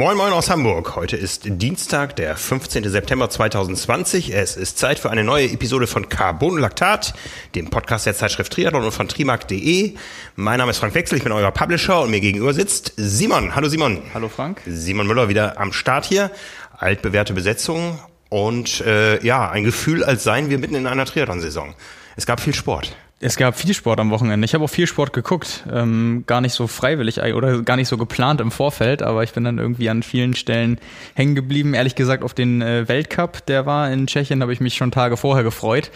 Moin Moin aus Hamburg. Heute ist Dienstag, der 15. September 2020. Es ist Zeit für eine neue Episode von Carbon Lactat, dem Podcast der Zeitschrift Triathlon und von trimark.de. Mein Name ist Frank Wechsel, ich bin euer Publisher und mir gegenüber sitzt Simon. Hallo Simon. Hallo Frank. Simon Müller wieder am Start hier. Altbewährte Besetzung und äh, ja, ein Gefühl, als seien wir mitten in einer Triathlon-Saison. Es gab viel Sport. Es gab viel Sport am Wochenende. Ich habe auch viel Sport geguckt. Ähm, gar nicht so freiwillig oder gar nicht so geplant im Vorfeld, aber ich bin dann irgendwie an vielen Stellen hängen geblieben. Ehrlich gesagt, auf den äh, Weltcup, der war in Tschechien, habe ich mich schon Tage vorher gefreut,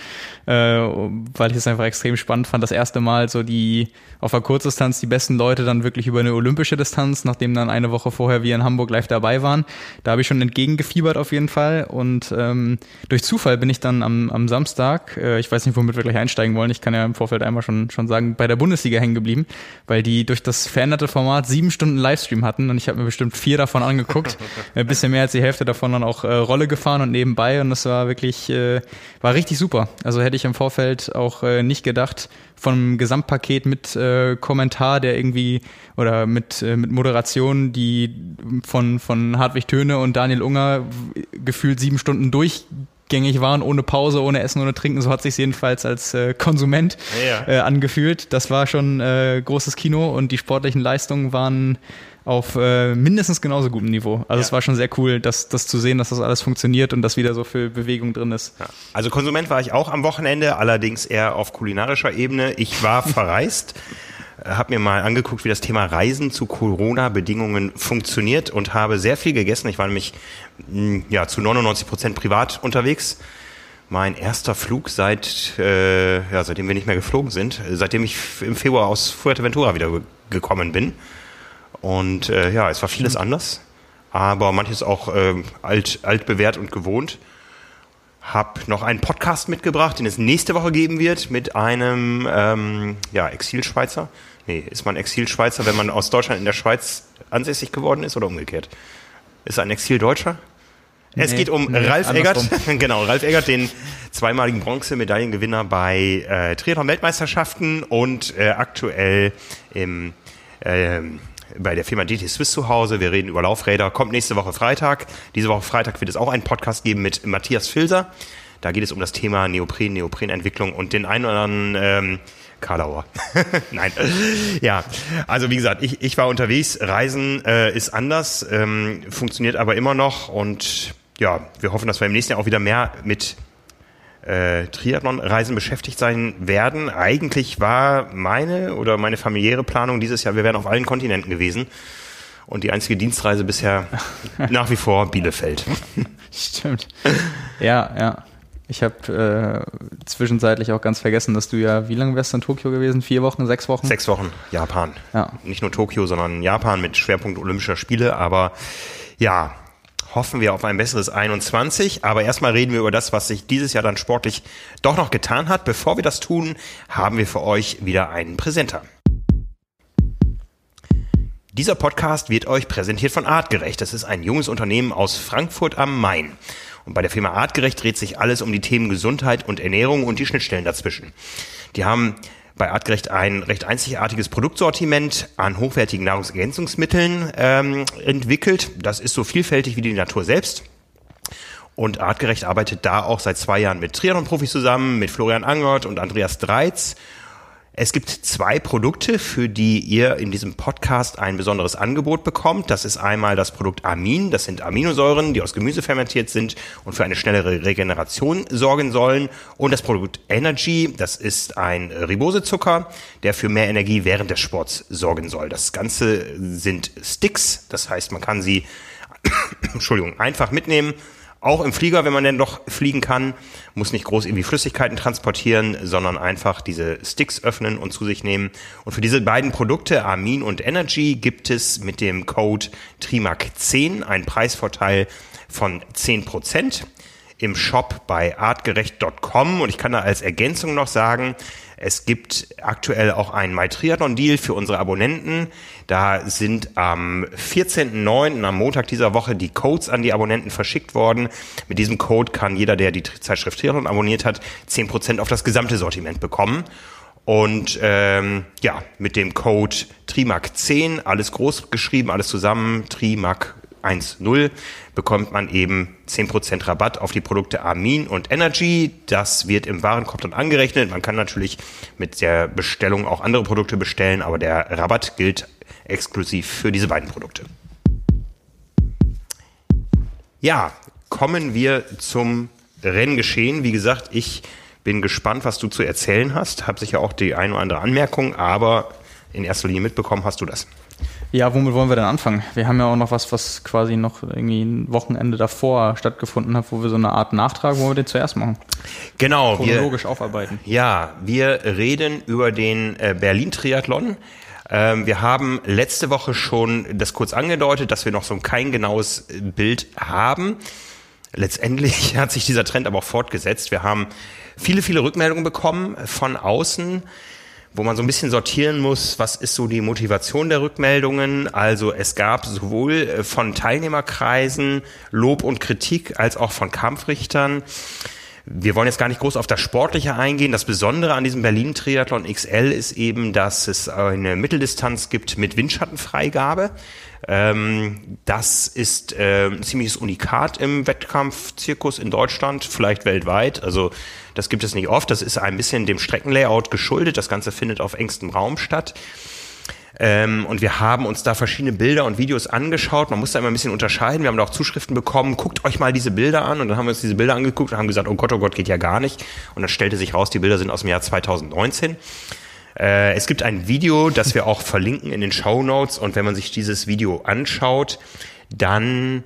äh, weil ich es einfach extrem spannend fand. Das erste Mal so die auf der Kurzdistanz die besten Leute dann wirklich über eine olympische Distanz, nachdem dann eine Woche vorher wir in Hamburg live dabei waren. Da habe ich schon entgegengefiebert auf jeden Fall. Und ähm, durch Zufall bin ich dann am, am Samstag, äh, ich weiß nicht, womit wir gleich einsteigen wollen, ich kann ja im Vorfeld einmal schon, schon sagen, bei der Bundesliga hängen geblieben, weil die durch das veränderte Format sieben Stunden Livestream hatten und ich habe mir bestimmt vier davon angeguckt. Ein bisschen mehr als die Hälfte davon dann auch äh, Rolle gefahren und nebenbei und das war wirklich, äh, war richtig super. Also hätte ich im Vorfeld auch äh, nicht gedacht, vom Gesamtpaket mit äh, Kommentar, der irgendwie oder mit, äh, mit Moderation, die von, von Hartwig Töne und Daniel Unger gefühlt sieben Stunden durch gängig waren, ohne Pause, ohne Essen, ohne Trinken. So hat sich jedenfalls als äh, Konsument ja. äh, angefühlt. Das war schon äh, großes Kino und die sportlichen Leistungen waren auf äh, mindestens genauso gutem Niveau. Also ja. es war schon sehr cool, das, das zu sehen, dass das alles funktioniert und dass wieder so viel Bewegung drin ist. Ja. Also Konsument war ich auch am Wochenende, allerdings eher auf kulinarischer Ebene. Ich war verreist. habe mir mal angeguckt, wie das Thema Reisen zu Corona-Bedingungen funktioniert und habe sehr viel gegessen. Ich war nämlich ja, zu 99 Prozent privat unterwegs. Mein erster Flug seit, äh, ja, seitdem wir nicht mehr geflogen sind, seitdem ich im Februar aus Fuerteventura wieder gekommen bin. Und äh, ja, es war vieles anders, aber manches auch äh, alt, alt bewährt und gewohnt. Hab noch einen Podcast mitgebracht, den es nächste Woche geben wird mit einem ähm, ja, Exilschweizer. Nee, ist man Exilschweizer, wenn man aus Deutschland in der Schweiz ansässig geworden ist oder umgekehrt? Ist ein Exildeutscher? Es nee, geht um nee, Ralf Eggert, genau, Ralf Eggert, den zweimaligen Bronzemedaillengewinner bei äh, Triathlon-Weltmeisterschaften und äh, aktuell im äh, bei der Firma DT Swiss zu Hause. Wir reden über Laufräder. Kommt nächste Woche Freitag. Diese Woche Freitag wird es auch einen Podcast geben mit Matthias Filser. Da geht es um das Thema Neopren, Neoprenentwicklung und den einen oder anderen ähm, Karlauer. Nein. ja, also wie gesagt, ich, ich war unterwegs. Reisen äh, ist anders, ähm, funktioniert aber immer noch und ja, wir hoffen, dass wir im nächsten Jahr auch wieder mehr mit äh, Triathlon-Reisen beschäftigt sein werden. Eigentlich war meine oder meine familiäre Planung dieses Jahr, wir wären auf allen Kontinenten gewesen. Und die einzige Dienstreise bisher nach wie vor Bielefeld. Stimmt. Ja, ja. Ich habe äh, zwischenzeitlich auch ganz vergessen, dass du ja, wie lange wärst du in Tokio gewesen? Vier Wochen, sechs Wochen? Sechs Wochen, Japan. Ja. Nicht nur Tokio, sondern Japan mit Schwerpunkt Olympischer Spiele. Aber ja, hoffen wir auf ein besseres 21. Aber erstmal reden wir über das, was sich dieses Jahr dann sportlich doch noch getan hat. Bevor wir das tun, haben wir für euch wieder einen Präsenter. Dieser Podcast wird euch präsentiert von Artgerecht. Das ist ein junges Unternehmen aus Frankfurt am Main. Und bei der Firma Artgerecht dreht sich alles um die Themen Gesundheit und Ernährung und die Schnittstellen dazwischen. Die haben bei Artgerecht ein recht einzigartiges Produktsortiment an hochwertigen Nahrungsergänzungsmitteln ähm, entwickelt. Das ist so vielfältig wie die Natur selbst. Und Artgerecht arbeitet da auch seit zwei Jahren mit Triathlon-Profis zusammen, mit Florian Angert und Andreas Dreiz es gibt zwei Produkte, für die ihr in diesem Podcast ein besonderes Angebot bekommt. Das ist einmal das Produkt Amin. Das sind Aminosäuren, die aus Gemüse fermentiert sind und für eine schnellere Regeneration sorgen sollen. Und das Produkt Energy, das ist ein Ribosezucker, der für mehr Energie während des Sports sorgen soll. Das Ganze sind Sticks. Das heißt, man kann sie, Entschuldigung, einfach mitnehmen auch im Flieger, wenn man denn doch fliegen kann, muss nicht groß irgendwie Flüssigkeiten transportieren, sondern einfach diese Sticks öffnen und zu sich nehmen. Und für diese beiden Produkte, Amin und Energy, gibt es mit dem Code TRIMAC10 einen Preisvorteil von 10% im Shop bei artgerecht.com. Und ich kann da als Ergänzung noch sagen, es gibt aktuell auch einen MyTriathlon-Deal für unsere Abonnenten. Da sind am 14.09., am Montag dieser Woche, die Codes an die Abonnenten verschickt worden. Mit diesem Code kann jeder, der die Zeitschrift Triathlon abonniert hat, 10% auf das gesamte Sortiment bekommen. Und ähm, ja, mit dem Code TRIMAC10, alles groß geschrieben, alles zusammen, TRIMAC 10 bekommt man eben 10% Rabatt auf die Produkte Armin und Energy. Das wird im Warenkorb dann angerechnet. Man kann natürlich mit der Bestellung auch andere Produkte bestellen, aber der Rabatt gilt exklusiv für diese beiden Produkte. Ja, kommen wir zum Renngeschehen. Wie gesagt, ich bin gespannt, was du zu erzählen hast. Hab sicher auch die eine oder andere Anmerkung, aber in erster Linie mitbekommen hast du das. Ja, womit wollen wir denn anfangen? Wir haben ja auch noch was, was quasi noch irgendwie ein Wochenende davor stattgefunden hat, wo wir so eine Art Nachtrag, wo wir den zuerst machen. Genau. Chronologisch wir, aufarbeiten. Ja, wir reden über den äh, Berlin-Triathlon. Ähm, wir haben letzte Woche schon das kurz angedeutet, dass wir noch so kein genaues Bild haben. Letztendlich hat sich dieser Trend aber auch fortgesetzt. Wir haben viele, viele Rückmeldungen bekommen von außen, wo man so ein bisschen sortieren muss, was ist so die Motivation der Rückmeldungen. Also es gab sowohl äh, von Teilnehmerkreisen Lob und Kritik als auch von Kampfrichtern. Wir wollen jetzt gar nicht groß auf das Sportliche eingehen. Das Besondere an diesem Berlin Triathlon XL ist eben, dass es eine Mitteldistanz gibt mit Windschattenfreigabe. Ähm, das ist äh, ein ziemliches Unikat im Wettkampfzirkus in Deutschland, vielleicht weltweit. Also das gibt es nicht oft. Das ist ein bisschen dem Streckenlayout geschuldet. Das Ganze findet auf engstem Raum statt. Ähm, und wir haben uns da verschiedene Bilder und Videos angeschaut. Man muss da immer ein bisschen unterscheiden. Wir haben da auch Zuschriften bekommen, guckt euch mal diese Bilder an. Und dann haben wir uns diese Bilder angeguckt und haben gesagt, oh Gott, oh Gott, geht ja gar nicht. Und dann stellte sich raus, die Bilder sind aus dem Jahr 2019. Äh, es gibt ein Video, das wir auch verlinken in den Show Notes und wenn man sich dieses Video anschaut, dann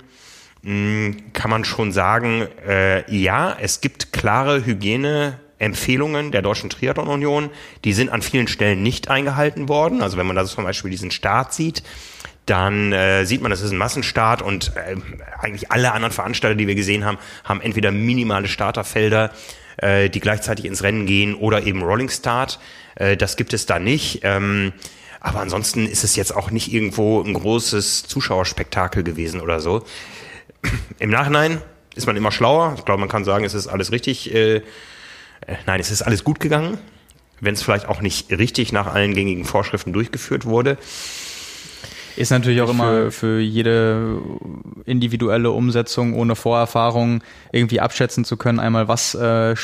kann man schon sagen, äh, ja, es gibt klare Hygieneempfehlungen der Deutschen Triathlon Union. Die sind an vielen Stellen nicht eingehalten worden. Also wenn man da zum Beispiel diesen Start sieht, dann äh, sieht man, das ist ein Massenstart und äh, eigentlich alle anderen Veranstalter, die wir gesehen haben, haben entweder minimale Starterfelder, äh, die gleichzeitig ins Rennen gehen oder eben Rolling Start. Äh, das gibt es da nicht. Ähm, aber ansonsten ist es jetzt auch nicht irgendwo ein großes Zuschauerspektakel gewesen oder so. Im Nachhinein ist man immer schlauer. Ich glaube, man kann sagen, es ist alles richtig. Äh, äh nein, es ist alles gut gegangen, wenn es vielleicht auch nicht richtig nach allen gängigen Vorschriften durchgeführt wurde. Ist natürlich auch immer für jede individuelle Umsetzung ohne Vorerfahrung irgendwie abschätzen zu können, einmal was äh,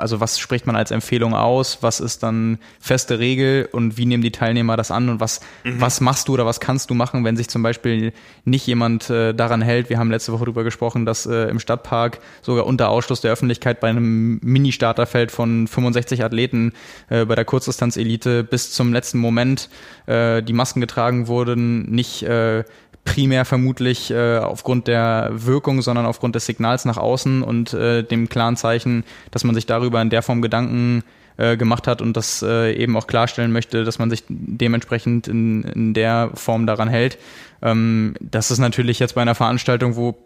also was spricht man als Empfehlung aus, was ist dann feste Regel und wie nehmen die Teilnehmer das an und was, mhm. was machst du oder was kannst du machen, wenn sich zum Beispiel nicht jemand äh, daran hält. Wir haben letzte Woche darüber gesprochen, dass äh, im Stadtpark sogar unter Ausschluss der Öffentlichkeit bei einem Mini-Starterfeld von 65 Athleten äh, bei der Kurzdistanz-Elite bis zum letzten Moment äh, die Masken getragen wurden, nicht äh, primär vermutlich äh, aufgrund der Wirkung, sondern aufgrund des Signals nach außen und äh, dem klaren Zeichen, dass man sich darüber in der Form Gedanken äh, gemacht hat und das äh, eben auch klarstellen möchte, dass man sich dementsprechend in, in der Form daran hält. Ähm, das ist natürlich jetzt bei einer Veranstaltung, wo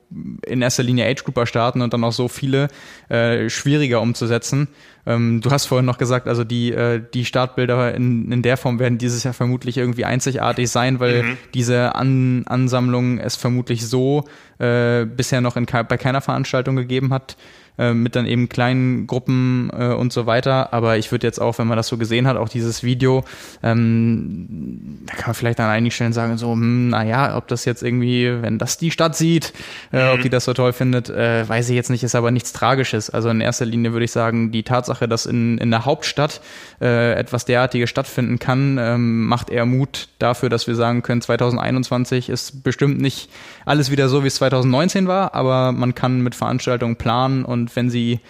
in erster Linie Age-Grouper starten und dann auch so viele, äh, schwieriger umzusetzen. Ähm, du hast vorhin noch gesagt, also die, äh, die Startbilder in, in der Form werden dieses Jahr vermutlich irgendwie einzigartig sein, weil mhm. diese An Ansammlung es vermutlich so äh, bisher noch in, bei keiner Veranstaltung gegeben hat. Äh, mit dann eben kleinen Gruppen äh, und so weiter. Aber ich würde jetzt auch, wenn man das so gesehen hat, auch dieses Video, ähm, da kann man vielleicht an einigen Stellen sagen, so, hm, naja, ob das jetzt irgendwie, wenn das die Stadt sieht, äh, ob mhm. die das so toll findet, äh, weiß ich jetzt nicht, ist aber nichts Tragisches. Also in erster Linie würde ich sagen, die Tatsache, dass in, in der Hauptstadt äh, etwas derartiges stattfinden kann, ähm, macht eher Mut dafür, dass wir sagen können, 2021 ist bestimmt nicht alles wieder so, wie es 2019 war, aber man kann mit Veranstaltungen planen und und wenn sie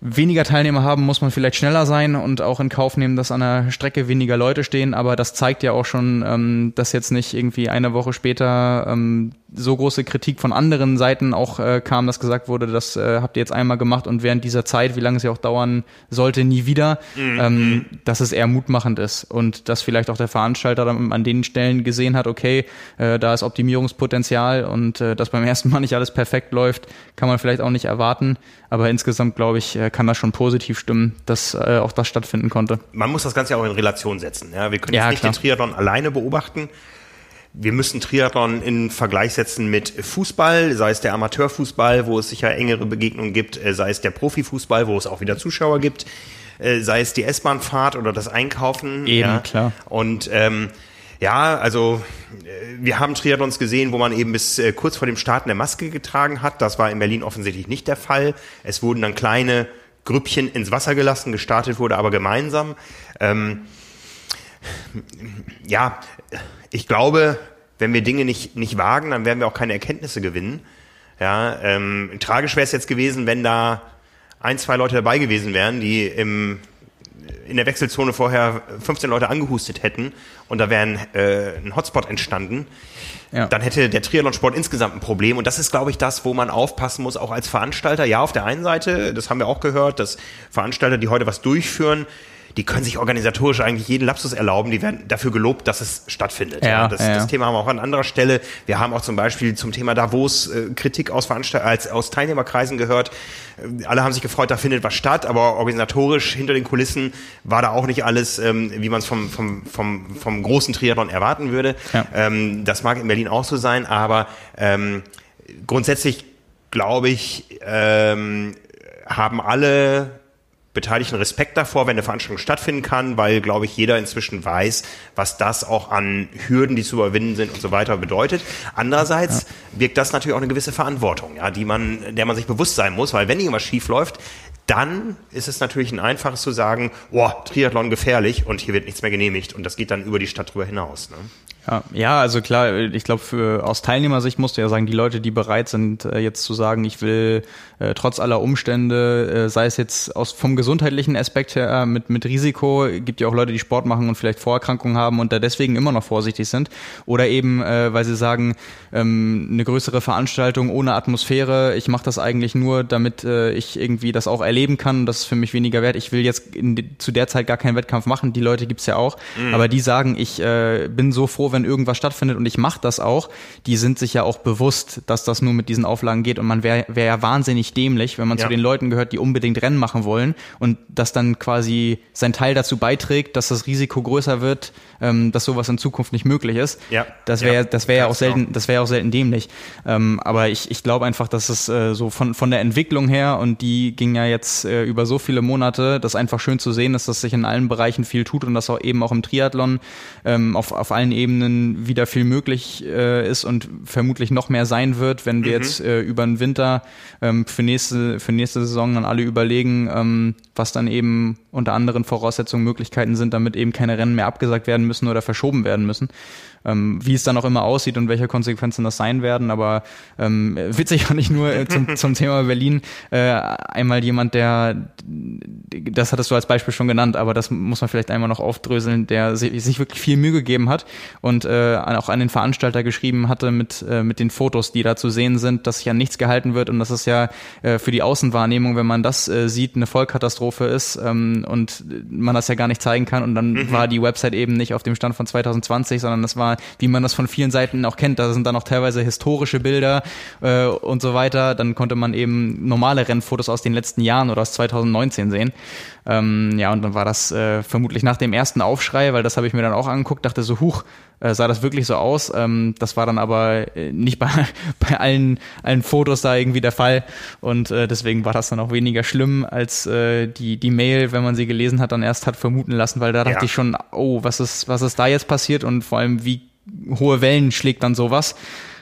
weniger Teilnehmer haben, muss man vielleicht schneller sein und auch in Kauf nehmen, dass an der Strecke weniger Leute stehen. Aber das zeigt ja auch schon, ähm, dass jetzt nicht irgendwie eine Woche später ähm, so große Kritik von anderen Seiten auch äh, kam, dass gesagt wurde, das äh, habt ihr jetzt einmal gemacht und während dieser Zeit, wie lange es ja auch dauern sollte, nie wieder, mhm. ähm, dass es eher mutmachend ist und dass vielleicht auch der Veranstalter dann an den Stellen gesehen hat, okay, äh, da ist Optimierungspotenzial und äh, dass beim ersten Mal nicht alles perfekt läuft, kann man vielleicht auch nicht erwarten. Aber insgesamt, glaube ich, äh, kann das schon positiv stimmen, dass äh, auch das stattfinden konnte. Man muss das Ganze ja auch in Relation setzen. Ja? Wir können ja, jetzt nicht klar. den Triathlon alleine beobachten wir müssen Triathlon in Vergleich setzen mit Fußball, sei es der Amateurfußball, wo es sicher engere Begegnungen gibt, äh, sei es der Profifußball, wo es auch wieder Zuschauer gibt, äh, sei es die S-Bahnfahrt oder das Einkaufen. Eben, ja. klar. Und ähm, Ja, also äh, wir haben Triathlons gesehen, wo man eben bis äh, kurz vor dem Starten eine Maske getragen hat. Das war in Berlin offensichtlich nicht der Fall. Es wurden dann kleine Grüppchen ins Wasser gelassen, gestartet wurde aber gemeinsam. Ähm, ja, ich glaube, wenn wir Dinge nicht, nicht wagen, dann werden wir auch keine Erkenntnisse gewinnen. Ja, ähm, tragisch wäre es jetzt gewesen, wenn da ein, zwei Leute dabei gewesen wären, die im, in der Wechselzone vorher 15 Leute angehustet hätten und da wäre ein, äh, ein Hotspot entstanden. Ja. Dann hätte der Triathlonsport insgesamt ein Problem. Und das ist, glaube ich, das, wo man aufpassen muss, auch als Veranstalter. Ja, auf der einen Seite, das haben wir auch gehört, dass Veranstalter, die heute was durchführen, die können sich organisatorisch eigentlich jeden Lapsus erlauben. Die werden dafür gelobt, dass es stattfindet. Ja, ja das, ja. das, Thema haben wir auch an anderer Stelle. Wir haben auch zum Beispiel zum Thema Davos äh, Kritik aus, Veranstalt als, aus Teilnehmerkreisen gehört. Äh, alle haben sich gefreut, da findet was statt, aber organisatorisch hinter den Kulissen war da auch nicht alles, ähm, wie man es vom, vom, vom, vom großen Triathlon erwarten würde. Ähm, das mag in Berlin auch so sein, aber ähm, grundsätzlich glaube ich, ähm, haben alle Beteiligten Respekt davor, wenn eine Veranstaltung stattfinden kann, weil, glaube ich, jeder inzwischen weiß, was das auch an Hürden, die zu überwinden sind und so weiter bedeutet. Andererseits ja. birgt das natürlich auch eine gewisse Verantwortung, ja, die man, der man sich bewusst sein muss, weil wenn irgendwas schief läuft, dann ist es natürlich ein einfaches zu sagen, boah, Triathlon gefährlich und hier wird nichts mehr genehmigt und das geht dann über die Stadt drüber hinaus. Ne? Ja, also klar, ich glaube, aus Teilnehmersicht musst du ja sagen, die Leute, die bereit sind, äh, jetzt zu sagen, ich will äh, trotz aller Umstände, äh, sei es jetzt aus vom gesundheitlichen Aspekt her mit mit Risiko, gibt ja auch Leute, die Sport machen und vielleicht Vorerkrankungen haben und da deswegen immer noch vorsichtig sind, oder eben, äh, weil sie sagen, ähm, eine größere Veranstaltung ohne Atmosphäre, ich mache das eigentlich nur, damit äh, ich irgendwie das auch erleben kann, das ist für mich weniger wert. Ich will jetzt in, zu der Zeit gar keinen Wettkampf machen, die Leute gibt's ja auch, mhm. aber die sagen, ich äh, bin so froh, wenn wenn irgendwas stattfindet und ich mache das auch, die sind sich ja auch bewusst, dass das nur mit diesen Auflagen geht und man wäre wär ja wahnsinnig dämlich, wenn man ja. zu den Leuten gehört, die unbedingt Rennen machen wollen und das dann quasi sein Teil dazu beiträgt, dass das Risiko größer wird, ähm, dass sowas in Zukunft nicht möglich ist. Ja. Das wäre ja. das wäre ja auch selten, genau. das wäre auch selten dämlich. Ähm, aber ich, ich glaube einfach, dass es äh, so von von der Entwicklung her und die ging ja jetzt äh, über so viele Monate, das einfach schön zu sehen ist, dass sich in allen Bereichen viel tut und das auch eben auch im Triathlon ähm, auf auf allen Ebenen Ebenen wieder viel möglich äh, ist und vermutlich noch mehr sein wird, wenn wir mhm. jetzt äh, über den Winter ähm, für nächste für nächste Saison dann alle überlegen, ähm, was dann eben unter anderen Voraussetzungen Möglichkeiten sind, damit eben keine Rennen mehr abgesagt werden müssen oder verschoben werden müssen. Ähm, wie es dann auch immer aussieht und welche Konsequenzen das sein werden. Aber ähm, witzig fand ich nur äh, zum, zum Thema Berlin äh, einmal jemand, der, das hattest du als Beispiel schon genannt, aber das muss man vielleicht einmal noch aufdröseln, der sich, sich wirklich viel Mühe gegeben hat und äh, auch an den Veranstalter geschrieben hatte mit, äh, mit den Fotos, die da zu sehen sind, dass sich an nichts gehalten wird und dass es ja äh, für die Außenwahrnehmung, wenn man das äh, sieht, eine Vollkatastrophe ist ähm, und man das ja gar nicht zeigen kann und dann mhm. war die Website eben nicht auf dem Stand von 2020, sondern das war wie man das von vielen Seiten auch kennt. Da sind dann auch teilweise historische Bilder äh, und so weiter. Dann konnte man eben normale Rennfotos aus den letzten Jahren oder aus 2019 sehen. Ähm, ja, und dann war das äh, vermutlich nach dem ersten Aufschrei, weil das habe ich mir dann auch angeguckt, dachte so, huch, äh, sah das wirklich so aus. Ähm, das war dann aber äh, nicht bei, bei allen, allen Fotos da irgendwie der Fall. Und äh, deswegen war das dann auch weniger schlimm, als äh, die, die Mail, wenn man sie gelesen hat, dann erst hat vermuten lassen, weil da dachte ja. ich schon, oh, was ist, was ist da jetzt passiert und vor allem, wie hohe Wellen schlägt dann sowas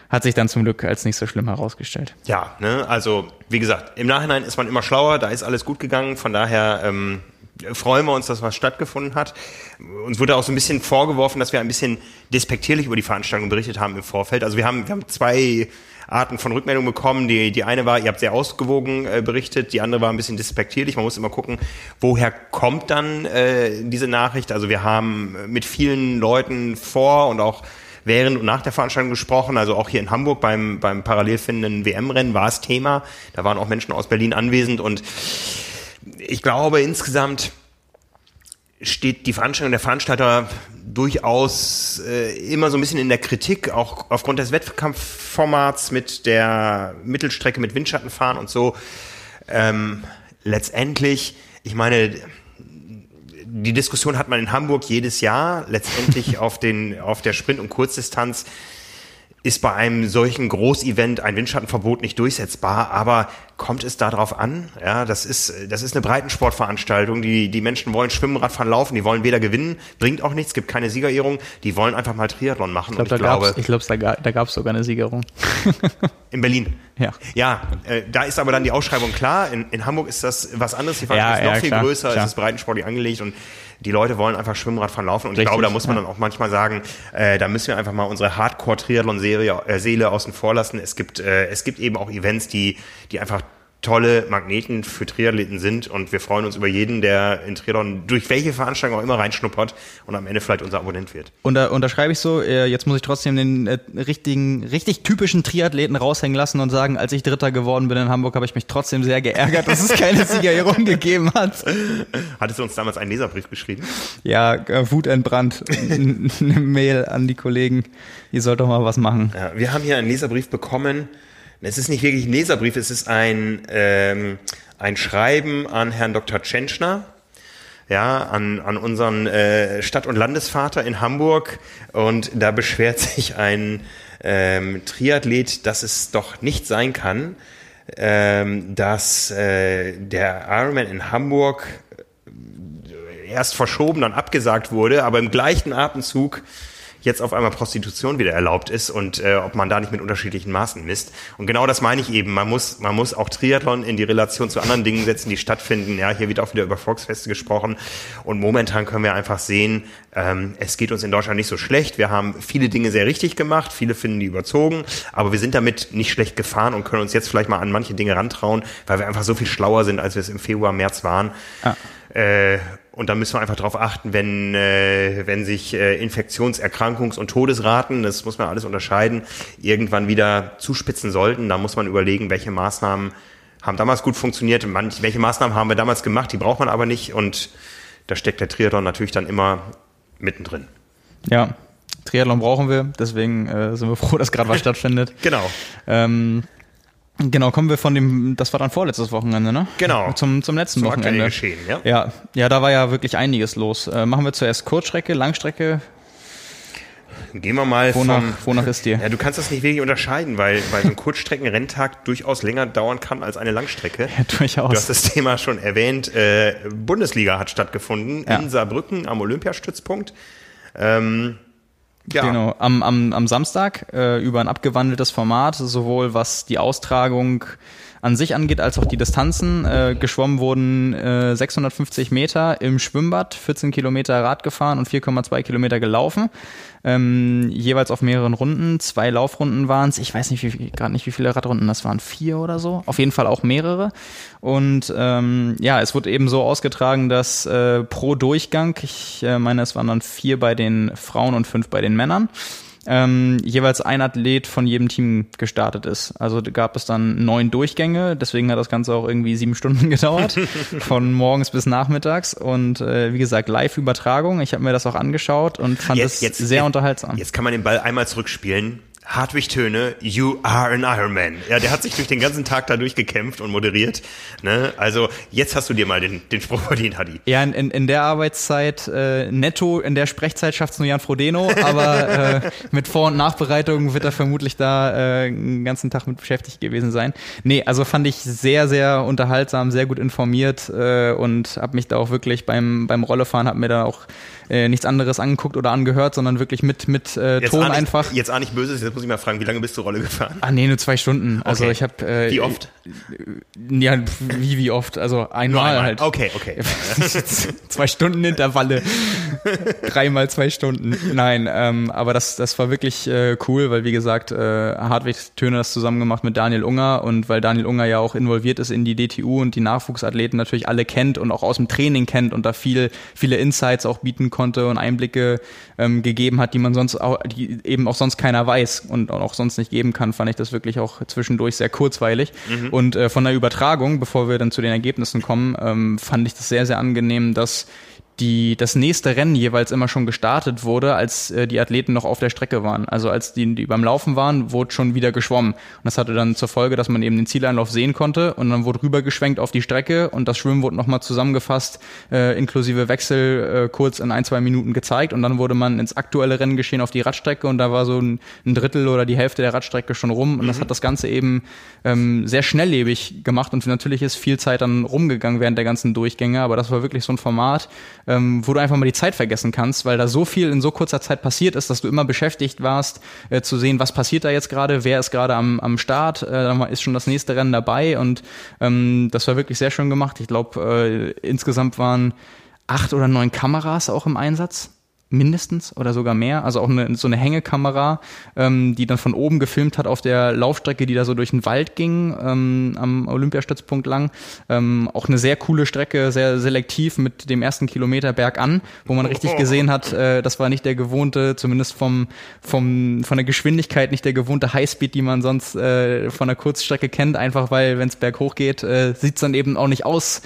hat sich dann zum Glück als nicht so schlimm herausgestellt. Ja, ne, also wie gesagt, im Nachhinein ist man immer schlauer, da ist alles gut gegangen, von daher ähm, freuen wir uns, dass was stattgefunden hat. Uns wurde auch so ein bisschen vorgeworfen, dass wir ein bisschen despektierlich über die Veranstaltung berichtet haben im Vorfeld. Also wir haben, wir haben zwei Arten von Rückmeldungen bekommen. Die, die eine war, ihr habt sehr ausgewogen äh, berichtet, die andere war ein bisschen despektierlich. Man muss immer gucken, woher kommt dann äh, diese Nachricht. Also wir haben mit vielen Leuten vor und auch während und nach der Veranstaltung gesprochen. Also auch hier in Hamburg beim, beim parallel findenden WM-Rennen war es Thema. Da waren auch Menschen aus Berlin anwesend und ich glaube insgesamt steht die Veranstaltung der Veranstalter durchaus äh, immer so ein bisschen in der Kritik, auch aufgrund des Wettkampfformats mit der Mittelstrecke mit Windschattenfahren und so. Ähm, letztendlich, ich meine, die Diskussion hat man in Hamburg jedes Jahr. Letztendlich auf, den, auf der Sprint- und Kurzdistanz ist bei einem solchen Großevent ein Windschattenverbot nicht durchsetzbar, aber kommt es darauf an. Ja, das ist, das ist eine Breitensportveranstaltung. Die, die Menschen wollen schwimmen, Radfahren, laufen, die wollen weder gewinnen, bringt auch nichts, gibt keine Siegerehrung. Die wollen einfach mal Triathlon machen. Ich, glaub, ich glaube, ich glaube, da, da gab es sogar eine Siegerung. in Berlin. Ja. Ja, äh, da ist aber dann die Ausschreibung klar. In, in Hamburg ist das was anderes. Die Veranstaltung Ja, ist noch ja, viel klar, größer, klar. es ist breitensportlich angelegt und die Leute wollen einfach Schwimmradfahren laufen. Und ich Richtig, glaube, da muss man ja. dann auch manchmal sagen, äh, da müssen wir einfach mal unsere Hardcore-Triathlon-Serie äh, Seele außen vor lassen. Es gibt, äh, es gibt eben auch Events, die, die einfach tolle Magneten für Triathleten sind und wir freuen uns über jeden, der in Triathlon durch welche Veranstaltung auch immer reinschnuppert und am Ende vielleicht unser Abonnent wird. Und da unterschreibe ich so, äh, jetzt muss ich trotzdem den äh, richtigen, richtig typischen Triathleten raushängen lassen und sagen, als ich Dritter geworden bin in Hamburg, habe ich mich trotzdem sehr geärgert, dass es keine Siegerehrung gegeben hat. Hattest du uns damals einen Leserbrief geschrieben? Ja, äh, wutentbrannt. N- Eine Mail an die Kollegen, ihr sollt doch mal was machen. Ja, wir haben hier einen Leserbrief bekommen. Es ist nicht wirklich ein Leserbrief, es ist ein, ähm, ein Schreiben an Herrn Dr. Tschentschner, ja, an, an unseren äh, Stadt- und Landesvater in Hamburg. Und da beschwert sich ein ähm, Triathlet, dass es doch nicht sein kann, ähm, dass äh, der Ironman in Hamburg erst verschoben, dann abgesagt wurde, aber im gleichen Atemzug jetzt auf einmal Prostitution wieder erlaubt ist und äh, ob man da nicht mit unterschiedlichen Maßen misst. Und genau das meine ich eben. Man muss, man muss auch Triathlon in die Relation zu anderen Dingen setzen, die stattfinden. Ja, hier wird auch wieder über Volksfeste gesprochen. Und momentan können wir einfach sehen, ähm, es geht uns in Deutschland nicht so schlecht. Wir haben viele Dinge sehr richtig gemacht, viele finden die überzogen, aber wir sind damit nicht schlecht gefahren und können uns jetzt vielleicht mal an manche Dinge rantrauen, weil wir einfach so viel schlauer sind, als wir es im Februar, März waren. Äh, und da müssen wir einfach darauf achten, wenn, äh, wenn sich äh, Infektions-, Erkrankungs- und Todesraten, das muss man alles unterscheiden, irgendwann wieder zuspitzen sollten. Da muss man überlegen, welche Maßnahmen haben damals gut funktioniert, manch, welche Maßnahmen haben wir damals gemacht, die braucht man aber nicht. Und da steckt der Triathlon natürlich dann immer mittendrin. Ja, Triathlon brauchen wir, deswegen äh, sind wir froh, dass gerade was stattfindet. Genau. Ähm, genau, kommen wir von dem, das war dann vorletztes Wochenende, ne? Genau. Zum, zum letzten Zum Wochenende. Geschehen, ja. ja. Ja, da war ja wirklich einiges los. Äh, machen wir zuerst Kurzstrecke, Langstrecke. Gehen wir mal Wonach, vom, wonach ist dir? Ja, du kannst das nicht wirklich unterscheiden, weil, weil so ein Kurzstreckenrenntag durchaus länger dauern kann als eine Langstrecke. Ja, durchaus. Du hast das Thema schon erwähnt. Äh, Bundesliga hat stattgefunden Ja. in Saarbrücken am Olympiastützpunkt. Ähm, ja, Genau, am, am, am Samstag äh, über ein abgewandeltes Format, sowohl was die Austragung an sich angeht, als auch die Distanzen. Äh, geschwommen wurden äh, 650 Meter im Schwimmbad, 14 Kilometer Rad gefahren und 4,2 Kilometer gelaufen. Ähm, jeweils auf mehreren Runden. Zwei Laufrunden waren es. Ich weiß nicht, gerade nicht, wie viele Radrunden das waren. Vier oder so. Auf jeden Fall auch mehrere. Und ähm, ja, es wurde eben so ausgetragen, dass äh, pro Durchgang, ich äh, meine, es waren dann vier bei den Frauen und fünf bei den Männern, ähm, jeweils ein Athlet von jedem Team gestartet ist. Also gab es dann neun Durchgänge, deswegen hat das Ganze auch irgendwie sieben Stunden gedauert, von morgens bis nachmittags. Und äh, wie gesagt, Live-Übertragung. Ich habe mir das auch angeschaut und fand es sehr unterhaltsam. Jetzt kann man den Ball einmal zurückspielen. Hartwig Töne, you are an Ironman. Ja, der hat sich durch den ganzen Tag da durchgekämpft und moderiert. Ne? Also jetzt hast du dir mal den, den Spruch verdient, Hadi. Ja, in, in, der Arbeitszeit äh, netto, in der Sprechzeit schafft's nur Jan Frodeno, aber äh, mit Vor- und Nachbereitung wird er vermutlich da äh, einen ganzen Tag mit beschäftigt gewesen sein. Nee, also fand ich sehr, sehr unterhaltsam, sehr gut informiert äh, und habe mich da auch wirklich beim, beim Rollefahren, habe mir da auch äh, nichts anderes angeguckt oder angehört, sondern wirklich mit, mit äh, Jetzt Ton ahne ich, einfach. Jetzt auch nicht böse, jetzt muss ich mal fragen, wie lange bist du Rolle gefahren? Ah nee, nur zwei Stunden. Also Okay. ich habe äh, Wie oft? Ja, wie wie oft? Also einmal einmal. halt. Okay, okay. zwei Stunden Intervalle. Dreimal zwei Stunden. Nein, ähm, aber das, das war wirklich äh, cool, weil wie gesagt, äh, Hartwig Töne das zusammen gemacht mit Daniel Unger und weil Daniel Unger ja auch involviert ist in die DTU und die Nachwuchsathleten natürlich alle kennt und auch aus dem Training kennt und da viel, viele Insights auch bieten konnte und Einblicke ähm, gegeben hat, die man sonst auch, die eben auch sonst keiner weiß und auch sonst nicht geben kann, fand ich das wirklich auch zwischendurch sehr kurzweilig. Und äh, von der Übertragung, bevor wir dann zu den Ergebnissen kommen, ähm, fand ich das sehr, sehr angenehm, dass die das nächste Rennen jeweils immer schon gestartet wurde, als äh, die Athleten noch auf der Strecke waren. Also als die, die beim Laufen waren, wurde schon wieder geschwommen. Und das hatte dann zur Folge, dass man eben den Zieleinlauf sehen konnte und dann wurde rübergeschwenkt auf die Strecke und das Schwimmen wurde nochmal zusammengefasst, äh, inklusive Wechsel äh, kurz in ein, zwei Minuten gezeigt und dann wurde man ins aktuelle Renngeschehen auf die Radstrecke und da war so ein, ein Drittel oder die Hälfte der Radstrecke schon rum und mhm. das hat das Ganze eben ähm, sehr schnelllebig gemacht und natürlich ist viel Zeit dann rumgegangen während der ganzen Durchgänge, aber das war wirklich so ein Format, ähm, wo du einfach mal die Zeit vergessen kannst, weil da so viel in so kurzer Zeit passiert ist, dass du immer beschäftigt warst, äh, zu sehen, was passiert da jetzt gerade, wer ist gerade am, am Start, äh, ist schon das nächste Rennen dabei und ähm, das war wirklich sehr schön gemacht. Ich glaube, äh, insgesamt waren acht oder neun Kameras auch im Einsatz mindestens oder sogar mehr. Also auch eine, so eine Hängekamera, ähm, die dann von oben gefilmt hat auf der Laufstrecke, die da so durch den Wald ging, ähm, am Olympiastützpunkt lang. Ähm, auch eine sehr coole Strecke, sehr selektiv mit dem ersten Kilometer bergan, wo man richtig gesehen hat, äh, das war nicht der gewohnte, zumindest vom, vom, von der Geschwindigkeit nicht der gewohnte Highspeed, die man sonst äh, von der Kurzstrecke kennt, einfach weil, wenn es berghoch geht, äh, sieht dann eben auch nicht aus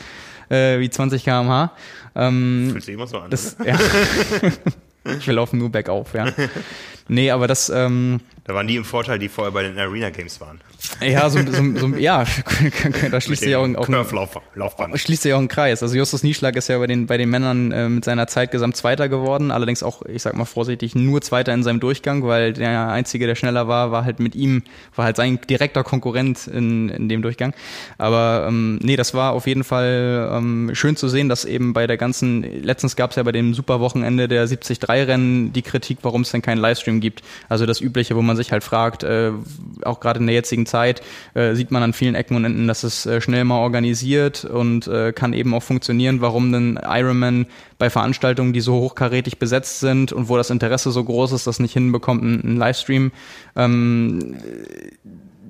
äh, wie 20 km/h. Ähm, Fühlt sich immer so an. Das, ja. ich will laufen nur bergauf, ja. Nee, aber das. Ähm, da waren die im Vorteil, die vorher bei den Arena Games waren. Ja, so, so, so ja, da schließt sich auch, auch ein, schließt sich auch ein Kreis. Also Justus Nieschlag ist ja bei den bei den Männern äh, mit seiner Zeit gesamt Zweiter geworden, allerdings auch, ich sag mal vorsichtig, nur Zweiter in seinem Durchgang, weil der einzige, der schneller war, war halt mit ihm, war halt sein direkter Konkurrent in, in dem Durchgang. Aber ähm, nee, das war auf jeden Fall ähm, schön zu sehen, dass eben bei der ganzen, letztens gab es ja bei dem Superwochenende der 73-Rennen die Kritik, warum es denn keinen Livestream gibt. Also das Übliche, wo man sich halt fragt, äh, auch gerade in der jetzigen Zeit, äh, sieht man an vielen Ecken und Enden, dass es äh, schnell mal organisiert und äh, kann eben auch funktionieren, warum denn Ironman bei Veranstaltungen, die so hochkarätig besetzt sind und wo das Interesse so groß ist, das nicht hinbekommt, einen Livestream ähm,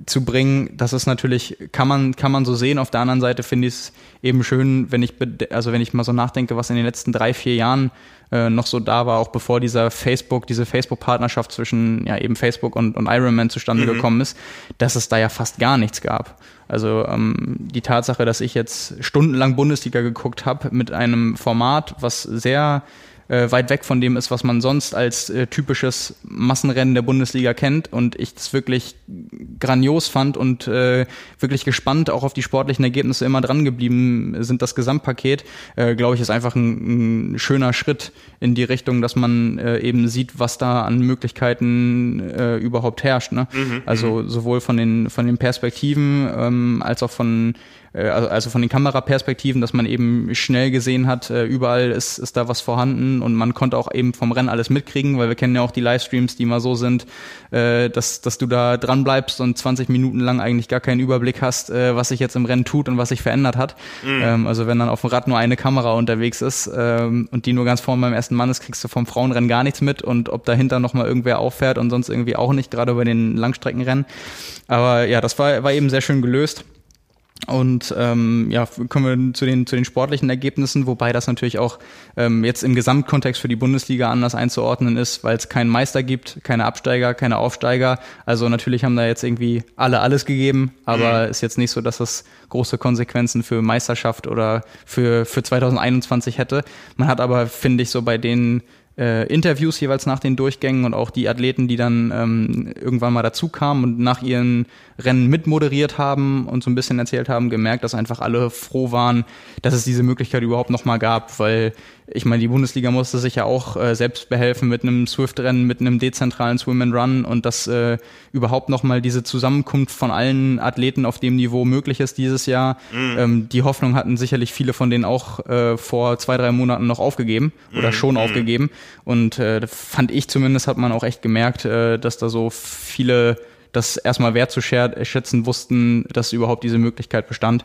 zu bringen, das ist natürlich, kann man, kann man so sehen. Auf der anderen Seite finde ich es eben schön, wenn ich, also wenn ich mal so nachdenke, was in den letzten drei, vier Jahren äh, noch so da war, auch bevor dieser Facebook, diese Facebook-Partnerschaft zwischen ja eben Facebook und, und Ironman zustande mhm. gekommen ist, dass es da ja fast gar nichts gab. Also ähm, die Tatsache, dass ich jetzt stundenlang Bundesliga geguckt habe mit einem Format, was sehr äh, weit weg von dem ist, was man sonst als äh, typisches Massenrennen der Bundesliga kennt und ich das wirklich grandios fand und äh, wirklich gespannt auch auf die sportlichen Ergebnisse immer dran geblieben sind. Das Gesamtpaket, äh, glaube ich, ist einfach ein, ein, schöner Schritt in die Richtung, dass man äh, eben sieht, was da an Möglichkeiten äh, überhaupt herrscht. Ne? Mhm, also mhm. sowohl von den von den Perspektiven ähm, als auch von also, also von den Kameraperspektiven, dass man eben schnell gesehen hat, äh, überall ist, ist da was vorhanden und man konnte auch eben vom Rennen alles mitkriegen, weil wir kennen ja auch die Livestreams, die immer so sind, äh, dass, dass du da dran bleibst und 20 Minuten lang eigentlich gar keinen Überblick hast, was sich jetzt im Rennen tut und was sich verändert hat. Mhm. Ähm, also wenn dann auf dem Rad nur eine Kamera unterwegs ist ähm, und die nur ganz vorne beim ersten Mann ist, kriegst du vom Frauenrennen gar nichts mit und ob dahinter nochmal irgendwer auffährt und sonst irgendwie auch nicht, gerade bei den Langstreckenrennen. Aber ja, das war, war eben sehr schön gelöst. Und ähm, ja, kommen wir zu den, zu den sportlichen Ergebnissen, wobei das natürlich auch ähm, jetzt im Gesamtkontext für die Bundesliga anders einzuordnen ist, weil es keinen Meister gibt, keine Absteiger, keine Aufsteiger. Also natürlich haben da jetzt irgendwie alle alles gegeben, aber mhm. ist jetzt nicht so, dass das große Konsequenzen für Meisterschaft oder für, für 2021 hätte. Man hat aber, finde ich, so bei den äh, Interviews jeweils nach den Durchgängen und auch die Athleten, die dann ähm, irgendwann mal dazu kamen und nach ihren Rennen mitmoderiert haben und so ein bisschen erzählt haben, gemerkt, dass einfach alle froh waren, dass es diese Möglichkeit überhaupt nochmal gab, weil ich meine, die Bundesliga musste sich ja auch äh, selbst behelfen mit einem Swift-Rennen, mit einem dezentralen Swim and Run und dass äh, überhaupt nochmal diese Zusammenkunft von allen Athleten auf dem Niveau möglich ist dieses Jahr. Mhm. Ähm, die Hoffnung hatten sicherlich viele von denen auch äh, vor zwei, drei Monaten noch aufgegeben oder mhm. schon mhm. aufgegeben. Und äh, fand ich zumindest, hat man auch echt gemerkt, äh, dass da so viele das erstmal wertzuschätzen wussten, dass überhaupt diese Möglichkeit bestand.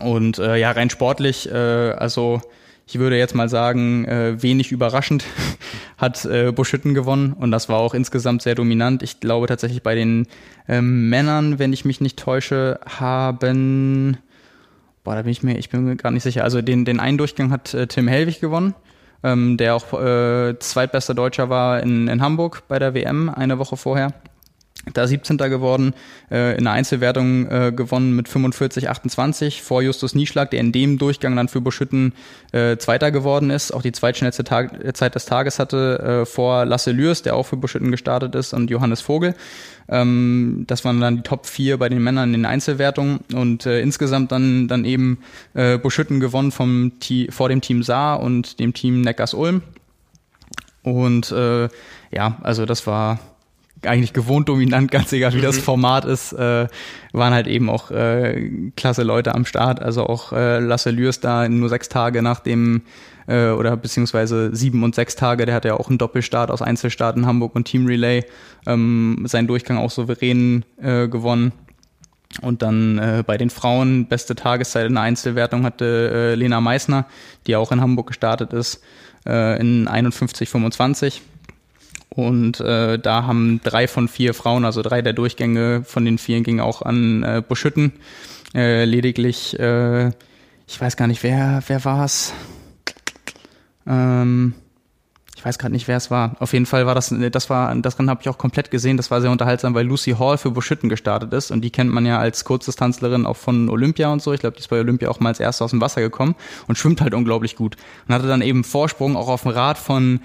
Und äh, ja, rein sportlich, äh, also ich würde jetzt mal sagen, äh, wenig überraschend hat äh, Buschütten gewonnen und das war auch insgesamt sehr dominant. Ich glaube tatsächlich bei den ähm, Männern, wenn ich mich nicht täusche, haben, boah, da bin ich mir, ich bin mir gar nicht sicher. Also den, den einen Durchgang hat äh, Tim Hellwig gewonnen, ähm, der auch äh, zweitbester Deutscher war in, in Hamburg bei der WM eine Woche vorher. Da 17. geworden, äh, in der Einzelwertung äh, gewonnen mit 45, 28 vor Justus Nieschlag, der in dem Durchgang dann für Buschütten äh, Zweiter geworden ist, auch die zweitschnellste Tag äh, Zeit des Tages hatte äh, vor Lasse Lürs, der auch für Buschütten gestartet ist, und Johannes Vogel. Ähm, das waren dann die Top 4 bei den Männern in den Einzelwertungen und äh, insgesamt dann, dann eben äh, Buschütten gewonnen vom vor dem Team Saar und dem Team Neckars Ulm. Und äh, ja, also das war eigentlich gewohnt dominant, ganz egal wie das mhm. Format ist, äh, waren halt eben auch äh, klasse Leute am Start. Also auch äh, Lasse Lürs da nur sechs Tage nach dem äh, oder beziehungsweise sieben und sechs Tage, der hat ja auch einen Doppelstart aus Einzelstart in Hamburg und Team Relay, ähm, seinen Durchgang auch souverän äh, gewonnen. Und dann äh, bei den Frauen beste Tageszeit in der Einzelwertung hatte äh, Lena Meissner, die auch in Hamburg gestartet ist, äh, in 51,25. Und äh, da haben drei von vier Frauen, also drei der Durchgänge von den vier gingen auch an äh, Buschütten. Äh, lediglich, äh, ich weiß gar nicht, wer, wer war es? Ähm, ich weiß gerade nicht, wer es war. Auf jeden Fall war das, das war, das Rennen habe ich auch komplett gesehen. Das war sehr unterhaltsam, weil Lucy Hall für Buschütten gestartet ist und die kennt man ja als Kurzdistanzlerin auch von Olympia und so. Ich glaube, die ist bei Olympia auch mal als erste aus dem Wasser gekommen und schwimmt halt unglaublich gut und hatte dann eben Vorsprung auch auf dem Rad von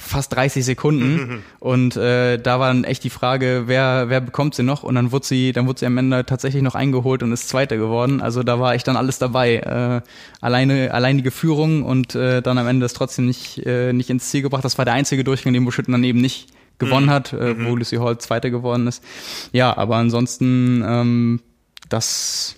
fast 30 Sekunden. Und äh, da war dann echt die Frage, wer, wer bekommt sie noch? Und dann wurde sie, dann wurde sie am Ende tatsächlich noch eingeholt und ist Zweiter geworden. Also da war ich dann alles dabei. Äh, alleine, alleinige Führung und äh, dann am Ende ist trotzdem nicht, äh, nicht ins Ziel gebracht. Das war der einzige Durchgang, den Buschütten dann eben nicht gewonnen mhm. hat, äh, wo mhm. Lucy Hall Zweiter geworden ist. Ja, aber ansonsten, ähm, das,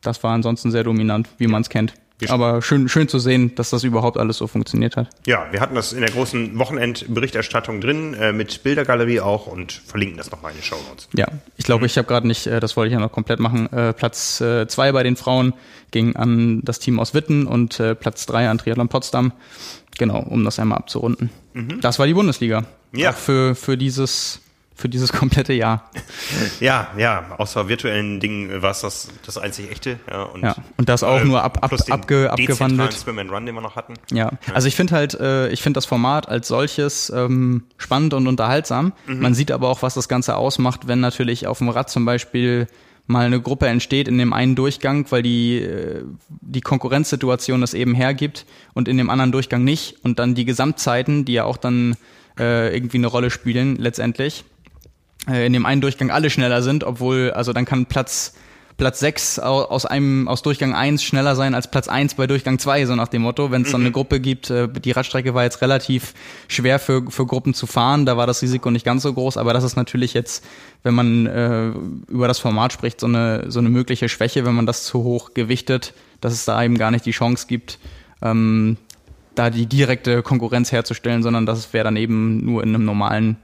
das war ansonsten sehr dominant, wie man es kennt. Aber schön, schön zu sehen, dass das überhaupt alles so funktioniert hat. Ja, wir hatten das in der großen Wochenendberichterstattung drin, äh, mit Bildergalerie auch und verlinken das nochmal in den Show Notes. Ja, ich glaube, mhm. ich habe gerade nicht, äh, das wollte ich ja noch komplett machen, äh, Platz äh, zwei bei den Frauen ging an das Team aus Witten und äh, Platz drei an Triathlon Potsdam. Genau, um das einmal abzurunden. Mhm. Das war die Bundesliga. Ja. Auch für, für dieses für dieses komplette Jahr. Ja, ja, außer virtuellen Dingen war es das, das einzig echte. Ja, und, ja, und das auch äh, nur ab, ab, abge, abgewandelt. Swim and Run, den wir noch hatten. Ja, also ich finde halt, äh, ich finde das Format als solches ähm, spannend und unterhaltsam. Mhm. Man sieht aber auch, was das Ganze ausmacht, wenn natürlich auf dem Rad zum Beispiel mal eine Gruppe entsteht in dem einen Durchgang, weil die, äh, die Konkurrenzsituation das eben hergibt und in dem anderen Durchgang nicht und dann die Gesamtzeiten, die ja auch dann äh, irgendwie eine Rolle spielen letztendlich, äh, in dem einen Durchgang alle schneller sind, obwohl, also dann kann Platz Platz 6 aus einem aus Durchgang 1 schneller sein als Platz 1 bei Durchgang 2, so nach dem Motto. Wenn es dann eine mhm. Gruppe gibt, äh, die Radstrecke war jetzt relativ schwer für, für Gruppen zu fahren, da war das Risiko nicht ganz so groß, aber das ist natürlich jetzt, wenn man äh, über das Format spricht, so eine, so eine mögliche Schwäche, wenn man das zu hoch gewichtet, dass es da eben gar nicht die Chance gibt, ähm, da die direkte Konkurrenz herzustellen, sondern das wäre dann eben nur in einem normalen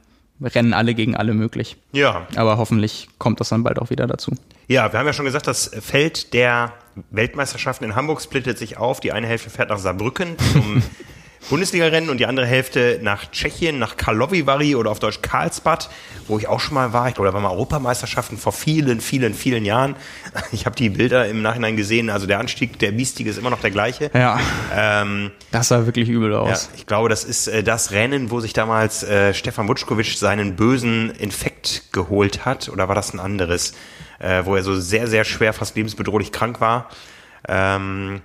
Rennen alle gegen alle möglich. Ja. Aber hoffentlich kommt das dann bald auch wieder dazu. Ja, wir haben ja schon gesagt, das Feld der Weltmeisterschaften in Hamburg splittet sich auf. Die eine Hälfte fährt nach Saarbrücken zum Bundesliga-Rennen und die andere Hälfte nach Tschechien, nach Karlovy oder auf Deutsch Karlsbad, wo ich auch schon mal war. Ich glaube, da waren mal Europameisterschaften vor vielen, vielen, vielen Jahren. Ich habe die Bilder im Nachhinein gesehen. Also der Anstieg der Biestige ist immer noch der gleiche. Ja. Ähm, das sah wirklich übel aus. Ja, ich glaube, das ist äh, das Rennen, wo sich damals äh, Stefan Wutschkowitsch seinen bösen Infekt geholt hat. Oder war das ein anderes? Äh, wo er so sehr, sehr schwer, fast lebensbedrohlich krank war. Ähm,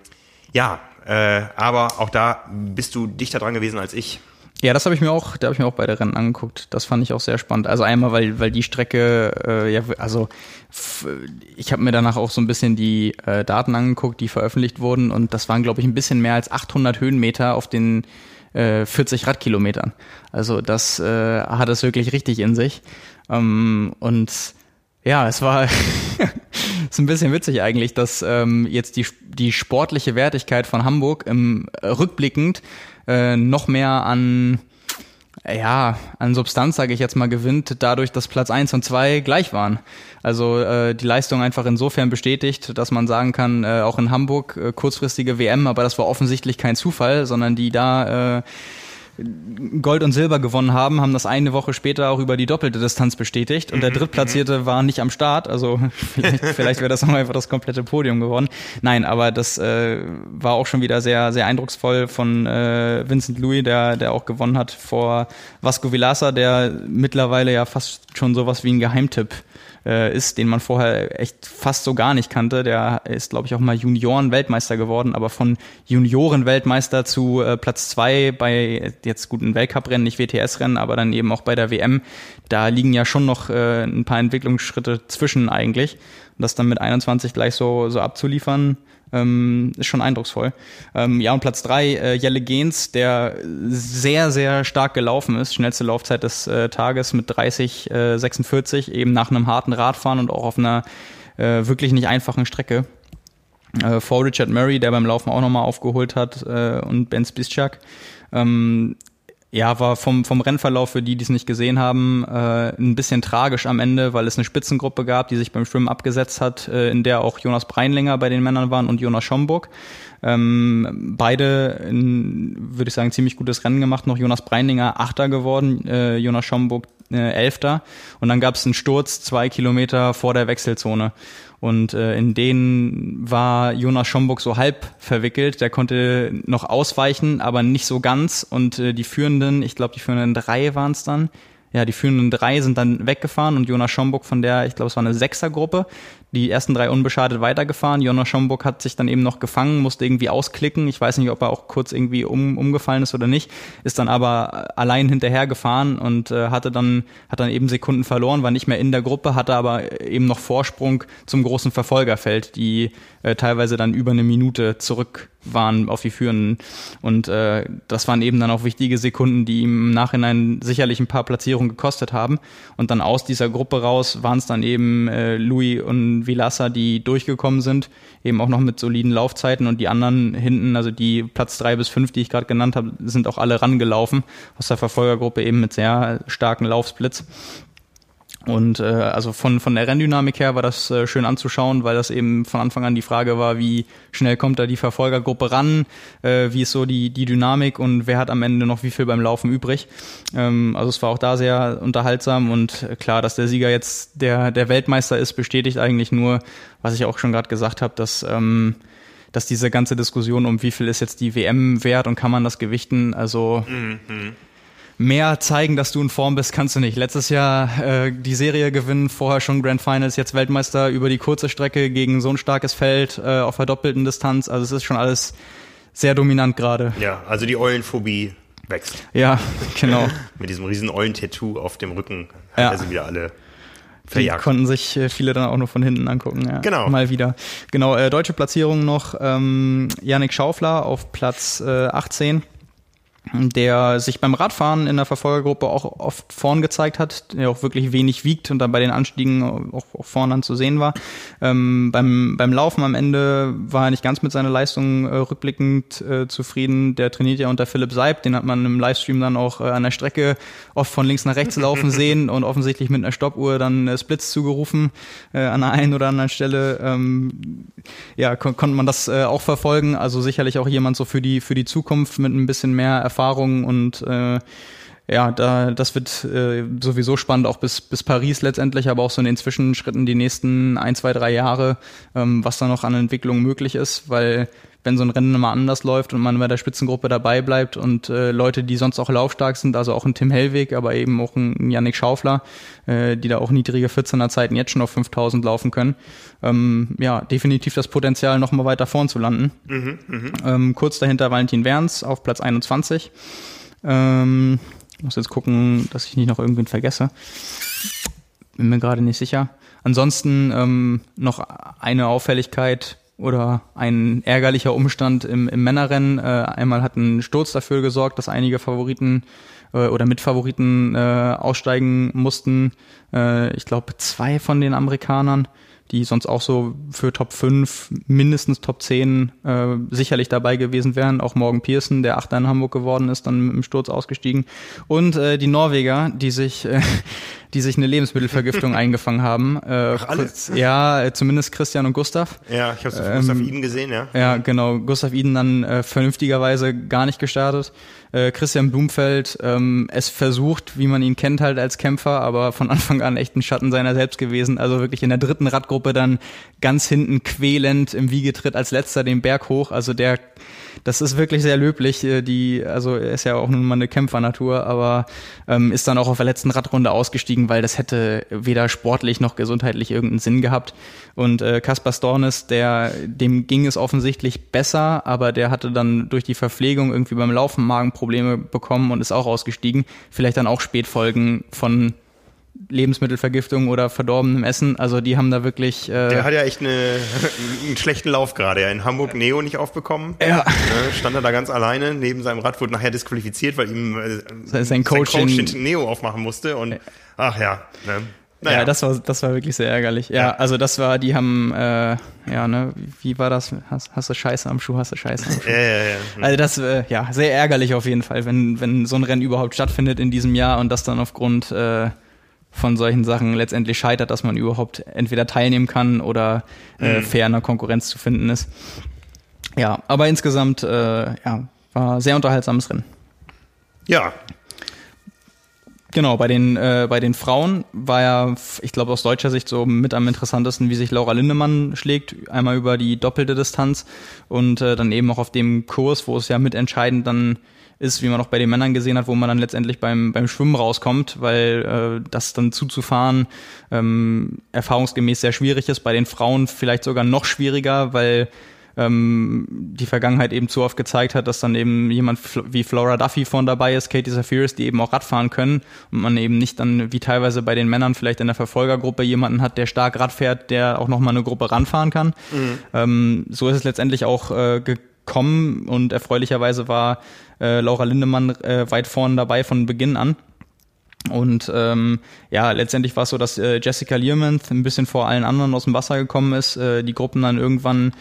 ja, äh, aber auch da bist du dichter dran gewesen als ich. Ja, das habe ich mir auch, da habe ich mir auch beide Rennen angeguckt. Das fand ich auch sehr spannend. Also einmal, weil, weil die Strecke, äh, ja, also ich habe mir danach auch so ein bisschen die äh, Daten angeguckt, die veröffentlicht wurden und das waren, glaube ich, ein bisschen mehr als 800 Höhenmeter auf den äh, 40 Radkilometern. Also das äh, hat es wirklich richtig in sich. Ähm, und ja, es war ist ein bisschen witzig eigentlich, dass ähm, jetzt die, die sportliche Wertigkeit von Hamburg im äh, rückblickend äh, noch mehr an ja, an Substanz, sage ich jetzt mal, gewinnt, dadurch, dass Platz eins und zwei gleich waren. Also äh, die Leistung einfach insofern bestätigt, dass man sagen kann, äh, auch in Hamburg äh, kurzfristige WM, aber das war offensichtlich kein Zufall, sondern die da äh, Gold und Silber gewonnen haben, haben das eine Woche später auch über die doppelte Distanz bestätigt und der mhm, Drittplatzierte mhm. war nicht am Start, also vielleicht, vielleicht wäre das auch einfach das komplette Podium geworden. Nein, aber das äh, war auch schon wieder sehr, sehr eindrucksvoll von äh, Vincent Louis, der, der auch gewonnen hat vor Vasco Vilasa, der mittlerweile ja fast schon sowas wie ein Geheimtipp äh, ist, den man vorher echt fast so gar nicht kannte. Der ist, glaube ich, auch mal Junioren-Weltmeister geworden, aber von Junioren-Weltmeister zu äh, Platz zwei bei jetzt guten Weltcuprennen, nicht WTS-Rennen, aber dann eben auch bei der WM, da liegen ja schon noch äh, ein paar Entwicklungsschritte zwischen eigentlich. Und das dann mit 21 gleich so, so abzuliefern, ähm, ist schon eindrucksvoll. Ähm, ja, und Platz drei äh, Jelle Gens, der sehr, sehr stark gelaufen ist. Schnellste Laufzeit des äh, Tages mit 30, äh, 46, eben nach einem harten Radfahren und auch auf einer äh, wirklich nicht einfachen Strecke. Äh, vor Richard Murray, der beim Laufen auch nochmal aufgeholt hat, äh, und Ben Spischak. Ähm, ja, war vom, vom Rennverlauf für die, die es nicht gesehen haben, äh, ein bisschen tragisch am Ende, weil es eine Spitzengruppe gab, die sich beim Schwimmen abgesetzt hat, äh, in der auch Jonas Breinlinger bei den Männern waren und Jonas Schomburg. Ähm, beide, würde ich sagen, ziemlich gutes Rennen gemacht. Noch Jonas Breinlinger Achter geworden, äh, Jonas Schomburg äh, Elfter. Und dann gab es einen Sturz zwei Kilometer vor der Wechselzone. Und äh, in denen war Jonas Schomburg so halb verwickelt. Der konnte noch ausweichen, aber nicht so ganz. Und äh, die führenden, ich glaube, die führenden drei waren es dann, ja, die führenden drei sind dann weggefahren und Jonas Schomburg von der, ich glaube, es war eine Sechsergruppe, die ersten drei unbeschadet weitergefahren. Jonas Schomburg hat sich dann eben noch gefangen, musste irgendwie ausklicken. Ich weiß nicht, ob er auch kurz irgendwie um, umgefallen ist oder nicht, ist dann aber allein hinterher gefahren und äh, hatte dann, hat dann eben Sekunden verloren, war nicht mehr in der Gruppe, hatte aber eben noch Vorsprung zum großen Verfolgerfeld, die äh, teilweise dann über eine Minute zurück waren auf die Führenden. Und äh, das waren eben dann auch wichtige Sekunden, die ihm im Nachhinein sicherlich ein paar Platzierungen gekostet haben. Und dann aus dieser Gruppe raus waren es dann eben äh, Louis und Vilassa, die durchgekommen sind, eben auch noch mit soliden Laufzeiten und die anderen hinten, also die Platz drei bis fünf, die ich gerade genannt habe, sind auch alle rangelaufen aus der Verfolgergruppe eben mit sehr starken Laufsplits. Und äh, also von, von der Renndynamik her war das äh, schön anzuschauen, weil das eben von Anfang an die Frage war, wie schnell kommt da die Verfolgergruppe ran, äh, wie ist so die, die Dynamik und wer hat am Ende noch wie viel beim Laufen übrig. Ähm, also es war auch da sehr unterhaltsam und klar, dass der Sieger jetzt der, der Weltmeister ist, bestätigt eigentlich nur, was ich auch schon gerade gesagt habe, dass ähm, dass diese ganze Diskussion um wie viel ist jetzt die WM wert und kann man das gewichten, also mhm mehr zeigen, dass du in Form bist, kannst du nicht. Letztes Jahr äh, die Serie gewinnen, vorher schon Grand Finals, jetzt Weltmeister über die kurze Strecke gegen so ein starkes Feld äh, auf verdoppelten Distanz. Also es ist schon alles sehr dominant gerade. Ja, also die Eulenphobie wächst. Ja, genau. Mit diesem riesen Eulen-Tattoo auf dem Rücken hat ja. also wieder alle verjagt. Die konnten sich äh, viele dann auch nur von hinten angucken. Ja. Genau. Mal wieder. Genau, äh, deutsche Platzierung noch. Ähm, Yannick Schaufler auf Platz äh, 18 der sich beim Radfahren in der Verfolgergruppe auch oft vorn gezeigt hat, der auch wirklich wenig wiegt und dann bei den Anstiegen auch, auch vorn dann zu sehen war. Ähm, beim, beim Laufen am Ende war er nicht ganz mit seiner Leistung äh, rückblickend äh, zufrieden. Der trainiert ja unter Philipp Seib, den hat man im Livestream dann auch äh, an der Strecke oft von links nach rechts laufen sehen und offensichtlich mit einer Stoppuhr dann äh, Splits zugerufen äh, an der einen oder anderen Stelle. Ähm, ja, kon konnte man das äh, auch verfolgen. Also sicherlich auch jemand so für die, für die Zukunft mit ein bisschen mehr Erfahrung Erfahrungen und äh, ja, da, das wird äh, sowieso spannend, auch bis, bis Paris letztendlich, aber auch so in den Zwischenschritten die nächsten ein, zwei, drei Jahre, ähm, was da noch an Entwicklung möglich ist, weil wenn so ein Rennen immer anders läuft und man bei der Spitzengruppe dabei bleibt und äh, Leute, die sonst auch laufstark sind, also auch ein Tim Hellweg, aber eben auch ein Yannick Schaufler, äh, die da auch niedrige 14er Zeiten jetzt schon auf 5000 laufen können, ähm, ja, definitiv das Potenzial, noch mal weiter vorn zu landen. Mhm, mh. ähm, kurz dahinter Valentin Werns auf Platz 21. Ähm, muss jetzt gucken, dass ich nicht noch irgendwen vergesse. Bin mir gerade nicht sicher. Ansonsten ähm, noch eine Auffälligkeit, oder ein ärgerlicher Umstand im, im Männerrennen. Äh, einmal hat ein Sturz dafür gesorgt, dass einige Favoriten äh, oder Mitfavoriten äh, aussteigen mussten. Äh, ich glaube, zwei von den Amerikanern, die sonst auch so für Top 5, mindestens Top 10 äh, sicherlich dabei gewesen wären. Auch Morgan Pearson, der Achter in Hamburg geworden ist, dann im Sturz ausgestiegen. Und äh, die Norweger, die sich, äh, die sich eine Lebensmittelvergiftung eingefangen haben. Äh, Ach, alles? Ja, äh, zumindest Christian und Gustav. Ja, ich habe es ähm, Gustav Iden gesehen, ja. Ja, genau. Gustav Iden dann äh, vernünftigerweise gar nicht gestartet. Äh, Christian Blumfeld ähm, es versucht, wie man ihn kennt halt als Kämpfer, aber von Anfang an echt ein Schatten seiner selbst gewesen. Also wirklich in der dritten Radgruppe dann ganz hinten quälend im Wiegetritt als letzter den Berg hoch. Also der das ist wirklich sehr löblich. Äh, die, also er ist ja auch nun mal eine Kämpfernatur, aber ähm, ist dann auch auf der letzten Radrunde ausgestiegen, weil das hätte weder sportlich noch gesundheitlich irgendeinen Sinn gehabt. Und äh, Kaspar Stornes, der, dem ging es offensichtlich besser, aber der hatte dann durch die Verpflegung irgendwie beim Laufen Magenprobleme bekommen und ist auch ausgestiegen. Vielleicht dann auch Spätfolgen von Lebensmittelvergiftung oder verdorbenem Essen. Also die haben da wirklich. Äh Der hat ja echt eine, einen schlechten Lauf gerade. Ja. In Hamburg Neo nicht aufbekommen. Ja. Ne, stand er da ganz alleine neben seinem Rad, wurde nachher disqualifiziert, weil ihm äh, sein, Coach, sein Coach den Neo aufmachen musste. Und ach ja. Ne. Naja. Ja, das war das war wirklich sehr ärgerlich. Ja, ja. also das war, die haben, äh, ja, ne, wie war das? Hast, hast du Scheiße am Schuh, hast du Scheiße am Schuh. ja, ja, ja. Also das, äh, ja, sehr ärgerlich auf jeden Fall, wenn wenn so ein Rennen überhaupt stattfindet in diesem Jahr und das dann aufgrund äh, von solchen Sachen letztendlich scheitert, dass man überhaupt entweder teilnehmen kann oder äh, mhm. fair in der Konkurrenz zu finden ist. Ja, aber insgesamt äh, ja, war sehr unterhaltsames Rennen. Ja. Genau, bei den, äh, bei den Frauen war ja, ich glaube aus deutscher Sicht so mit am interessantesten, wie sich Laura Lindemann schlägt, einmal über die doppelte Distanz und äh, dann eben auch auf dem Kurs, wo es ja mitentscheidend dann ist, wie man auch bei den Männern gesehen hat, wo man dann letztendlich beim, beim Schwimmen rauskommt, weil äh, das dann zuzufahren ähm, erfahrungsgemäß sehr schwierig ist. Bei den Frauen vielleicht sogar noch schwieriger, weil ähm, die Vergangenheit eben zu oft gezeigt hat, dass dann eben jemand wie Flora Duffy von dabei ist, Katie Zafiris, die eben auch Radfahren können und man eben nicht dann wie teilweise bei den Männern vielleicht in der Verfolgergruppe jemanden hat, der stark Rad fährt, der auch nochmal eine Gruppe ranfahren kann. Mhm. Ähm, so ist es letztendlich auch gekommen und erfreulicherweise war äh, Laura Lindemann äh, weit vorne dabei von Beginn an. Und ähm, ja, letztendlich war es so, dass äh, Jessica Learmonth ein bisschen vor allen anderen aus dem Wasser gekommen ist, äh, die Gruppen dann irgendwann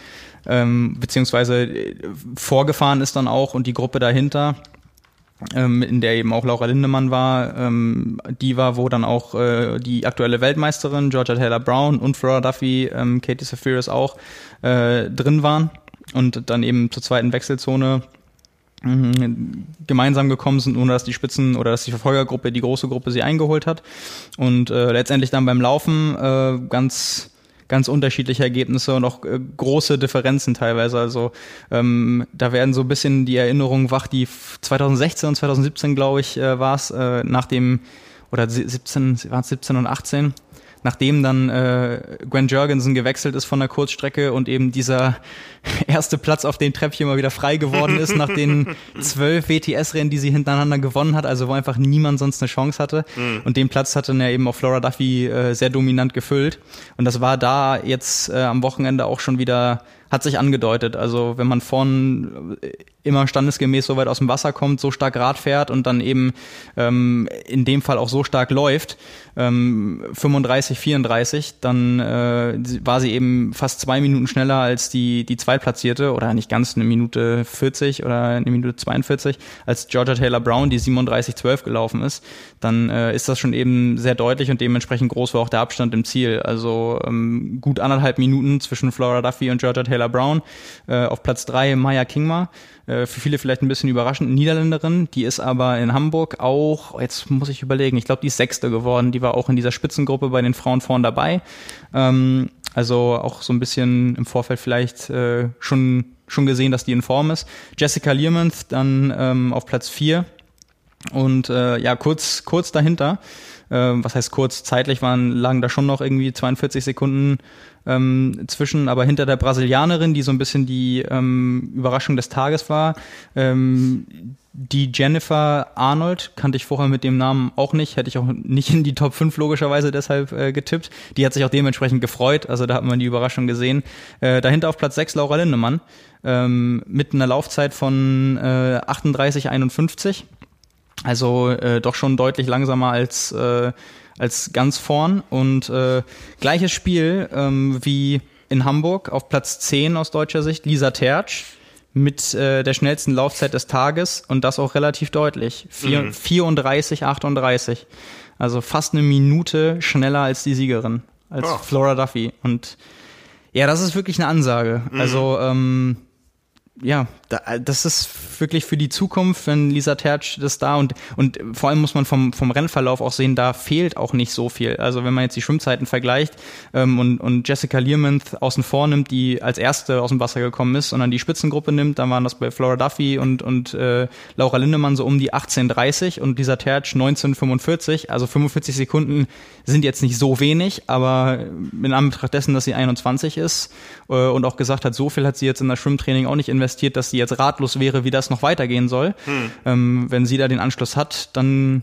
ähm, beziehungsweise äh, vorgefahren ist dann auch und die Gruppe dahinter ähm, in der eben auch Laura Lindemann war, ähm, die war, wo dann auch äh, die aktuelle Weltmeisterin Georgia Taylor Brown und Flora Duffy, ähm, Katie Safiris auch äh, drin waren und dann eben zur zweiten Wechselzone Mhm, gemeinsam gekommen sind, ohne dass die Spitzen oder dass die Verfolgergruppe, die große Gruppe sie eingeholt hat. Und äh, letztendlich dann beim Laufen äh, ganz ganz unterschiedliche Ergebnisse und auch äh, große Differenzen teilweise. Also ähm, da werden so ein bisschen die Erinnerungen wach, die 2016 und 2017, glaube ich, äh, war es, äh, nach dem, oder 17, waren es 17 und 18, nachdem dann äh, Gwen Jurgensen gewechselt ist von der Kurzstrecke und eben dieser erste Platz auf dem Treppchen mal wieder frei geworden ist nach den zwölf WTS-Rennen, die sie hintereinander gewonnen hat, also wo einfach niemand sonst eine Chance hatte. Mhm. Und den Platz hatte dann ja eben auch Flora Duffy äh, sehr dominant gefüllt. Und das war da jetzt äh, am Wochenende auch schon wieder hat sich angedeutet. Also wenn man vorn immer standesgemäß so weit aus dem Wasser kommt, so stark Rad fährt und dann eben ähm, in dem Fall auch so stark läuft, ähm, 35, 34, dann äh, war sie eben fast zwei Minuten schneller als die, die Zweitplatzierte oder nicht ganz eine Minute 40 oder eine Minute 42, als Georgia Taylor Brown, die 37, 12 gelaufen ist, dann äh, ist das schon eben sehr deutlich und dementsprechend groß war auch der Abstand im Ziel. Also ähm, gut anderthalb Minuten zwischen Flora Duffy und Georgia Taylor Brown. Äh, auf Platz drei Maya Kingma äh, für viele vielleicht ein bisschen überraschend, Niederländerin, die ist aber in Hamburg auch, jetzt muss ich überlegen, ich glaube, die ist Sechste geworden, die war auch in dieser Spitzengruppe bei den Frauen vorn dabei. Ähm, also auch so ein bisschen im Vorfeld vielleicht äh, schon, schon gesehen, dass die in Form ist. Jessica Learmonth dann ähm, auf Platz vier und äh, ja, kurz, kurz dahinter, äh, was heißt kurz, zeitlich waren, lagen da schon noch irgendwie 42 Sekunden ähm, zwischen, aber hinter der Brasilianerin, die so ein bisschen die ähm, Überraschung des Tages war, ähm, die Jennifer Arnold kannte ich vorher mit dem Namen auch nicht, hätte ich auch nicht in die Top 5 logischerweise deshalb äh, getippt. Die hat sich auch dementsprechend gefreut, also da hat man die Überraschung gesehen. Äh, dahinter auf Platz 6 Laura Lindemann ähm, mit einer Laufzeit von äh, 38,51. Also äh, doch schon deutlich langsamer als äh, als ganz vorn und äh, gleiches Spiel ähm, wie in Hamburg auf Platz 10 aus deutscher Sicht, Lisa Tertsch mit äh, der schnellsten Laufzeit des Tages und das auch relativ deutlich. Vier, mhm. 34, 38. Also fast eine Minute schneller als die Siegerin, als oh. Flora Duffy. Und ja, das ist wirklich eine Ansage. Mhm. Also ähm, ja, das ist wirklich für die Zukunft, wenn Lisa Tertsch das da und, und vor allem muss man vom, vom Rennverlauf auch sehen, da fehlt auch nicht so viel. Also wenn man jetzt die Schwimmzeiten vergleicht ähm, und, und Jessica Learmonth außen vor nimmt, die als erste aus dem Wasser gekommen ist, sondern die Spitzengruppe nimmt, dann waren das bei Flora Duffy und, und äh, Laura Lindemann so um die 18.30 und Lisa Tertsch 19.45. Also 45 Sekunden sind jetzt nicht so wenig, aber in Anbetracht dessen, dass sie 21 ist äh, und auch gesagt hat, so viel hat sie jetzt in das Schwimmtraining auch nicht investiert, dass sie jetzt ratlos wäre, wie das noch weitergehen soll. Hm. Ähm, wenn sie da den Anschluss hat, dann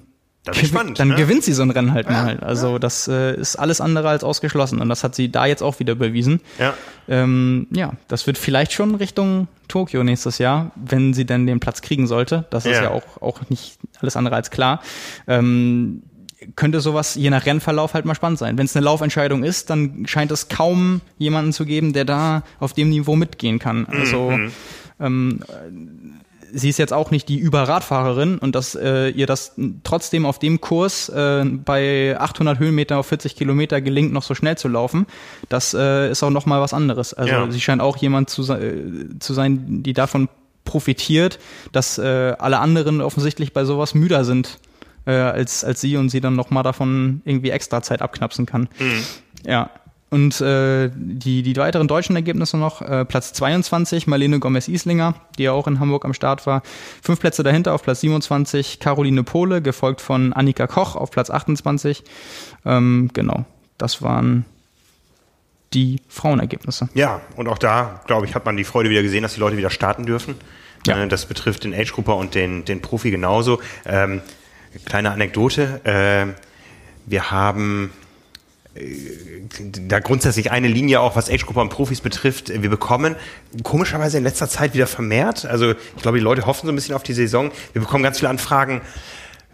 spannend, dann ne? gewinnt sie so ein Rennen halt ja, mal. Also ja. das äh, ist alles andere als ausgeschlossen und das hat sie da jetzt auch wieder bewiesen. Ja. Ähm, ja, das wird vielleicht schon Richtung Tokio nächstes Jahr, wenn sie denn den Platz kriegen sollte. Das ist ja, ja auch, auch nicht alles andere als klar. Ähm, könnte sowas je nach Rennverlauf halt mal spannend sein. Wenn es eine Laufentscheidung ist, dann scheint es kaum jemanden zu geben, der da auf dem Niveau mitgehen kann. Also mhm. Ähm, sie ist jetzt auch nicht die Überradfahrerin und dass äh, ihr das trotzdem auf dem Kurs äh, bei 800 Höhenmeter auf 40 Kilometer gelingt, noch so schnell zu laufen, das äh, ist auch noch mal was anderes. Also ja. sie scheint auch jemand zu, äh, zu sein, die davon profitiert, dass äh, alle anderen offensichtlich bei sowas müder sind äh, als, als sie und sie dann nochmal davon irgendwie extra Zeit abknapsen kann. Mhm. Ja. Und äh, die, die weiteren deutschen Ergebnisse noch, äh, Platz 22, Marlene Gomez-Islinger, die ja auch in Hamburg am Start war. Fünf Plätze dahinter auf Platz 27, Caroline Pohle, gefolgt von Annika Koch auf Platz 28. Ähm, genau, das waren die Frauenergebnisse. Ja, und auch da, glaube ich, hat man die Freude wieder gesehen, dass die Leute wieder starten dürfen. Ja. Äh, das betrifft den Age-Grupper und den, den Profi genauso. Ähm, kleine Anekdote. Äh, wir haben da grundsätzlich eine Linie auch, was Age-Grupper und Profis betrifft. Wir bekommen komischerweise in letzter Zeit wieder vermehrt. Also ich glaube, die Leute hoffen so ein bisschen auf die Saison. Wir bekommen ganz viele Anfragen.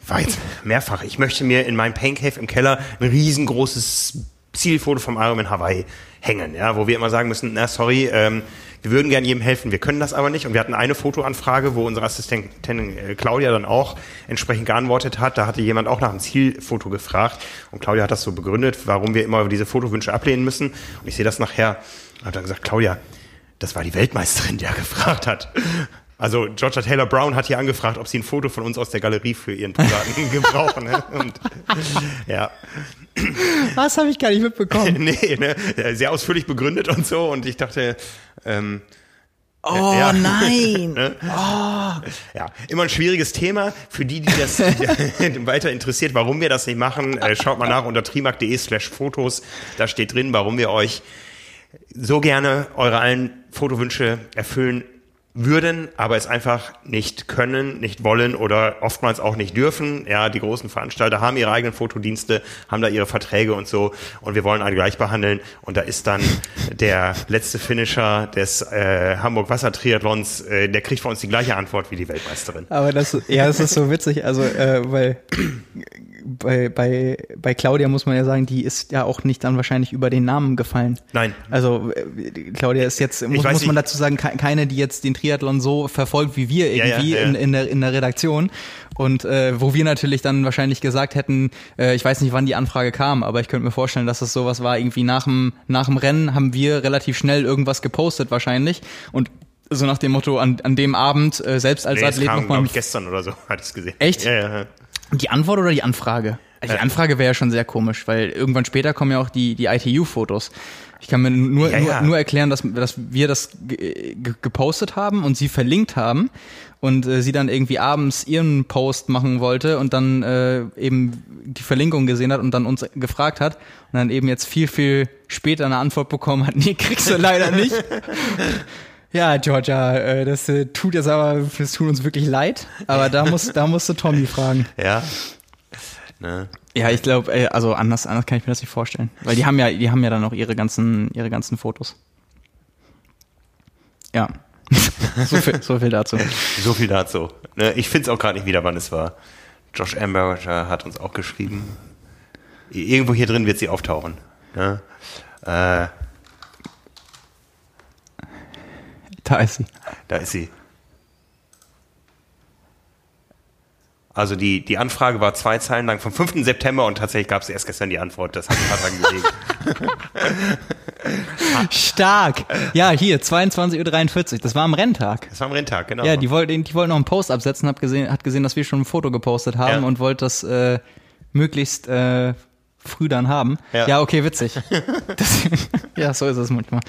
Weit, mehrfach. Ich möchte mir in meinem Pancave im Keller ein riesengroßes Zielfoto vom Ironman Hawaii hängen, ja, wo wir immer sagen müssen, na sorry, ähm, wir würden gerne jedem helfen, wir können das aber nicht. Und wir hatten eine Fotoanfrage, wo unsere Assistentin äh, Claudia dann auch entsprechend geantwortet hat. Da hatte jemand auch nach einem Zielfoto gefragt. Und Claudia hat das so begründet, warum wir immer diese Fotowünsche ablehnen müssen. Und ich sehe das nachher. Hat dann gesagt, Claudia, das war die Weltmeisterin, die er gefragt hat. Also Georgia Taylor Brown hat hier angefragt, ob sie ein Foto von uns aus der Galerie für ihren privaten gebrauchen. Ne? Und, ja. Was habe ich gar nicht mitbekommen? nee, ne? sehr ausführlich begründet und so. Und ich dachte, ähm, Oh ja. nein! ne? oh. Ja, immer ein schwieriges Thema. Für die, die das weiter interessiert, warum wir das nicht machen, äh, schaut mal nach unter trimark.de slash Fotos. Da steht drin, warum wir euch so gerne eure allen Fotowünsche erfüllen würden, aber es einfach nicht können, nicht wollen oder oftmals auch nicht dürfen. Ja, die großen Veranstalter haben ihre eigenen Fotodienste, haben da ihre Verträge und so und wir wollen alle gleich behandeln und da ist dann der letzte Finisher des äh, Hamburg Wasser Triathlons, äh, der kriegt von uns die gleiche Antwort wie die Weltmeisterin. Aber das, ja, das ist so witzig, also äh, weil bei, bei, bei Claudia muss man ja sagen, die ist ja auch nicht dann wahrscheinlich über den Namen gefallen. Nein. Also äh, Claudia ist jetzt, muss, muss man dazu sagen, keine, die jetzt den Triathlon so verfolgt wie wir irgendwie ja, ja, ja. In, in, der, in der Redaktion. Und äh, wo wir natürlich dann wahrscheinlich gesagt hätten, äh, ich weiß nicht, wann die Anfrage kam, aber ich könnte mir vorstellen, dass das sowas war, irgendwie nach dem, nach dem Rennen haben wir relativ schnell irgendwas gepostet wahrscheinlich. Und so nach dem Motto, an, an dem Abend, äh, selbst als nee, Athlet nochmal. gestern oder so, ich es gesehen. Echt? Ja, ja. Die Antwort oder die Anfrage? Also die äh. Anfrage wäre ja schon sehr komisch, weil irgendwann später kommen ja auch die, die ITU-Fotos. Ich kann mir nur, ja, ja. nur, nur erklären, dass, dass wir das gepostet haben und sie verlinkt haben und äh, sie dann irgendwie abends ihren Post machen wollte und dann äh, eben die Verlinkung gesehen hat und dann uns gefragt hat und dann eben jetzt viel, viel später eine Antwort bekommen hat, nee, kriegst du leider nicht. Ja, Georgia, äh, das äh, tut jetzt aber, das tut uns wirklich leid, aber da muss, da musst du Tommy fragen. Ja. Ne? Ja, ich glaube, äh, also anders, anders kann ich mir das nicht vorstellen, weil die haben ja, die haben ja dann auch ihre ganzen, ihre ganzen Fotos. Ja. so, viel, so viel dazu. So viel dazu. Ne? Ich finde es auch gerade nicht wieder, wann es war. Josh Amberger hat uns auch geschrieben. Irgendwo hier drin wird sie auftauchen. Ne? Äh, Da ist sie. da ist sie. Also die, die Anfrage war zwei Zeilen lang vom 5. September und tatsächlich gab es erst gestern die Antwort. Das hat ein paar Tage gelegen. Stark. Ja, hier, 22.43 Uhr. Das war am Renntag. Das war am Renntag, genau. Ja, die wollten, die wollten noch einen Post absetzen, hab gesehen, hat gesehen, dass wir schon ein Foto gepostet haben Ja. und wollte das äh, möglichst äh, früh dann haben. Ja. Ja, okay, witzig. Das, ja, so ist es manchmal.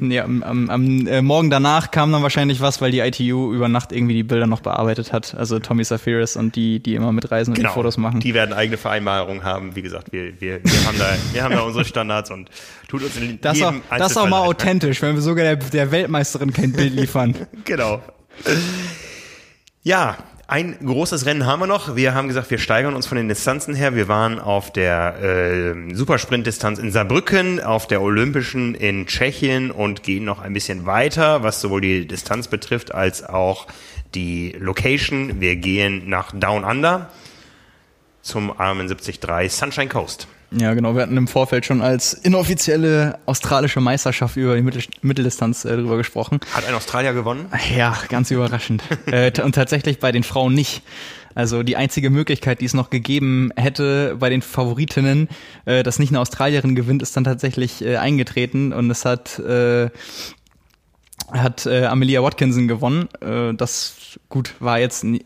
Ja, am, am, am äh, Morgen danach kam dann wahrscheinlich was, weil die ITU über Nacht irgendwie die Bilder noch bearbeitet hat. Also Tommy Safiris und die, die immer mitreisen und genau. die Fotos machen. Die werden eigene Vereinbarungen haben. Wie gesagt, wir, wir, wir, haben, da, wir haben da unsere Standards und tut uns in das, ist auch, jedem das ist auch mal ne? authentisch, wenn wir sogar der, der Weltmeisterin kein Bild liefern. Genau. Ja, ein großes Rennen haben wir noch. Wir haben gesagt, wir steigern uns von den Distanzen her. Wir waren auf der äh, Supersprint-Distanz in Saarbrücken, auf der Olympischen in Tschechien und gehen noch ein bisschen weiter, was sowohl die Distanz betrifft als auch die Location. Wir gehen nach Down Under zum Ironman 73 Sunshine Coast. Ja, genau. Wir hatten im Vorfeld schon als inoffizielle australische Meisterschaft über die Mittel Mitteldistanz äh, drüber gesprochen. Hat ein Australier gewonnen? Ja, ganz überraschend. äh, und tatsächlich bei den Frauen nicht. Also die einzige Möglichkeit, die es noch gegeben hätte bei den Favoritinnen, äh, dass nicht eine Australierin gewinnt, ist dann tatsächlich äh, eingetreten und es hat äh, hat äh, Amelia Watkinson gewonnen. Äh, das gut war jetzt ni-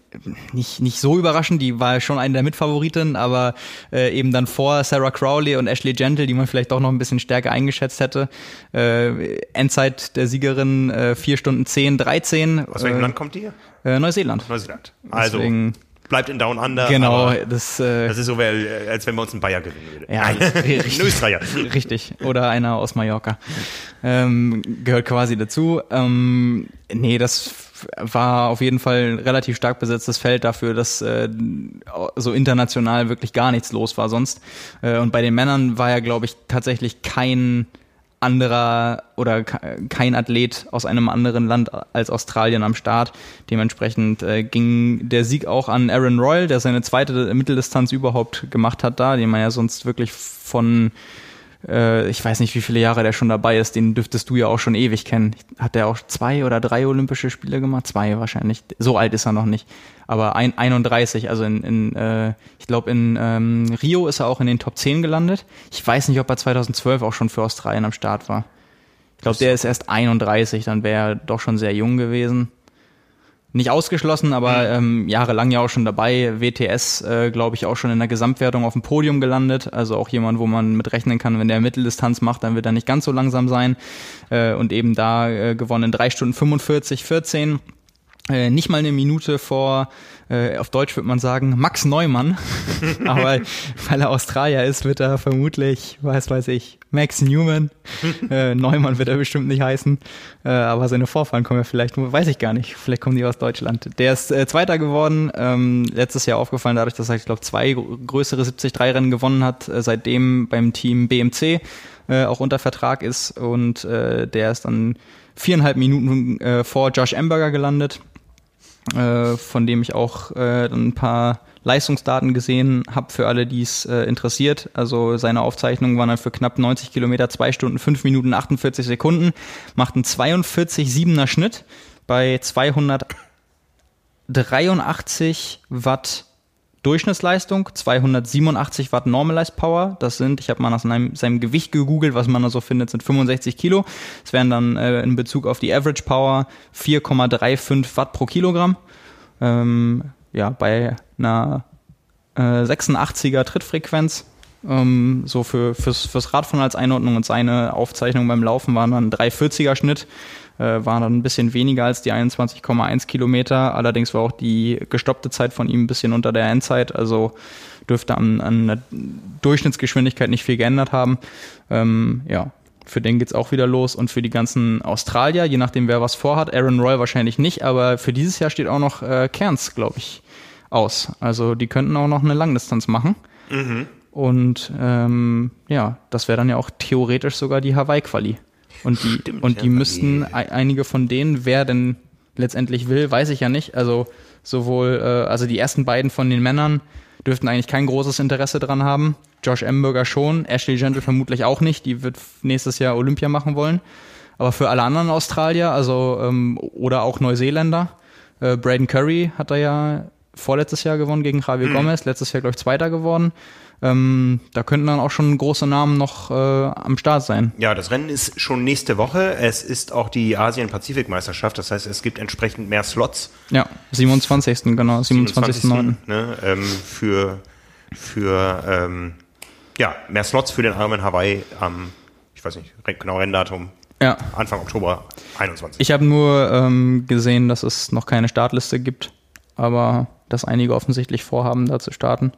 nicht nicht so überraschend. Die war schon eine der Mitfavoritinnen, aber äh, eben dann vor Sarah Crowley und Ashley Gentle, die man vielleicht doch noch ein bisschen stärker eingeschätzt hätte. Äh, Endzeit der Siegerin äh, 4 Stunden 10, 13. Aus welchem äh, Land kommt die? Äh, Neuseeland. Neuseeland. Also Deswegen- bleibt in Down Under. Genau, das, äh, Das ist so, wie- als wenn bei uns ein Bayer gewinnen würde. Ja, Nein, richtig. ein Österreicher. Richtig. Oder einer aus Mallorca. Ähm, gehört quasi dazu. Ähm, nee, das war auf jeden Fall ein relativ stark besetztes Feld dafür, dass äh, so international wirklich gar nichts los war sonst. Äh, und bei den Männern war ja, glaube ich, tatsächlich kein anderer oder ke- kein Athlet aus einem anderen Land als Australien am Start. Dementsprechend äh, ging der Sieg auch an Aaron Royal, der seine zweite Mitteldistanz überhaupt gemacht hat da, den man ja sonst wirklich von äh, ich weiß nicht, wie viele Jahre der schon dabei ist, den dürftest du ja auch schon ewig kennen. Hat der auch zwei oder drei Olympische Spiele gemacht? Zwei wahrscheinlich. So alt ist er noch nicht. Aber ein, 31, also in, in äh, ich glaube in ähm, Rio ist er auch in den Top 10 gelandet. Ich weiß nicht, ob er 2012 auch schon für Australien am Start war. Ich glaube, der ist erst 31, dann wäre er doch schon sehr jung gewesen. Nicht ausgeschlossen, aber ähm, jahrelang ja auch schon dabei. WTS, äh, glaube ich, auch schon in der Gesamtwertung auf dem Podium gelandet. Also auch jemand, wo man mit rechnen kann, wenn der Mitteldistanz macht, dann wird er nicht ganz so langsam sein. Äh, und eben da äh, gewonnen in 3 Stunden 45, 14. Äh, nicht mal eine Minute vor, äh, auf Deutsch würde man sagen, Max Neumann. Aber weil er Australier ist, wird er vermutlich, was weiß ich, Max Newman. äh, Neumann wird er bestimmt nicht heißen. Äh, aber seine Vorfahren kommen ja vielleicht, weiß ich gar nicht, vielleicht kommen die aus Deutschland. Der ist äh, Zweiter geworden, ähm, letztes Jahr aufgefallen dadurch, dass er, ich glaube, zwei gr- größere 73-Rennen gewonnen hat, äh, seitdem beim Team BMC äh, auch unter Vertrag ist und äh, der ist dann viereinhalb Minuten äh, vor Josh Amberger gelandet äh, von dem ich auch äh, ein paar Leistungsdaten gesehen habe für alle, die es äh, interessiert. Also seine Aufzeichnungen waren dann für knapp 90 Kilometer 2 Stunden 5 Minuten 48 Sekunden, macht einen 42,7er Schnitt bei 283 Watt Durchschnittsleistung, 287 Watt Normalized Power. Das sind, ich habe mal nach seinem, seinem Gewicht gegoogelt, was man da so findet, sind 65 Kilo. Das wären dann äh, in Bezug auf die Average Power 4,35 Watt pro Kilogramm. Ähm, ja, bei einer äh, 86er Trittfrequenz. Ähm, so für, fürs, fürs Radfahren als Einordnung und seine Aufzeichnung beim Laufen waren dann 340er Schnitt, äh, waren dann ein bisschen weniger als die 21,1 Kilometer. Allerdings war auch die gestoppte Zeit von ihm ein bisschen unter der Endzeit, also dürfte an, an der Durchschnittsgeschwindigkeit nicht viel geändert haben. Ähm, ja, für den geht's auch wieder los und für die ganzen Australier, je nachdem wer was vorhat, Aaron Roy wahrscheinlich nicht, aber für dieses Jahr steht auch noch äh, Cairns, glaube ich, aus. Also die könnten auch noch eine Langdistanz machen. Und ähm, ja, das wäre dann ja auch theoretisch sogar die Hawaii-Quali. Und die, Stimmt, und die müssten, einige von denen, wer denn letztendlich will, weiß ich ja nicht. Also Sowohl, äh, also die ersten beiden von den Männern dürften eigentlich kein großes Interesse dran haben. Josh Emberger schon, Ashley Gentle vermutlich auch nicht. Die wird nächstes Jahr Olympia machen wollen. Aber für alle anderen Australier, also ähm, oder auch Neuseeländer, äh, Braden Curry hat er ja vorletztes Jahr gewonnen gegen Javier mhm. Gomez, letztes Jahr, glaube ich, Zweiter geworden. Ähm, da könnten dann auch schon große Namen noch äh, am Start sein. Ja, das Rennen ist schon nächste Woche. Es ist auch die Asien-Pazifik-Meisterschaft. Das heißt, es gibt entsprechend mehr Slots. Ja, 27. genau, 27. 27. Ne, ähm, für für ähm, ja, mehr Slots für den Ironman Hawaii am, ich weiß nicht, genau Renndatum. Ja. Anfang Oktober 21. Ich habe nur ähm, gesehen, dass es noch keine Startliste gibt, aber dass einige offensichtlich vorhaben, da zu starten.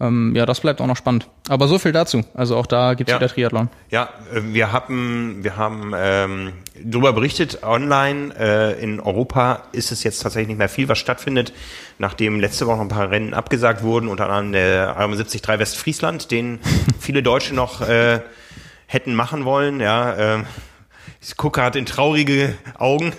Ähm, ja, das bleibt auch noch spannend. Aber so viel dazu. Also auch da gibt es ja. wieder Triathlon. Ja, äh, wir haben, wir haben ähm, darüber berichtet online. Äh, in Europa ist es jetzt tatsächlich nicht mehr viel, was stattfindet, nachdem letzte Woche noch ein paar Rennen abgesagt wurden, unter anderem der Ironman 73 Westfriesland, den viele Deutsche noch äh, hätten machen wollen. Ja, äh, ich gucke gerade in traurige Augen.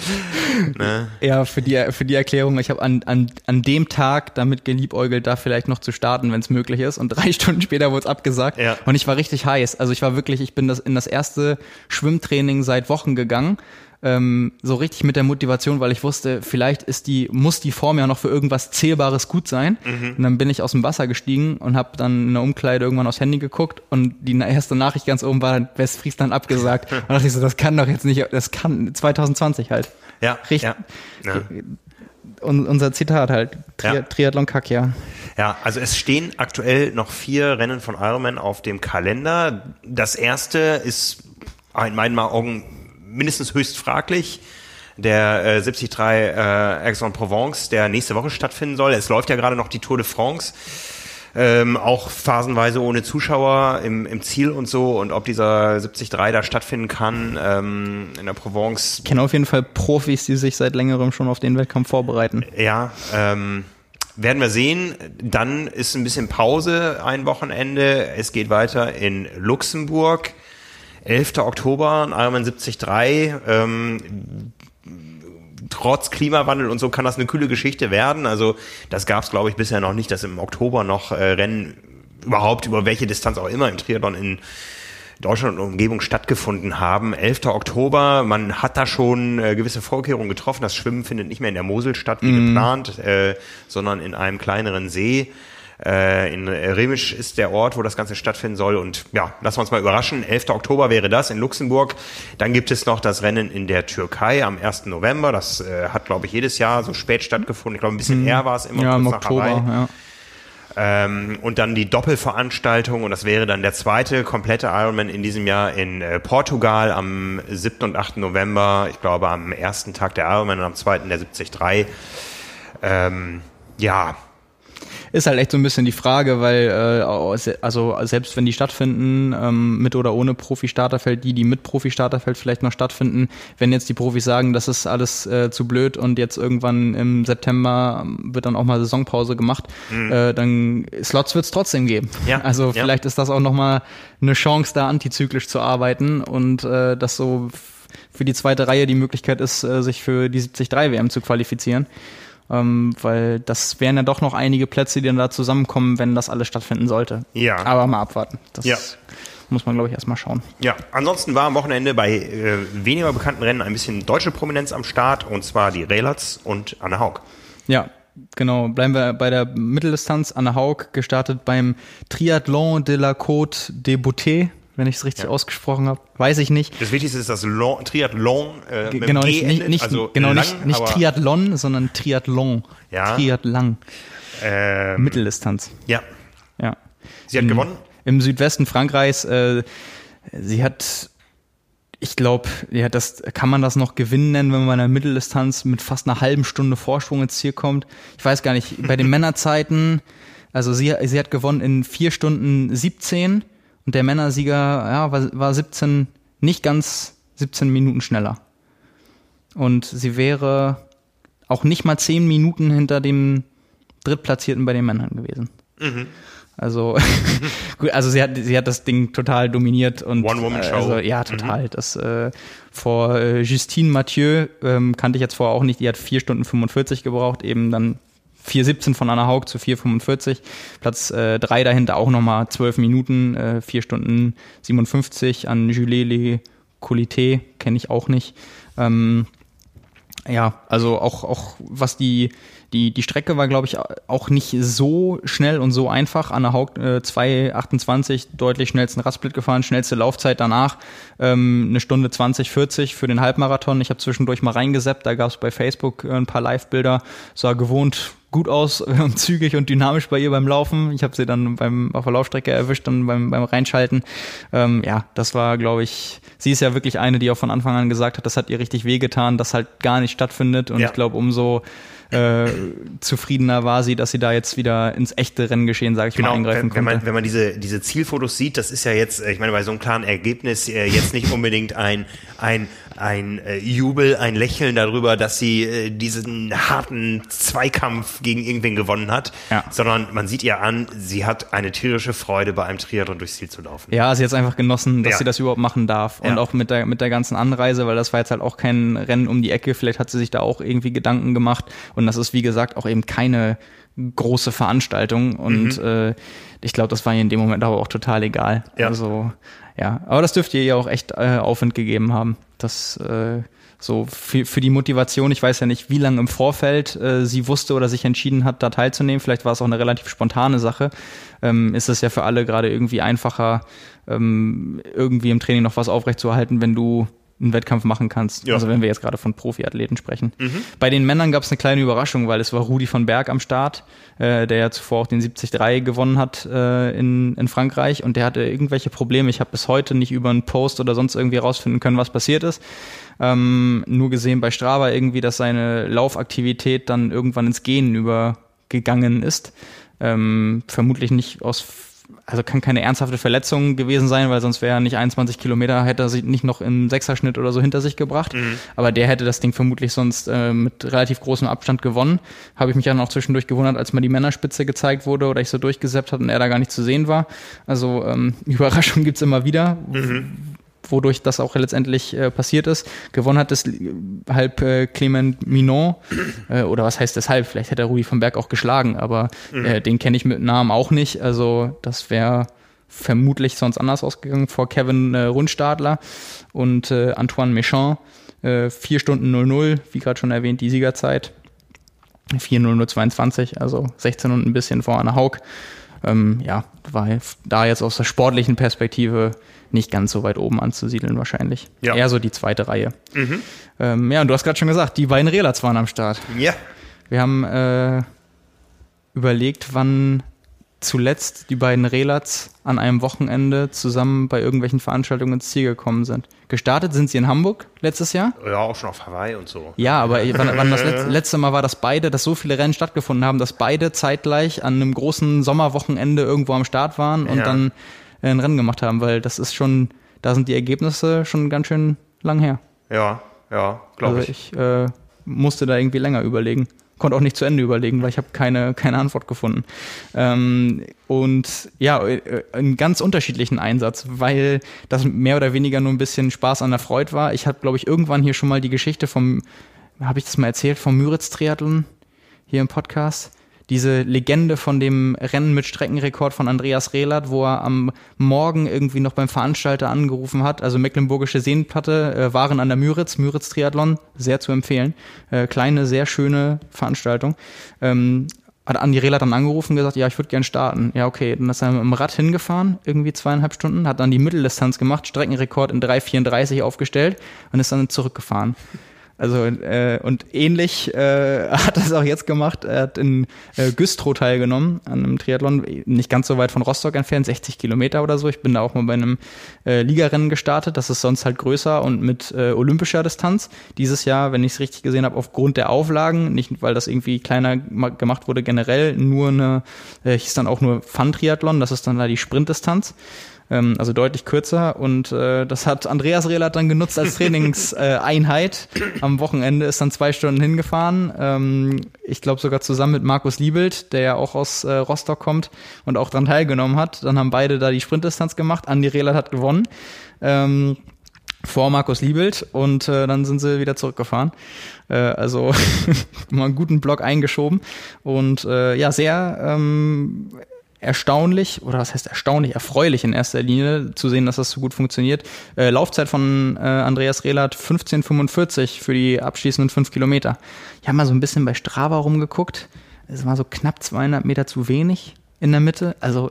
ne? Ja, für die, für die Erklärung, ich habe an, an, an dem Tag damit geliebäugelt, da vielleicht noch zu starten, wenn es möglich ist. Und drei Stunden später wurde es abgesagt. Ja. Und ich war richtig heiß. Also ich war wirklich, ich bin das in das erste Schwimmtraining seit Wochen gegangen ähm, so richtig mit der Motivation, weil ich wusste, vielleicht ist die, muss die Form ja noch für irgendwas Zählbares gut sein. Mhm. Und dann bin ich aus dem Wasser gestiegen und habe dann in der Umkleide irgendwann aufs Handy geguckt und die erste Nachricht ganz oben war Westfriesland abgesagt. und dachte ich so, das kann doch jetzt nicht, das kann 2020 halt. Ja. Richtig. Ja. ja. Und unser Zitat halt, Tri ja. Triathlon Kack, ja. Ja, also es stehen aktuell noch vier Rennen von Ironman auf dem Kalender. Das erste ist in meinen Augen mindestens höchst fraglich. Der äh, 73 äh, Aix-en-Provence, der nächste Woche stattfinden soll. Es läuft ja gerade noch die Tour de France. Ähm, auch phasenweise ohne Zuschauer im, im Ziel und so und ob dieser 73 da stattfinden kann ähm, in der Provence. Ich kenne auf jeden Fall Profis, die sich seit längerem schon auf den Wettkampf vorbereiten. Ja, ähm, werden wir sehen. Dann ist ein bisschen Pause ein Wochenende. Es geht weiter in Luxemburg. 11. Oktober, Ironman 73. Ähm, trotz Klimawandel und so kann das eine kühle Geschichte werden. Also das gab es, glaube ich, bisher noch nicht, dass im Oktober noch äh, Rennen überhaupt über welche Distanz auch immer im Triathlon in Deutschland und Umgebung stattgefunden haben. 11. Oktober, man hat da schon äh, gewisse Vorkehrungen getroffen. Das Schwimmen findet nicht mehr in der Mosel statt wie mm. geplant, äh, sondern in einem kleineren See. Äh, in Remisch ist der Ort, wo das Ganze stattfinden soll. Und ja, lassen wir uns mal überraschen. 11. Oktober wäre das in Luxemburg. Dann gibt es noch das Rennen in der Türkei am 1. November. Das äh, hat, glaube ich, jedes Jahr so spät stattgefunden. Ich glaube, ein bisschen mhm. eher war es immer ja, im Oktober. Ja. Ähm, und dann die Doppelveranstaltung und das wäre dann der zweite komplette Ironman in diesem Jahr in äh, Portugal am 7. und 8. November. Ich glaube am ersten Tag der Ironman und am zweiten der 73. Ähm, ja, ist halt echt so ein bisschen die Frage, weil äh, also selbst wenn die stattfinden, ähm, mit oder ohne Profi-Starterfeld, die, die mit Profi-Starterfeld vielleicht noch stattfinden, wenn jetzt die Profis sagen, das ist alles äh, zu blöd und jetzt irgendwann im September wird dann auch mal Saisonpause gemacht, mhm. äh, dann Slots wird es trotzdem geben. Ja. Also vielleicht ja. ist das auch nochmal eine Chance, da antizyklisch zu arbeiten und äh, das so für die zweite Reihe die Möglichkeit ist, äh, sich für die 73 WM zu qualifizieren ähm, weil das wären ja doch noch einige Plätze, die dann da zusammenkommen, wenn das alles stattfinden sollte. Ja. Aber mal abwarten. Das ja. muss man, glaube ich, erstmal schauen. Ja, ansonsten war am Wochenende bei äh, weniger bekannten Rennen ein bisschen deutsche Prominenz am Start, und zwar die Relatz und Anne Haug. Ja, Genau, bleiben wir bei der Mitteldistanz. Anne Haug gestartet beim Triathlon de la Côte des Beautés wenn ich es richtig ja. ausgesprochen habe. Weiß ich nicht. Das Wichtigste ist das Long, Triathlon. Äh, genau, nicht, nicht, nicht, also genau lang, nicht, nicht Triathlon, sondern Triathlon. Ja. Triathlon. Ähm, Mitteldistanz. Ja. Ja. Sie hat Im, gewonnen? Im Südwesten Frankreichs. Äh, sie hat, ich glaube, ja, das kann man das noch gewinnen nennen, wenn man bei einer Mitteldistanz mit fast einer halben Stunde Vorsprung ins Ziel kommt. Ich weiß gar nicht, bei den Männerzeiten, also sie, sie hat gewonnen in vier Stunden 17 und der Männersieger ja, war, war 17, nicht ganz 17 Minuten schneller. Und sie wäre auch nicht mal 10 Minuten hinter dem Drittplatzierten bei den Männern gewesen. Mhm. Also, gut, also sie hat, sie hat das Ding total dominiert und One-Woman-Show. Also, ja, total. Mhm. Das äh, vor äh, Justine Mathieu ähm, kannte ich jetzt vorher auch nicht. Die hat vier Stunden 45 gebraucht, eben dann 4,17 von Anna Haug zu 4,45. Platz äh, 3 dahinter auch nochmal 12 Minuten, äh, 4 Stunden 57 an Julie Le Colité, kenne ich auch nicht. Ähm, ja, also auch, auch was die, die, die Strecke war, glaube ich, auch nicht so schnell und so einfach. Anna Haug äh, 2,28, deutlich schnellsten Radsplit gefahren, schnellste Laufzeit danach, ähm, eine Stunde 20, 40 für den Halbmarathon. Ich habe zwischendurch mal reingeseppt, da gab es bei Facebook äh, ein paar Live-Bilder, sah gewohnt gut aus und zügig und dynamisch bei ihr beim Laufen. Ich habe sie dann beim auf der Laufstrecke erwischt und beim, beim Reinschalten. Ähm, ja, das war, glaube ich, sie ist ja wirklich eine, die auch von Anfang an gesagt hat, das hat ihr richtig wehgetan, dass halt gar nicht stattfindet. Und ja. ich glaube, umso äh, zufriedener war sie, dass sie da jetzt wieder ins echte Renngeschehen, sage ich genau, mal, eingreifen wenn, konnte. Wenn man, wenn man diese, diese Zielfotos sieht, das ist ja jetzt, äh, ich meine, bei so einem klaren Ergebnis äh, jetzt nicht unbedingt ein, ein, ein äh, Jubel, ein Lächeln darüber, dass sie äh, diesen harten Zweikampf gegen irgendwen gewonnen hat, ja. sondern man sieht ihr an, sie hat eine tierische Freude, bei einem Triathlon durchs Ziel zu laufen. Ja, sie hat es einfach genossen, dass ja. sie das überhaupt machen darf und ja. auch mit der, mit der ganzen Anreise, weil das war jetzt halt auch kein Rennen um die Ecke, vielleicht hat sie sich da auch irgendwie Gedanken gemacht und das ist, wie gesagt, auch eben keine große Veranstaltung. Und mhm. äh, ich glaube, das war ihr in dem Moment aber auch total egal. Ja. Also, ja. Aber das dürfte ihr ja auch echt äh, Aufwind gegeben haben. Das äh, so für, für die Motivation, ich weiß ja nicht, wie lange im Vorfeld äh, sie wusste oder sich entschieden hat, da teilzunehmen. Vielleicht war es auch eine relativ spontane Sache. Ähm, ist es ja für alle gerade irgendwie einfacher, ähm, irgendwie im Training noch was aufrechtzuerhalten, wenn du einen Wettkampf machen kannst. Ja. Also wenn wir jetzt gerade von Profiathleten sprechen. Mhm. Bei den Männern gab es eine kleine Überraschung, weil es war Rudi von Berg am Start, äh, der ja zuvor auch den 73 gewonnen hat äh, in, in Frankreich und der hatte irgendwelche Probleme. Ich habe bis heute nicht über einen Post oder sonst irgendwie rausfinden können, was passiert ist. Ähm, nur gesehen bei Strava irgendwie, dass seine Laufaktivität dann irgendwann ins Gehen übergegangen ist. Ähm, vermutlich nicht aus also kann keine ernsthafte Verletzung gewesen sein, weil sonst wäre er nicht 21 Kilometer, hätte er sich nicht noch im Sechserschnitt oder so hinter sich gebracht. Mhm. Aber der hätte das Ding vermutlich sonst äh, mit relativ großem Abstand gewonnen. Habe ich mich dann auch zwischendurch gewundert, als mal die Männerspitze gezeigt wurde oder ich so durchgesäppt habe und er da gar nicht zu sehen war. Also ähm, Überraschung gibt's immer wieder. Mhm wodurch das auch letztendlich äh, passiert ist. Gewonnen hat es halb äh, Clement Minon, äh, oder was heißt deshalb? Vielleicht hätte er Rudi von Berg auch geschlagen, aber mhm. äh, den kenne ich mit Namen auch nicht. Also das wäre vermutlich sonst anders ausgegangen vor Kevin äh, Rundstadler und äh, Antoine Méchant. Äh, 4 Stunden 00, wie gerade schon erwähnt, die Siegerzeit. 4.0022, also 16 und ein bisschen vor Anna Haug. Ähm, ja, war da jetzt aus der sportlichen Perspektive nicht ganz so weit oben anzusiedeln wahrscheinlich. Ja. Eher so die zweite Reihe. Mhm. Ähm, ja, und du hast gerade schon gesagt, die beiden Relats waren am Start. Ja. Wir haben äh, überlegt, wann zuletzt die beiden Relats an einem Wochenende zusammen bei irgendwelchen Veranstaltungen ins Ziel gekommen sind. Gestartet sind sie in Hamburg letztes Jahr. Ja, auch schon auf Hawaii und so. Ja, aber wann, wann das letzte, letzte Mal war, dass beide, dass so viele Rennen stattgefunden haben, dass beide zeitgleich an einem großen Sommerwochenende irgendwo am Start waren und ja. dann äh, ein Rennen gemacht haben, weil das ist schon, da sind die Ergebnisse schon ganz schön lang her. Ja, ja, glaube also ich. ich äh, musste da irgendwie länger überlegen. Konnte auch nicht zu Ende überlegen, weil ich habe keine, keine Antwort gefunden. Ähm, und ja, äh, einen ganz unterschiedlichen Einsatz, weil das mehr oder weniger nur ein bisschen Spaß an der Freude war. Ich habe, glaube ich, irgendwann hier schon mal die Geschichte vom, habe ich das mal erzählt, vom Müritz-Triathlon hier im Podcast diese Legende von dem Rennen mit Streckenrekord von Andreas Rehlert, wo er am Morgen irgendwie noch beim Veranstalter angerufen hat, also Mecklenburgische Seenplatte, äh, waren an der Müritz, Müritz Triathlon, sehr zu empfehlen. Äh, kleine, sehr schöne Veranstaltung. Ähm, hat Andi Rehler dann angerufen und gesagt, ja, ich würde gern starten. Ja, okay. Dann ist er mit dem Rad hingefahren, irgendwie zweieinhalb Stunden, hat dann die Mitteldistanz gemacht, Streckenrekord in 3,34 aufgestellt und ist dann zurückgefahren. Also äh, und ähnlich äh, hat er es auch jetzt gemacht. Er hat in äh, Güstrow teilgenommen an einem Triathlon, nicht ganz so weit von Rostock entfernt, 60 Kilometer oder so. Ich bin da auch mal bei einem äh, Ligarennen gestartet. Das ist sonst halt größer und mit äh, olympischer Distanz. Dieses Jahr, wenn ich es richtig gesehen habe, aufgrund der Auflagen, nicht weil das irgendwie kleiner gemacht wurde generell, nur eine, äh, hieß dann auch nur Fun-Triathlon. Das ist dann da die Sprintdistanz. Ähm, also deutlich kürzer. Und äh, das hat Andreas Rehlert dann genutzt als Trainingseinheit. Am Wochenende ist dann zwei Stunden hingefahren. Ähm, ich glaube sogar zusammen mit Markus Liebelt, der ja auch aus äh, Rostock kommt und auch daran teilgenommen hat. Dann haben beide da die Sprintdistanz gemacht. Andi Rehlert hat gewonnen. Ähm, vor Markus Liebelt und äh, dann sind sie wieder zurückgefahren. Äh, also mal einen guten Block eingeschoben und äh, ja, sehr ähm, erstaunlich, oder was heißt erstaunlich, erfreulich in erster Linie zu sehen, dass das so gut funktioniert. Äh, Laufzeit von äh, Andreas Rehlert 15,45 für die abschließenden fünf Kilometer. Ich habe mal so ein bisschen bei Strava rumgeguckt. Es war so knapp 200 Meter zu wenig in der Mitte. Also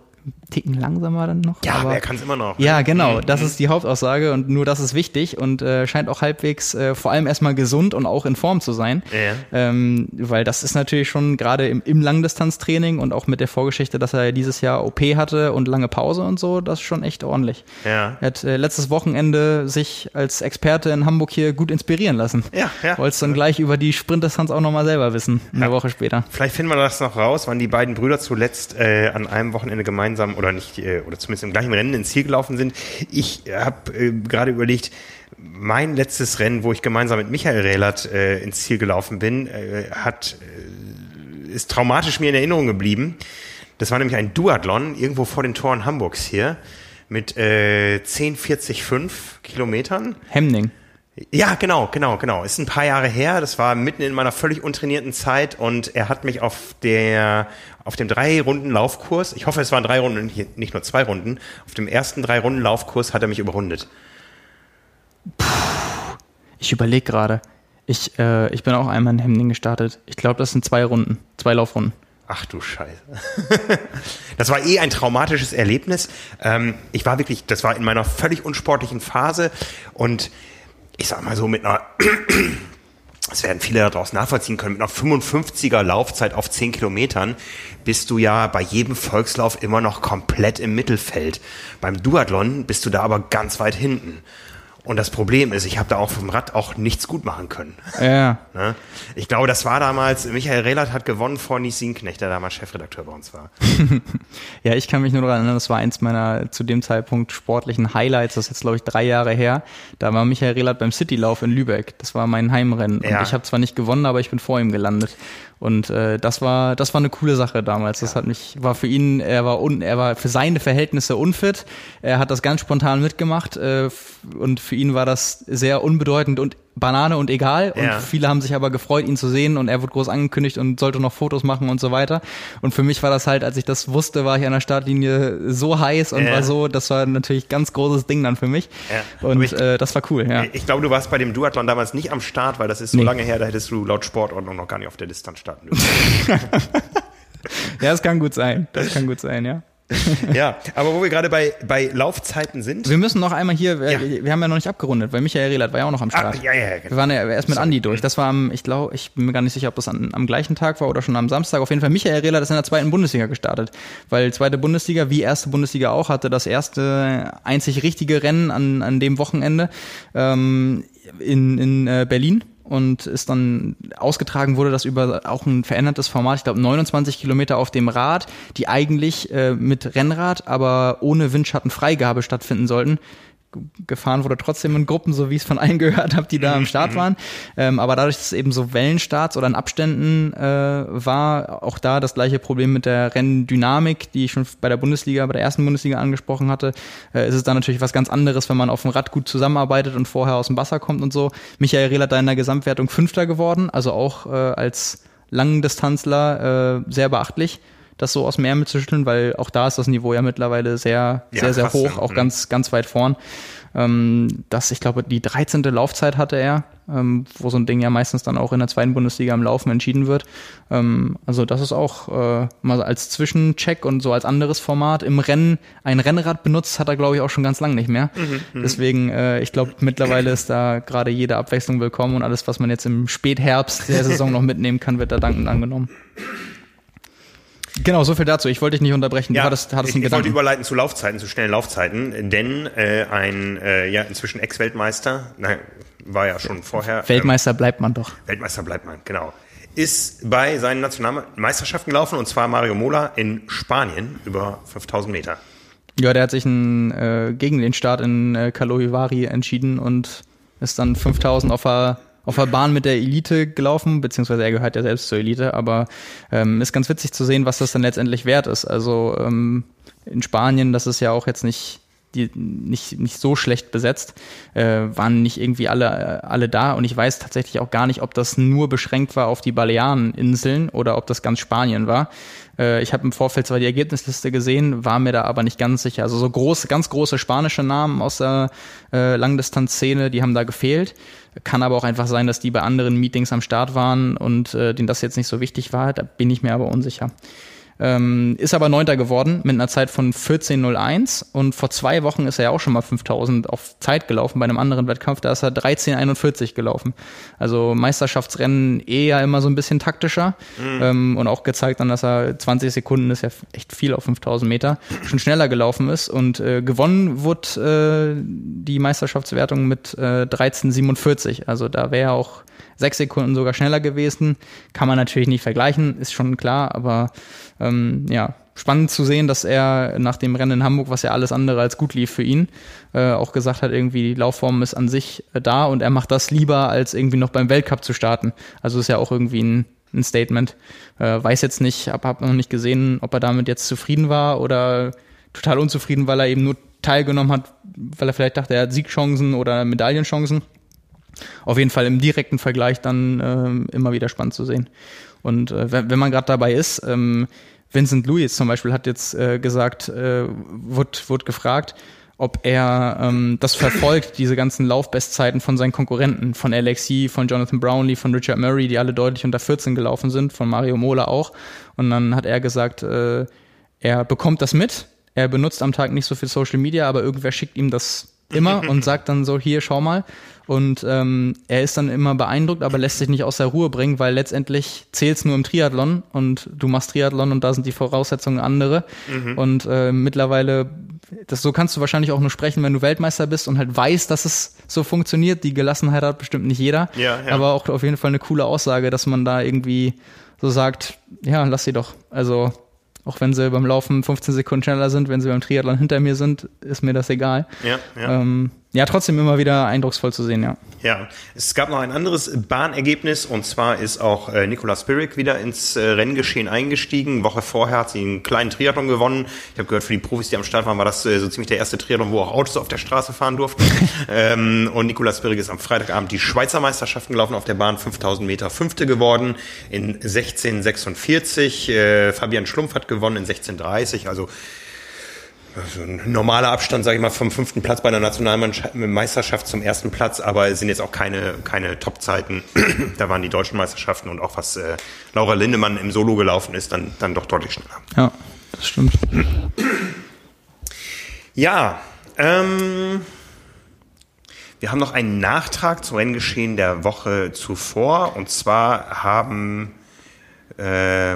Ticken langsamer dann noch. Ja, aber er kann es immer noch. Ja, genau. Das ist die Hauptaussage und nur das ist wichtig und äh, scheint auch halbwegs äh, vor allem erstmal gesund und auch in Form zu sein. Ja. Ähm, weil das ist natürlich schon gerade im, im Langdistanztraining und auch mit der Vorgeschichte, dass er dieses Jahr OP hatte und lange Pause und so, das ist schon echt ordentlich. Ja. Er hat äh, letztes Wochenende sich als Experte in Hamburg hier gut inspirieren lassen. Ja, ja. Wollte es dann gleich über die Sprintdistanz auch nochmal selber wissen, eine Ja. Woche später. Vielleicht finden wir das noch raus, wann die beiden Brüder zuletzt äh, an einem Wochenende gemeinsam oder nicht, äh, oder zumindest im gleichen Rennen ins Ziel gelaufen sind. Ich habe äh, gerade überlegt, mein letztes Rennen, wo ich gemeinsam mit Michael Rehlert äh, ins Ziel gelaufen bin, äh, hat, äh, ist traumatisch mir in Erinnerung geblieben. Das war nämlich ein Duathlon irgendwo vor den Toren Hamburgs hier mit äh, 10,45 Kilometern. Hemning. Ja, genau, genau, genau. Ist ein paar Jahre her. Das war mitten in meiner völlig untrainierten Zeit und er hat mich auf der, auf dem drei Runden Laufkurs, ich hoffe, es waren drei Runden, und nicht- nur zwei Runden, auf dem ersten drei Runden Laufkurs hat er mich überrundet. Ich überlege gerade. Ich, äh, ich bin auch einmal in Hemning gestartet. Ich glaube, das sind zwei Runden, zwei Laufrunden. Ach du Scheiße. das war eh ein traumatisches Erlebnis. Ähm, ich war wirklich, das war in meiner völlig unsportlichen Phase und ich sag mal so mit einer, das werden viele da draußen nachvollziehen können, mit einer 55er Laufzeit auf 10 Kilometern bist du ja bei jedem Volkslauf immer noch komplett im Mittelfeld. Beim Duathlon bist du da aber ganz weit hinten. Und das Problem ist, ich habe da auch vom Rad auch nichts gut machen können. Ja. Ne? Ich glaube, das war damals, Michael Rehlert hat gewonnen vor Nies Sienknecht, der damals Chefredakteur bei uns war. Ja, ich kann mich nur daran erinnern, das war eins meiner zu dem Zeitpunkt sportlichen Highlights. Das ist jetzt, glaube ich, drei Jahre her. Da war Michael Rehlert beim Citylauf in Lübeck. Das war mein Heimrennen. Ja. Und ich habe zwar nicht gewonnen, aber ich bin vor ihm gelandet. Und äh, das war das war eine coole Sache damals. Das hat mich war für ihn er war un, er war für seine Verhältnisse unfit. Er hat das ganz spontan mitgemacht äh, und für ihn war das sehr unbedeutend und Banane und egal. Und Ja. viele haben sich aber gefreut, ihn zu sehen und er wurde groß angekündigt und sollte noch Fotos machen und so weiter. Und für mich war das halt, als ich das wusste, war ich an der Startlinie so heiß und Ja. war so, das war natürlich ganz großes Ding dann für mich. Ja. Und ich- äh, das war cool, ja. Ich glaube, du warst bei dem Duathlon damals nicht am Start, weil das ist so Nee. lange her, da hättest du laut Sportordnung noch gar nicht auf der Distanz starten dürfen. Ja, das kann gut sein. Das kann gut sein, ja. ja, aber wo wir gerade bei, bei Laufzeiten sind. Wir müssen noch einmal hier, Ja. wir haben ja noch nicht abgerundet, weil Michael Rehlert war ja auch noch am Start. Ah, ja, ja, Wir genau. waren ja erst mit Andi durch. Das war am, ich glaube, ich bin mir gar nicht sicher, ob das an, am gleichen Tag war oder schon am Samstag. Auf jeden Fall, Michael Rehlert ist in der zweiten Bundesliga gestartet. Weil zweite Bundesliga, wie erste Bundesliga auch, hatte das erste einzig richtige Rennen an, an dem Wochenende ähm, in, in äh, Berlin und ist dann ausgetragen wurde das über auch ein verändertes Format, ich glaube 29 Kilometer auf dem Rad, die eigentlich äh, mit Rennrad, aber ohne Windschattenfreigabe stattfinden sollten. Gefahren wurde trotzdem in Gruppen, so wie ich es von allen gehört habe, die da am Start waren. Ähm, aber dadurch, dass es eben so Wellenstarts oder in Abständen äh, war, auch da das gleiche Problem mit der Renndynamik, die ich schon bei der Bundesliga, bei der ersten Bundesliga angesprochen hatte, äh, ist es dann natürlich was ganz anderes, wenn man auf dem Rad gut zusammenarbeitet und vorher aus dem Wasser kommt und so. Michael Rehlert da in der Gesamtwertung Fünfter geworden, also auch äh, als Langdistanzler äh, sehr beachtlich, das so aus dem Ärmel zu schütteln, weil auch da ist das Niveau ja mittlerweile sehr, Ja, sehr, sehr krass, hoch, ja. auch Mhm. ganz, ganz weit vorn. Ähm, das, ich glaube, die 13. Laufzeit hatte er, ähm, wo so ein Ding ja meistens dann auch in der zweiten Bundesliga im Laufen entschieden wird. Ähm, also das ist auch äh, mal als Zwischencheck und so als anderes Format. Im Rennen ein Rennrad benutzt hat er, glaube ich, auch schon ganz lang nicht mehr. Deswegen, äh, ich glaube, mittlerweile ist da gerade jede Abwechslung willkommen und alles, was man jetzt im Spätherbst der Saison noch mitnehmen kann, wird da dankend angenommen. Genau, so viel dazu. Ich wollte dich nicht unterbrechen. Du hattest, hattest ich, einen ich wollte überleiten zu Laufzeiten, zu schnellen Laufzeiten, denn äh, ein äh, ja inzwischen Ex-Weltmeister, nein, war ja schon vorher ähm, Weltmeister bleibt man doch. Weltmeister bleibt man, genau. Ist bei seinen Nationalmeisterschaften gelaufen und zwar Mario Mola in Spanien über 5000 Meter. Ja, der hat sich ein, äh, gegen den Start in äh, Kalohivari entschieden und ist dann 5000 auf der auf der Bahn mit der Elite gelaufen, beziehungsweise er gehört ja selbst zur Elite, aber ähm, ist ganz witzig zu sehen, was das dann letztendlich wert ist. Also ähm, in Spanien, das ist ja auch jetzt nicht die nicht, nicht so schlecht besetzt, äh, waren nicht irgendwie alle, alle da und ich weiß tatsächlich auch gar nicht, ob das nur beschränkt war auf die Baleareninseln oder ob das ganz Spanien war. Äh, ich habe im Vorfeld zwar die Ergebnisliste gesehen, war mir da aber nicht ganz sicher. Also so große, ganz große spanische Namen aus der äh, Langdistanzszene, die haben da gefehlt. Kann aber auch einfach sein, dass die bei anderen Meetings am Start waren und äh, denen das jetzt nicht so wichtig war. Da bin ich mir aber unsicher. Ähm, ist aber Neunter geworden mit einer Zeit von 14.01 und vor zwei Wochen ist er ja auch schon mal 5000 auf Zeit gelaufen bei einem anderen Wettkampf, da ist er 13.41 gelaufen. Also Meisterschaftsrennen eher immer so ein bisschen taktischer mhm. ähm, und auch gezeigt dann, dass er 20 Sekunden ist ja echt viel auf 5000 Meter, schon schneller gelaufen ist und äh, gewonnen wurde äh, die Meisterschaftswertung mit äh, 13.47. Also da wäre auch sechs Sekunden sogar schneller gewesen. Kann man natürlich nicht vergleichen, ist schon klar, aber ähm, ja, spannend zu sehen, dass er nach dem Rennen in Hamburg, was ja alles andere als gut lief für ihn, äh, auch gesagt hat, irgendwie die Laufform ist an sich äh, da und er macht das lieber, als irgendwie noch beim Weltcup zu starten. Also ist ja auch irgendwie ein, ein Statement. Äh, weiß jetzt nicht, hab, hab noch nicht gesehen, ob er damit jetzt zufrieden war oder total unzufrieden, weil er eben nur teilgenommen hat, weil er vielleicht dachte, er hat Siegchancen oder Medaillenchancen. Auf jeden Fall im direkten Vergleich dann äh, immer wieder spannend zu sehen. Und äh, wenn, wenn man gerade dabei ist, ähm, Vincent Louis zum Beispiel hat jetzt äh, gesagt, äh, wurde, wurde gefragt, ob er ähm, das verfolgt, diese ganzen Laufbestzeiten von seinen Konkurrenten, von Alexi, von Jonathan Brownlee, von Richard Murray, die alle deutlich unter 14 gelaufen sind, von Mario Mola auch. Und dann hat er gesagt, äh, er bekommt das mit, er benutzt am Tag nicht so viel Social Media, aber irgendwer schickt ihm das immer und sagt dann so, hier, schau mal. Und ähm, er ist dann immer beeindruckt, aber lässt sich nicht aus der Ruhe bringen, weil letztendlich zählt's nur im Triathlon und du machst Triathlon und da sind die Voraussetzungen andere. Mhm. Und äh, mittlerweile, das so kannst du wahrscheinlich auch nur sprechen, wenn du Weltmeister bist und halt weißt, dass es so funktioniert. Die Gelassenheit hat bestimmt nicht jeder. Ja, ja. Aber auch auf jeden Fall eine coole Aussage, dass man da irgendwie so sagt, ja, lass sie doch. Also auch wenn sie beim Laufen 15 Sekunden schneller sind, wenn sie beim Triathlon hinter mir sind, ist mir das egal. Ja, ja. Ähm, ja, trotzdem immer wieder eindrucksvoll zu sehen, ja. Ja, es gab noch ein anderes Bahnergebnis und zwar ist auch äh, Nicola Spirik wieder ins äh, Renngeschehen eingestiegen. Woche vorher hat sie einen kleinen Triathlon gewonnen. Ich habe gehört, für die Profis, die am Start waren, war das äh, so ziemlich der erste Triathlon, wo auch Autos auf der Straße fahren durften. ähm, und Nicola Spirik ist am Freitagabend die Schweizer Meisterschaften gelaufen auf der Bahn, 5000 Meter, fünfte geworden in 1646. Äh, Fabian Schlumpf hat gewonnen in 1630, also also ein normaler Abstand, sage ich mal, vom fünften Platz bei einer Nationalmeisterschaft zum ersten Platz, aber es sind jetzt auch keine, keine Top-Zeiten. da waren die deutschen Meisterschaften und auch was äh, Laura Lindemann im Solo gelaufen ist, dann, dann doch deutlich schneller. Ja, das stimmt. Ja, ähm, wir haben noch einen Nachtrag zum Renngeschehen der Woche zuvor. Und zwar haben äh,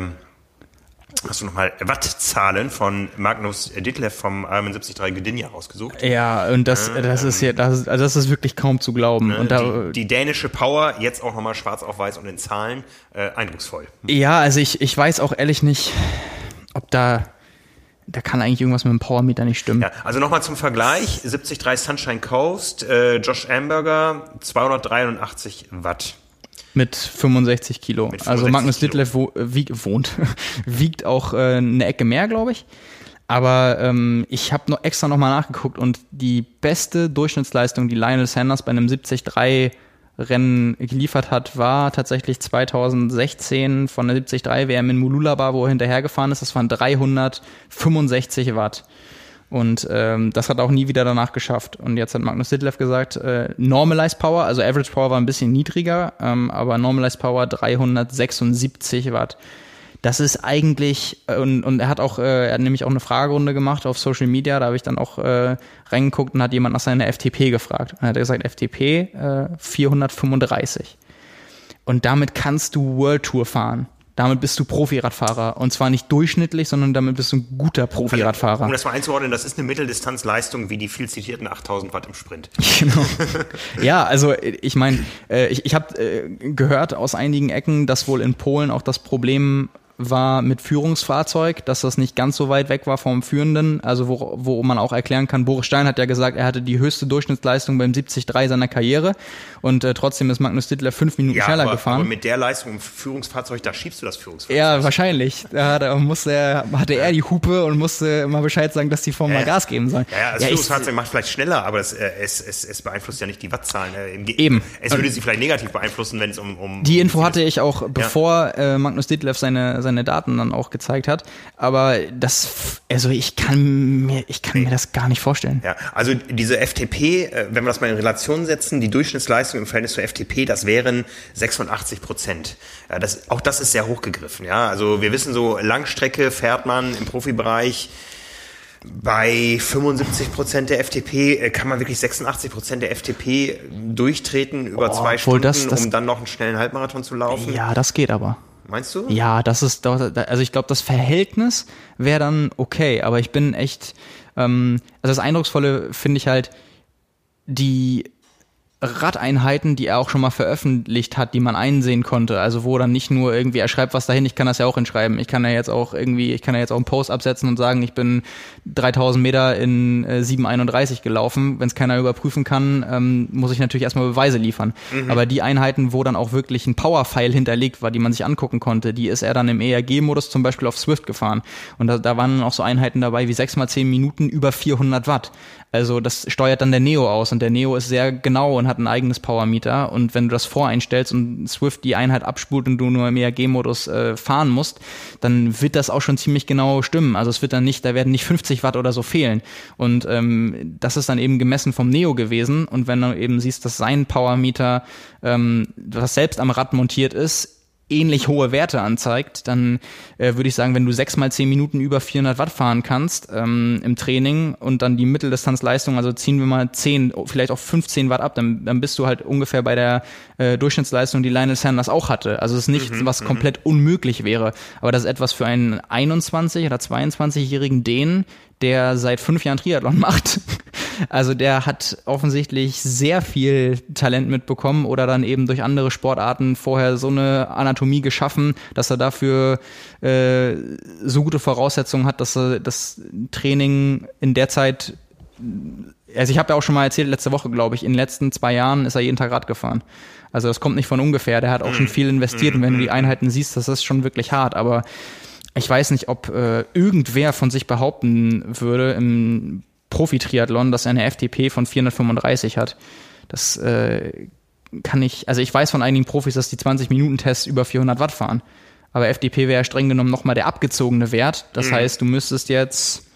Hast du nochmal Wattzahlen von Magnus Ditlev vom Ironman 73 Gdynia rausgesucht? Ja, und das, äh, das ist ja, das, also das ist wirklich kaum zu glauben. Ne, und da, die, die, dänische Power, jetzt auch nochmal schwarz auf weiß und in Zahlen, äh, eindrucksvoll. Ja, also ich, ich weiß auch ehrlich nicht, ob da, da kann eigentlich irgendwas mit dem Powermeter nicht stimmen. Ja, also nochmal zum Vergleich, 73 Sunshine Coast, äh, Josh Amberger, 283 Watt. Mit 65 Kilo. Mit 65 also Magnus Ditlev wo, äh, wieg, wohnt, wiegt auch äh, eine Ecke mehr, glaube ich. Aber ähm, ich habe noch extra nochmal nachgeguckt und die beste Durchschnittsleistung, die Lionel Sanders bei einem 73 Rennen geliefert hat, war tatsächlich 2016 von der 73 WM in Mululaba, wo er hinterhergefahren ist. Das waren 365 Watt. Und ähm, das hat auch nie wieder danach geschafft. Und jetzt hat Magnus Ditlev gesagt, äh, Normalized Power, also Average Power war ein bisschen niedriger, ähm, aber Normalized Power 376 Watt. Das ist eigentlich, äh, und, und er hat auch, äh, er hat nämlich auch eine Fragerunde gemacht auf Social Media, da habe ich dann auch äh, reingeguckt und hat jemand nach seiner FTP gefragt. Und er hat gesagt, FTP äh, 435. Und damit kannst du World Tour fahren. Damit bist du Profiradfahrer. Und zwar nicht durchschnittlich, sondern damit bist du ein guter Profiradfahrer. Um das mal einzuordnen, das ist eine Mitteldistanzleistung wie die viel zitierten 8000 Watt im Sprint. Genau. ja, also ich meine, äh, ich, ich habe äh, gehört aus einigen Ecken, dass wohl in Polen auch das Problem war mit Führungsfahrzeug, dass das nicht ganz so weit weg war vom Führenden. Also wo, wo man auch erklären kann, Boris Stein hat ja gesagt, er hatte die höchste Durchschnittsleistung beim 73 seiner Karriere und äh, trotzdem ist Magnus Dittler fünf Minuten ja, schneller aber, gefahren. Aber mit der Leistung im Führungsfahrzeug, da schiebst du das Führungsfahrzeug. Ja, wahrscheinlich. Da, da musste er, hatte er die Hupe und musste mal Bescheid sagen, dass die Form ja, mal Gas geben sollen. Ja, ja das ja, Führungsfahrzeug macht vielleicht schneller, aber es, äh, es, es, es beeinflusst ja nicht die Wattzahlen. Äh, Eben. Es würde sie vielleicht negativ beeinflussen, wenn es um, um Die Info hatte ich auch, bevor äh, Magnus Ditlev seine, seine Daten dann auch gezeigt hat. Aber das, also ich kann mir, ich kann mir das gar nicht vorstellen. Ja, also diese FTP, äh, wenn wir das mal in Relation setzen, die Durchschnittsleistung im Verhältnis zur FTP, das wären 86 Prozent. Ja, das, auch das ist sehr hochgegriffen. Ja, also wir wissen so, Langstrecke fährt man im Profibereich bei 75 Prozent der FTP äh, kann man wirklich 86 Prozent der FTP durchtreten über oh, zwei Stunden, das, das, um dann noch einen schnellen Halbmarathon zu laufen. Ja, das geht aber. Meinst du? Ja, das ist also ich glaube, das Verhältnis wäre dann okay, aber ich bin echt, ähm, also das Eindrucksvolle finde ich halt, die Radeinheiten, die er auch schon mal veröffentlicht hat, die man einsehen konnte. Also wo dann nicht nur irgendwie er schreibt was dahin, ich kann das ja auch hinschreiben. Ich kann ja jetzt auch irgendwie, ich kann ja jetzt auch einen Post absetzen und sagen, ich bin 3000 Meter in äh, 731 gelaufen. Wenn es keiner überprüfen kann, ähm, muss ich natürlich erstmal Beweise liefern. Mhm. Aber die Einheiten, wo dann auch wirklich ein Power-File hinterlegt war, die man sich angucken konnte, die ist er dann im ERG-Modus zum Beispiel auf Swift gefahren. Und da, da waren auch so Einheiten dabei wie 6 mal 10 Minuten über 400 Watt. Also das steuert dann der Neo aus und der Neo ist sehr genau und hat ein eigenes Powermeter. Und wenn du das voreinstellst und Swift die Einheit abspult und du nur im ERG-Modus äh, fahren musst, dann wird das auch schon ziemlich genau stimmen. Also es wird dann nicht, da werden nicht 50 Watt oder so fehlen. Und ähm, das ist dann eben gemessen vom Neo gewesen. Und wenn du eben siehst, dass sein Powermeter, ähm, was selbst am Rad montiert ist, ähnlich hohe Werte anzeigt, dann äh, würde ich sagen, wenn du sechs mal zehn Minuten über 400 Watt fahren kannst ähm, im Training und dann die Mitteldistanzleistung, also ziehen wir mal 10, vielleicht auch 15 Watt ab, dann, dann bist du halt ungefähr bei der äh, Durchschnittsleistung, die Lionel Sanders auch hatte. Also es ist nichts, mhm, was mhm. komplett unmöglich wäre, aber das ist etwas für einen 21 oder 22-jährigen Dänen, der seit fünf Jahren Triathlon macht. Also der hat offensichtlich sehr viel Talent mitbekommen oder dann eben durch andere Sportarten vorher so eine Anatomie geschaffen, dass er dafür äh, so gute Voraussetzungen hat, dass er das Training in der Zeit also ich habe ja auch schon mal erzählt, letzte Woche, glaube ich, in den letzten zwei Jahren ist er jeden Tag Rad gefahren. Also das kommt nicht von ungefähr, der hat auch schon mhm. viel investiert und wenn du die mhm. Einheiten siehst, das ist schon wirklich hart, aber ich weiß nicht, ob äh, irgendwer von sich behaupten würde im Profi-Triathlon, dass er eine FTP von 435 hat. Das äh, kann ich, also ich weiß von einigen Profis, dass die 20-Minuten-Tests über 400 Watt fahren. Aber FTP wäre streng genommen nochmal der abgezogene Wert. Das mhm. heißt, du müsstest jetzt,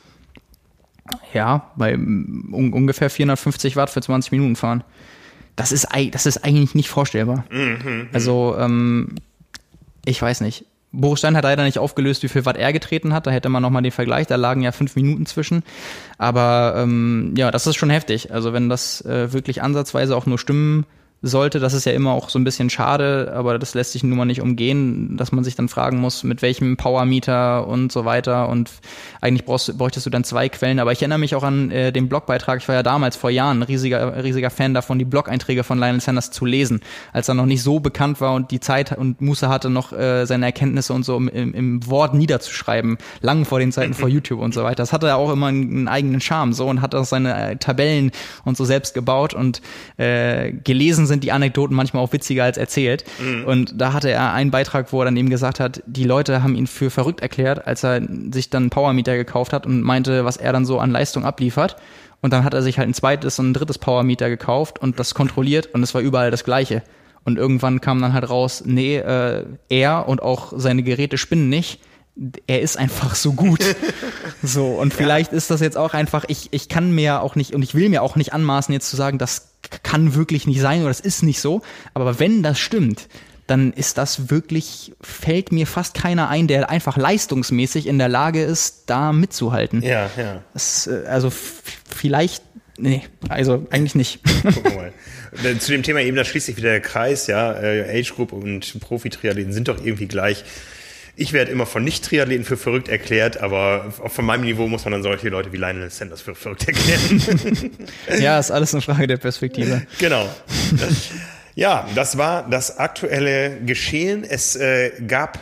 ja, bei un ungefähr 450 Watt für 20 Minuten fahren. Das ist, das ist eigentlich nicht vorstellbar. Mhm. mhm. Also, ähm, ich weiß nicht. Boris Stein hat leider nicht aufgelöst, wie viel Watt er getreten hat. Da hätte man nochmal den Vergleich. Da lagen ja fünf Minuten zwischen. Aber ähm, ja, das ist schon heftig. Also wenn das äh, wirklich ansatzweise auch nur stimmen sollte. Das ist ja immer auch so ein bisschen schade, aber das lässt sich nun mal nicht umgehen, dass man sich dann fragen muss, mit welchem Powermeter und so weiter. Und eigentlich brauchst, bräuchtest du dann zwei Quellen. Aber ich erinnere mich auch an äh, den Blogbeitrag. Ich war ja damals vor Jahren ein riesiger, riesiger Fan davon, die Blog-Einträge von Lionel Sanders zu lesen, als er noch nicht so bekannt war und die Zeit und Muße hatte, noch äh, seine Erkenntnisse und so im, im Wort niederzuschreiben, lang vor den Zeiten vor YouTube und so weiter. Das hatte er auch immer einen, eigenen Charme so und hat auch seine äh, Tabellen und so selbst gebaut und äh, gelesen sind die Anekdoten manchmal auch witziger als erzählt. Mhm. Und da hatte er einen Beitrag, wo er dann eben gesagt hat, die Leute haben ihn für verrückt erklärt, als er sich dann einen Powermeter gekauft hat und meinte, was er dann so an Leistung abliefert. Und dann hat er sich halt ein zweites und ein drittes Powermeter gekauft und das kontrolliert und es war überall das Gleiche. Und irgendwann kam dann halt raus, nee, äh, er und auch seine Geräte spinnen nicht er ist einfach so gut. so, und vielleicht ja. ist das jetzt auch einfach, ich, ich kann mir auch nicht und ich will mir auch nicht anmaßen, jetzt zu sagen, das kann wirklich nicht sein oder das ist nicht so. Aber wenn das stimmt, dann ist das wirklich, fällt mir fast keiner ein, der einfach leistungsmäßig in der Lage ist, da mitzuhalten. Ja, ja. Das, äh, also vielleicht, nee, also eigentlich nicht. Gucken wir mal. Zu dem Thema eben, da schließt sich wieder der Kreis, ja, äh, Age Group und Profi-Triathleten sind doch irgendwie gleich. Ich werde immer von Nicht-Triathleten für verrückt erklärt, aber von meinem Niveau muss man dann solche Leute wie Lionel Sanders für verrückt erklären. ja, ist alles eine Frage der Perspektive. Genau. Ja, das war das aktuelle Geschehen. Es äh, gab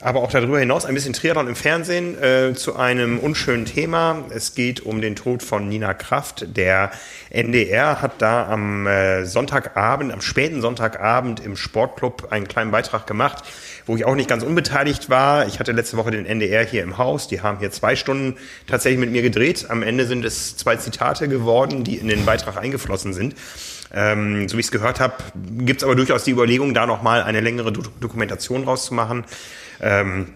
aber auch darüber hinaus ein bisschen Triathlon im Fernsehen äh, zu einem unschönen Thema. Es geht um den Tod von Nina Kraft. Der NDR hat da am äh, Sonntagabend, am späten Sonntagabend im Sportclub einen kleinen Beitrag gemacht, wo ich auch nicht ganz unbeteiligt war. Ich hatte letzte Woche den NDR hier im Haus. Die haben hier zwei Stunden tatsächlich mit mir gedreht. Am Ende sind es zwei Zitate geworden, die in den Beitrag eingeflossen sind. Ähm, so wie ich es gehört habe, gibt es aber durchaus die Überlegung, da nochmal eine längere Do Dokumentation rauszumachen. Ähm,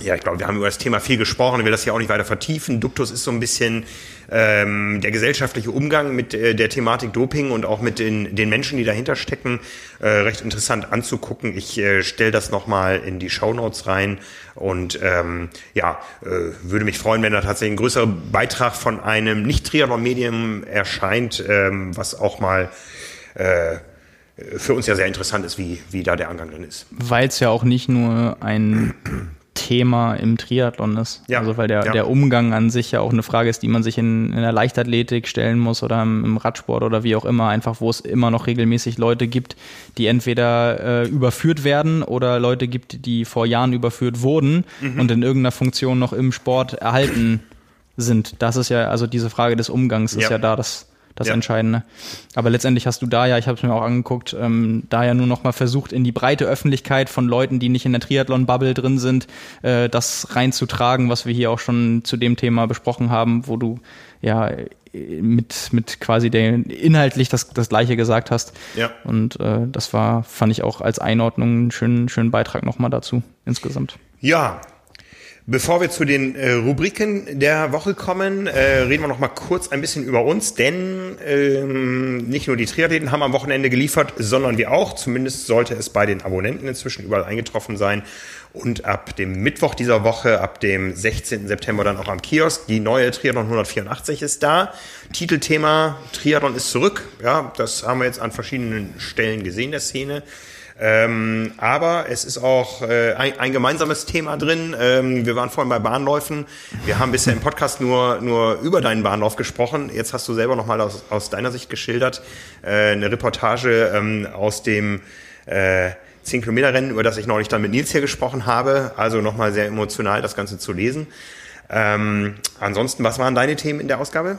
ja, ich glaube, wir haben über das Thema viel gesprochen. Ich will das hier auch nicht weiter vertiefen. Duktus ist so ein bisschen ähm, der gesellschaftliche Umgang mit äh, der Thematik Doping und auch mit den, den Menschen, die dahinter stecken, äh, recht interessant anzugucken. Ich äh, stelle das nochmal in die Show Notes rein und ähm, ja, äh, würde mich freuen, wenn da tatsächlich ein größerer Beitrag von einem Nicht-Triathlon-Medium erscheint, ähm, was auch mal äh, für uns ja sehr interessant ist, wie, wie da der Angang drin ist. Weil es ja auch nicht nur ein Thema im Triathlon ist. Ja, also weil der, ja. der Umgang an sich ja auch eine Frage ist, die man sich in, in der Leichtathletik stellen muss oder im, im, Radsport oder wie auch immer, einfach wo es immer noch regelmäßig Leute gibt, die entweder äh, überführt werden oder Leute gibt, die vor Jahren überführt wurden mhm. und in irgendeiner Funktion noch im Sport erhalten sind. Das ist ja, also diese Frage des Umgangs ist ja, ja da das, das ja. Entscheidende. Aber letztendlich hast du da ja, ich habe es mir auch angeguckt, ähm, da ja nur noch mal versucht, in die breite Öffentlichkeit von Leuten, die nicht in der Triathlon-Bubble drin sind, äh, das reinzutragen, was wir hier auch schon zu dem Thema besprochen haben, wo du ja mit, mit quasi der inhaltlich das, das gleiche gesagt hast. Ja. Und äh, das war, fand ich auch als Einordnung einen schönen, schönen Beitrag nochmal dazu insgesamt. Ja, Bevor wir zu den äh, Rubriken der Woche kommen, äh, reden wir noch mal kurz ein bisschen über uns, denn ähm, nicht nur die Triathleten haben am Wochenende geliefert, sondern wir auch. Zumindest sollte es bei den Abonnenten inzwischen überall eingetroffen sein. Und ab dem Mittwoch dieser Woche, ab dem 16. September dann auch am Kiosk. Die neue Triathlon 184 ist da. Titelthema Triathlon ist zurück. Ja, das haben wir jetzt an verschiedenen Stellen gesehen der Szene. Ähm, aber es ist auch äh, ein, ein, gemeinsames Thema drin. Ähm, wir waren vorhin bei Bahnläufen. Wir haben bisher im Podcast nur, nur über deinen Bahnlauf gesprochen. Jetzt hast du selber nochmal aus, aus deiner Sicht geschildert. Äh, eine Reportage ähm, aus dem äh, 10-Kilometer-Rennen, über das ich neulich dann mit Nils hier gesprochen habe. Also nochmal sehr emotional, das Ganze zu lesen. Ähm, ansonsten, was waren deine Themen in der Ausgabe?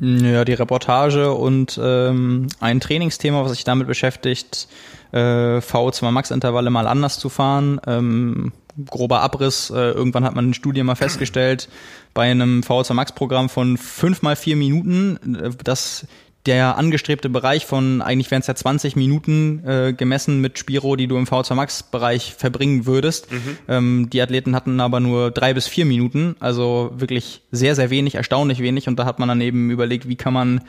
Ja, die Reportage und ähm, ein Trainingsthema, was sich damit beschäftigt, äh, VO2 Max Intervalle mal anders zu fahren. Ähm, grober Abriss. Äh, irgendwann hat man in Studien mal festgestellt, bei einem VO2 Max Programm von fünf mal vier Minuten, äh, dass der angestrebte Bereich von, eigentlich wären es ja 20 Minuten äh, gemessen mit Spiro, die du im VO2 Max Bereich verbringen würdest. Mhm. Ähm, die Athleten hatten aber nur drei bis vier Minuten, also wirklich sehr, sehr wenig, erstaunlich wenig. Und da hat man dann eben überlegt, wie kann man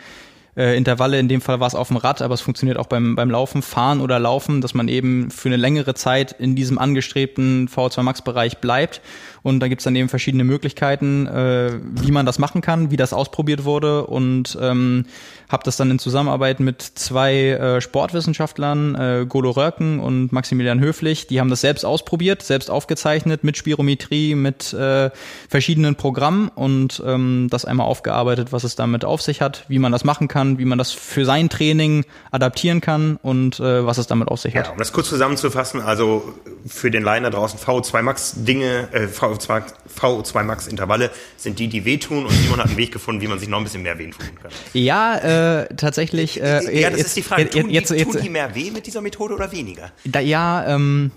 äh, Intervalle, in dem Fall war es auf dem Rad, aber es funktioniert auch beim, beim Laufen, Fahren oder Laufen, dass man eben für eine längere Zeit in diesem angestrebten VO2 Max Bereich bleibt. Und da gibt's dann eben verschiedene Möglichkeiten, äh, wie man das machen kann, wie das ausprobiert wurde. Und ähm, habe das dann in Zusammenarbeit mit zwei äh, Sportwissenschaftlern, äh, Golo Röcken und Maximilian Höflich, die haben das selbst ausprobiert, selbst aufgezeichnet mit Spirometrie, mit äh, verschiedenen Programmen und ähm, das einmal aufgearbeitet, was es damit auf sich hat, wie man das machen kann, wie man das für sein Training adaptieren kann und äh, was es damit auf sich hat. Ja, um das kurz zusammenzufassen, also für den Laien da draußen VO2 Max Dinge, äh, VO2, VO2 Max Intervalle sind die, die wehtun und Simon hat einen Weg gefunden, wie man sich noch ein bisschen mehr wehtun kann. Ja, äh, tatsächlich. Äh, ja, das jetzt, ist die Frage. Tun, jetzt, die, jetzt, tun die mehr weh mit dieser Methode oder weniger? Da, ja, ähm,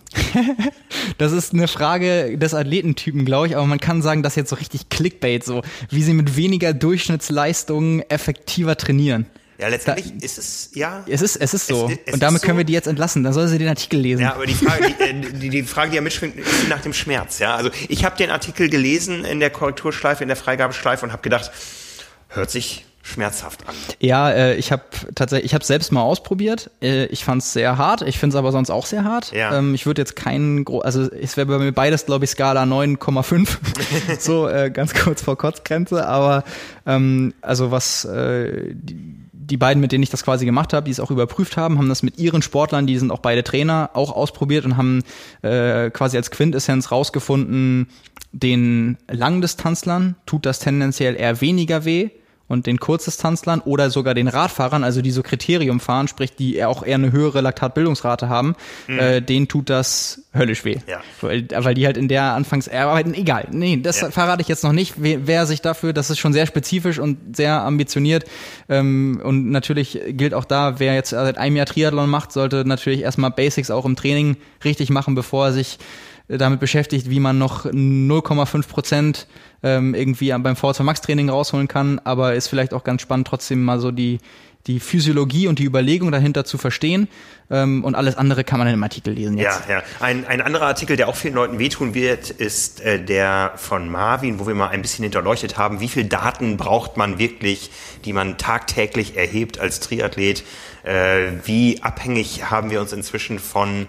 das ist eine Frage des Athletentypen, glaube ich, aber man kann sagen, dass jetzt so richtig Clickbait, so wie sie mit weniger Durchschnittsleistungen effektiver trainieren. Ja, letztendlich da, ist es, ja. Es ist, es ist so. Es, es und damit können so. wir die jetzt entlassen. Dann soll sie den Artikel lesen. Ja, aber die Frage, die, äh, die, die Frage, die ja mitschwingt, ist nach dem Schmerz. Ja, also ich habe den Artikel gelesen in der Korrekturschleife, in der Freigabeschleife und habe gedacht, hört sich schmerzhaft an. Ja, äh, ich habe tatsächlich, ich habe selbst mal ausprobiert. Äh, ich fand es sehr hart. Ich finde es aber sonst auch sehr hart. Ja. Ähm, ich würde jetzt keinen, also es wäre bei mir beides, glaube ich, Skala 9,5. so äh, ganz kurz vor Kotzgrenze. Aber ähm, also was äh, die, die beiden, mit denen ich das quasi gemacht habe, die es auch überprüft haben, haben das mit ihren Sportlern, die sind auch beide Trainer, auch ausprobiert und haben äh, quasi als Quintessenz rausgefunden, den Langdistanzlern tut das tendenziell eher weniger weh und den Kurzdistanzlern oder sogar den Radfahrern, also die so Kriterium fahren, sprich die auch eher eine höhere Laktatbildungsrate haben, mhm. äh, denen tut das höllisch weh. Ja. Weil, weil die halt in der Anfangsarbeiten, egal, nee, das ja. verrate ich jetzt noch nicht, wer, wer sich dafür, das ist schon sehr spezifisch und sehr ambitioniert ähm, und natürlich gilt auch da, wer jetzt seit einem Jahr Triathlon macht, sollte natürlich erstmal Basics auch im Training richtig machen, bevor er sich damit beschäftigt, wie man noch 0,5 Prozent ähm, irgendwie beim VZ Max Training rausholen kann, aber ist vielleicht auch ganz spannend, trotzdem mal so die, die Physiologie und die Überlegung dahinter zu verstehen. Ähm, und alles andere kann man in dem Artikel lesen jetzt. Ja, ja. Ein, ein anderer Artikel, der auch vielen Leuten wehtun wird, ist äh, der von Marvin, wo wir mal ein bisschen hinterleuchtet haben, wie viel Daten braucht man wirklich, die man tagtäglich erhebt als Triathlet. Äh, wie abhängig haben wir uns inzwischen von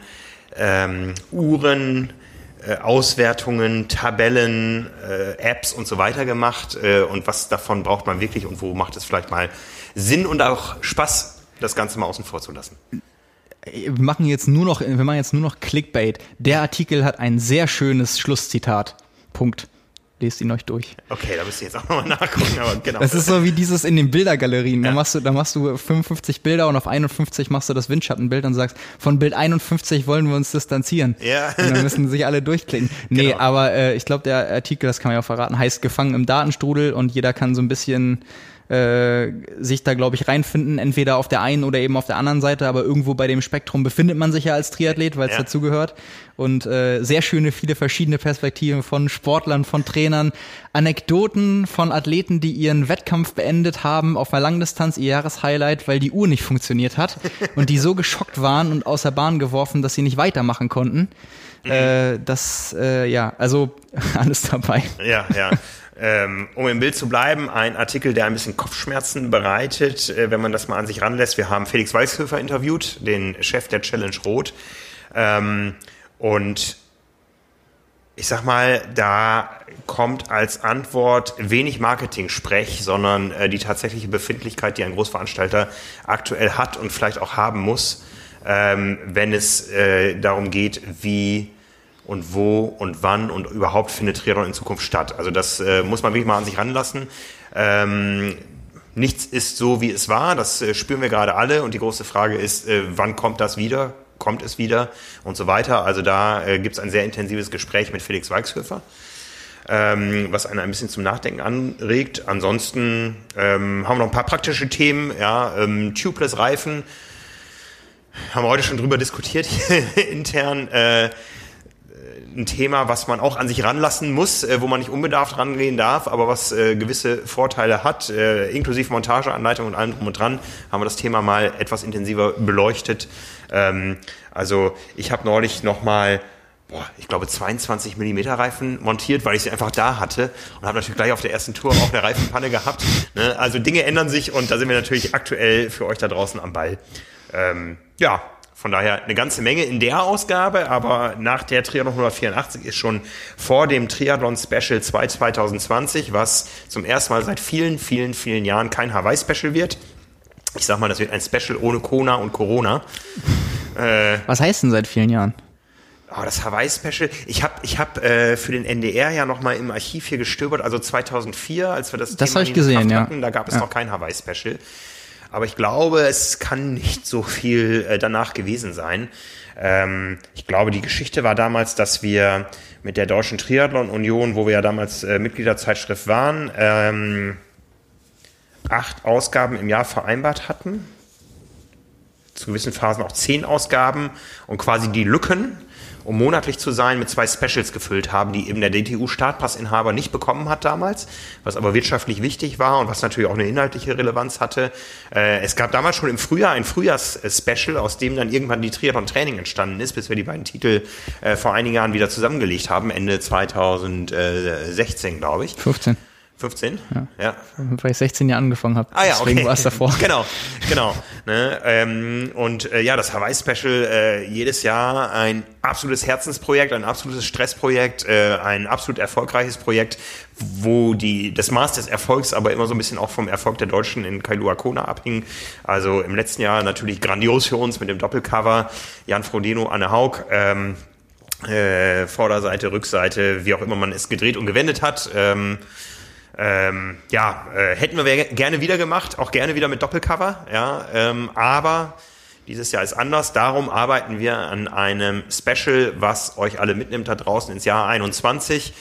ähm, Uhren, äh, Auswertungen, Tabellen, äh, Apps und so weiter gemacht äh, und was davon braucht man wirklich und wo macht es vielleicht mal Sinn und auch Spaß, das Ganze mal außen vor zu lassen. Wir machen jetzt nur noch, wir machen jetzt nur noch Clickbait. Der Artikel hat ein sehr schönes Schlusszitat. Punkt lest ihn euch durch. Okay, da müsst ihr jetzt auch nochmal nachgucken, aber genau. Das ist so wie dieses in den Bildergalerien. Ja. Da machst du, da machst du 55 Bilder und auf 51 machst du das Windschattenbild und sagst, von Bild 51 wollen wir uns distanzieren. Ja. Und dann müssen sich alle durchklicken. Nee, genau. aber äh, ich glaube, der Artikel, das kann man ja auch verraten, heißt Gefangen im Datenstrudel und jeder kann so ein bisschen äh, sich da, glaube ich, reinfinden, entweder auf der einen oder eben auf der anderen Seite, aber irgendwo bei dem Spektrum befindet man sich ja als Triathlet, weil es ja. dazugehört. Und äh, sehr schöne, viele verschiedene Perspektiven von Sportlern, von Trainern, Anekdoten von Athleten, die ihren Wettkampf beendet haben auf einer Langdistanz, ihr Jahreshighlight, weil die Uhr nicht funktioniert hat und die so geschockt waren und aus der Bahn geworfen, dass sie nicht weitermachen konnten. Mhm. Äh, das, äh, ja, also alles dabei. Ja, ja. Ähm, um im Bild zu bleiben, ein Artikel, der ein bisschen Kopfschmerzen bereitet, äh, wenn man das mal an sich ranlässt. Wir haben Felix Weißhöfer interviewt, den Chef der Challenge Rot. Ähm, und ich sag mal, da kommt als Antwort wenig Marketing-Sprech, sondern äh, die tatsächliche Befindlichkeit, die ein Großveranstalter aktuell hat und vielleicht auch haben muss, ähm, wenn es äh, darum geht, wie und wo und wann und überhaupt findet Triathlon in Zukunft statt. Also das äh, muss man wirklich mal an sich ranlassen. Ähm, nichts ist so, wie es war. Das äh, spüren wir gerade alle. Und die große Frage ist, äh, wann kommt das wieder? Kommt es wieder? Und so weiter. Also da äh, gibt es ein sehr intensives Gespräch mit Felix Weichshöfer. Ähm, was einen ein bisschen zum Nachdenken anregt. Ansonsten ähm, haben wir noch ein paar praktische Themen, ja, ähm, Tubeless Reifen, haben wir heute schon drüber diskutiert intern. Äh, ein Thema, was man auch an sich ranlassen muss, äh, wo man nicht unbedarft rangehen darf, aber was äh, gewisse Vorteile hat, äh, inklusive Montageanleitung und allem drum und dran, haben wir das Thema mal etwas intensiver beleuchtet. Ähm, also ich habe neulich nochmal boah, ich glaube 22 Millimeter Reifen montiert, weil ich sie einfach da hatte und habe natürlich gleich auf der ersten Tour auch eine Reifenpanne gehabt. Ne? Also Dinge ändern sich und da sind wir natürlich aktuell für euch da draußen am Ball. Ähm, ja, von daher eine ganze Menge in der Ausgabe, aber nach der Triathlon 184 ist schon vor dem Triathlon Special 2 2020, was zum ersten Mal seit vielen, vielen, vielen Jahren kein Hawaii Special wird. Ich sag mal, das wird ein Special ohne Kona und Corona. Äh, was heißt denn seit vielen Jahren? Oh, das Hawaii-Special. Ich habe ich hab, äh, für den NDR ja noch mal im Archiv hier gestöbert, also 2004, als wir das, das Thema ich gesehen, ja. hatten, da gab es ja. noch kein Hawaii-Special. Aber ich glaube, es kann nicht so viel äh, danach gewesen sein. Ähm, ich glaube, die Geschichte war damals, dass wir mit der Deutschen Triathlon Union, wo wir ja damals äh, Mitgliederzeitschrift waren, ähm, acht Ausgaben im Jahr vereinbart hatten. Zu gewissen Phasen auch zehn Ausgaben und quasi die Lücken um monatlich zu sein, mit zwei Specials gefüllt haben, die eben der DTU-Startpassinhaber nicht bekommen hat damals, was aber wirtschaftlich wichtig war und was natürlich auch eine inhaltliche Relevanz hatte. Äh, es gab damals schon im Frühjahr ein Frühjahrs-Special, aus dem dann irgendwann die Triathlon-Training entstanden ist, bis wir die beiden Titel äh, vor einigen Jahren wieder zusammengelegt haben, Ende 2016, glaube ich. 15. 15? Ja. ja. Weil ich 16 Jahre angefangen habe. Ah ja, Deswegen okay. war es davor. genau, genau. Ne? Ähm, und äh, ja, das Hawaii-Special äh, jedes Jahr ein absolutes Herzensprojekt, ein absolutes Stressprojekt, äh, ein absolut erfolgreiches Projekt, wo die das Maß des Erfolgs aber immer so ein bisschen auch vom Erfolg der Deutschen in Kailua Kona abhing. Also im letzten Jahr natürlich grandios für uns mit dem Doppelcover. Jan Frodeno, Anne Haug. Ähm, äh, Vorderseite, Rückseite, wie auch immer man es gedreht und gewendet hat. Ähm, Ähm, ja, äh, hätten wir gerne wieder gemacht, auch gerne wieder mit Doppelcover, ja, ähm, aber dieses Jahr ist anders. Darum arbeiten wir an einem Special, was euch alle mitnimmt da draußen ins Jahr 21.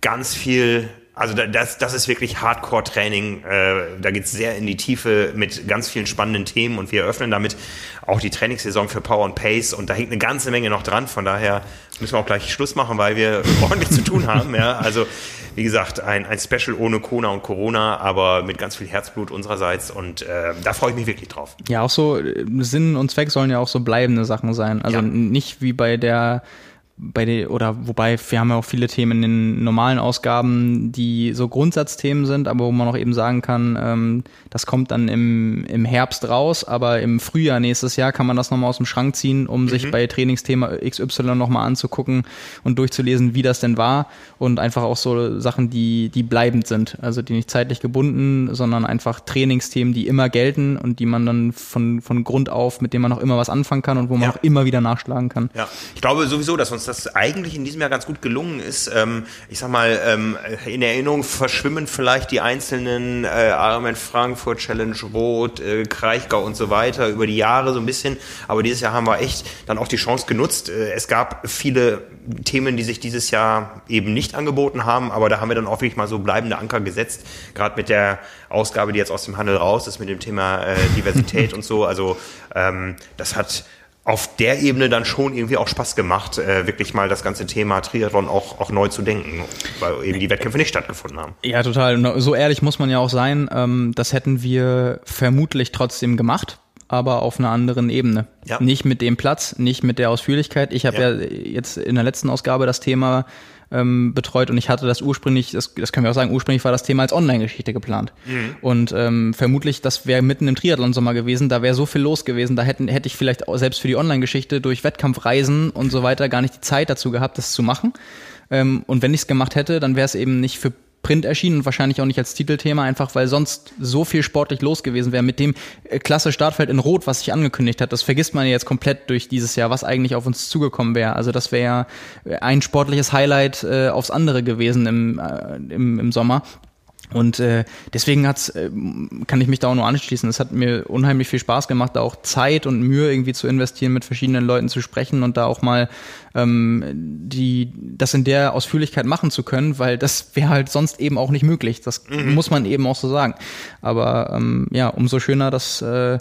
Ganz viel also das, das ist wirklich Hardcore-Training. Äh, da geht's sehr in die Tiefe mit ganz vielen spannenden Themen und wir eröffnen damit auch die Trainingssaison für Power and Pace und da hängt eine ganze Menge noch dran. Von daher müssen wir auch gleich Schluss machen, weil wir ordentlich zu tun haben. Ja, also wie gesagt, ein, ein Special ohne Kona und Corona, aber mit ganz viel Herzblut unsererseits und äh, da freue ich mich wirklich drauf. Ja, auch so äh, Sinn und Zweck sollen ja auch so bleibende Sachen sein. Also ja. nicht wie bei der bei der, oder wobei wir haben ja auch viele Themen in den normalen Ausgaben, die so Grundsatzthemen sind, aber wo man auch eben sagen kann, ähm, das kommt dann im, im Herbst raus, aber im Frühjahr nächstes Jahr kann man das nochmal aus dem Schrank ziehen, um mhm. sich bei Trainingsthema XY nochmal anzugucken und durchzulesen, wie das denn war und einfach auch so Sachen, die, die bleibend sind, also die nicht zeitlich gebunden, sondern einfach Trainingsthemen, die immer gelten und die man dann von, von Grund auf, mit denen man auch immer was anfangen kann und wo man ja. auch immer wieder nachschlagen kann. Ja, ich glaube sowieso, dass uns das eigentlich in diesem Jahr ganz gut gelungen ist. Ähm, ich sag mal, ähm, in Erinnerung verschwimmen vielleicht die einzelnen äh, Ironman Frankfurt, Challenge Rot, äh, Kraichgau und so weiter über die Jahre so ein bisschen. Aber dieses Jahr haben wir echt dann auch die Chance genutzt. Äh, es gab viele Themen, die sich dieses Jahr eben nicht angeboten haben, aber da haben wir dann auch wirklich mal so bleibende Anker gesetzt. Gerade mit der Ausgabe, die jetzt aus dem Handel raus ist, mit dem Thema äh, Diversität und so. Also ähm, das hat auf der Ebene dann schon irgendwie auch Spaß gemacht, äh, wirklich mal das ganze Thema Triathlon auch, auch neu zu denken, weil eben die Wettkämpfe nicht stattgefunden haben. Ja, total. So ehrlich muss man ja auch sein. Ähm, das hätten wir vermutlich trotzdem gemacht, aber auf einer anderen Ebene. Ja. Nicht mit dem Platz, nicht mit der Ausführlichkeit. Ich habe ja. ja jetzt in der letzten Ausgabe das Thema ähm, betreut und ich hatte das ursprünglich, das, das können wir auch sagen, ursprünglich war das Thema als Online-Geschichte geplant. Mhm. Und ähm, vermutlich, das wäre mitten im Triathlon-Sommer gewesen, da wäre so viel los gewesen, da hätten, hätte ich vielleicht auch selbst für die Online-Geschichte durch Wettkampfreisen und so weiter gar nicht die Zeit dazu gehabt, das zu machen. Ähm, und wenn ich es gemacht hätte, dann wäre es eben nicht für Print erschienen und wahrscheinlich auch nicht als Titelthema, einfach weil sonst so viel sportlich los gewesen wäre mit dem äh, klasse Startfeld in Rot, was sich angekündigt hat. Das vergisst man ja jetzt komplett durch dieses Jahr, was eigentlich auf uns zugekommen wäre. Also das wäre ein sportliches Highlight äh, aufs andere gewesen im, äh, im, im Sommer. Und äh, deswegen hat's, äh, kann ich mich da auch nur anschließen. Es hat mir unheimlich viel Spaß gemacht, da auch Zeit und Mühe irgendwie zu investieren, mit verschiedenen Leuten zu sprechen und da auch mal ähm, die das in der Ausführlichkeit machen zu können, weil das wäre halt sonst eben auch nicht möglich. Das mhm. muss man eben auch so sagen. Aber ähm, ja, umso schöner, dass äh,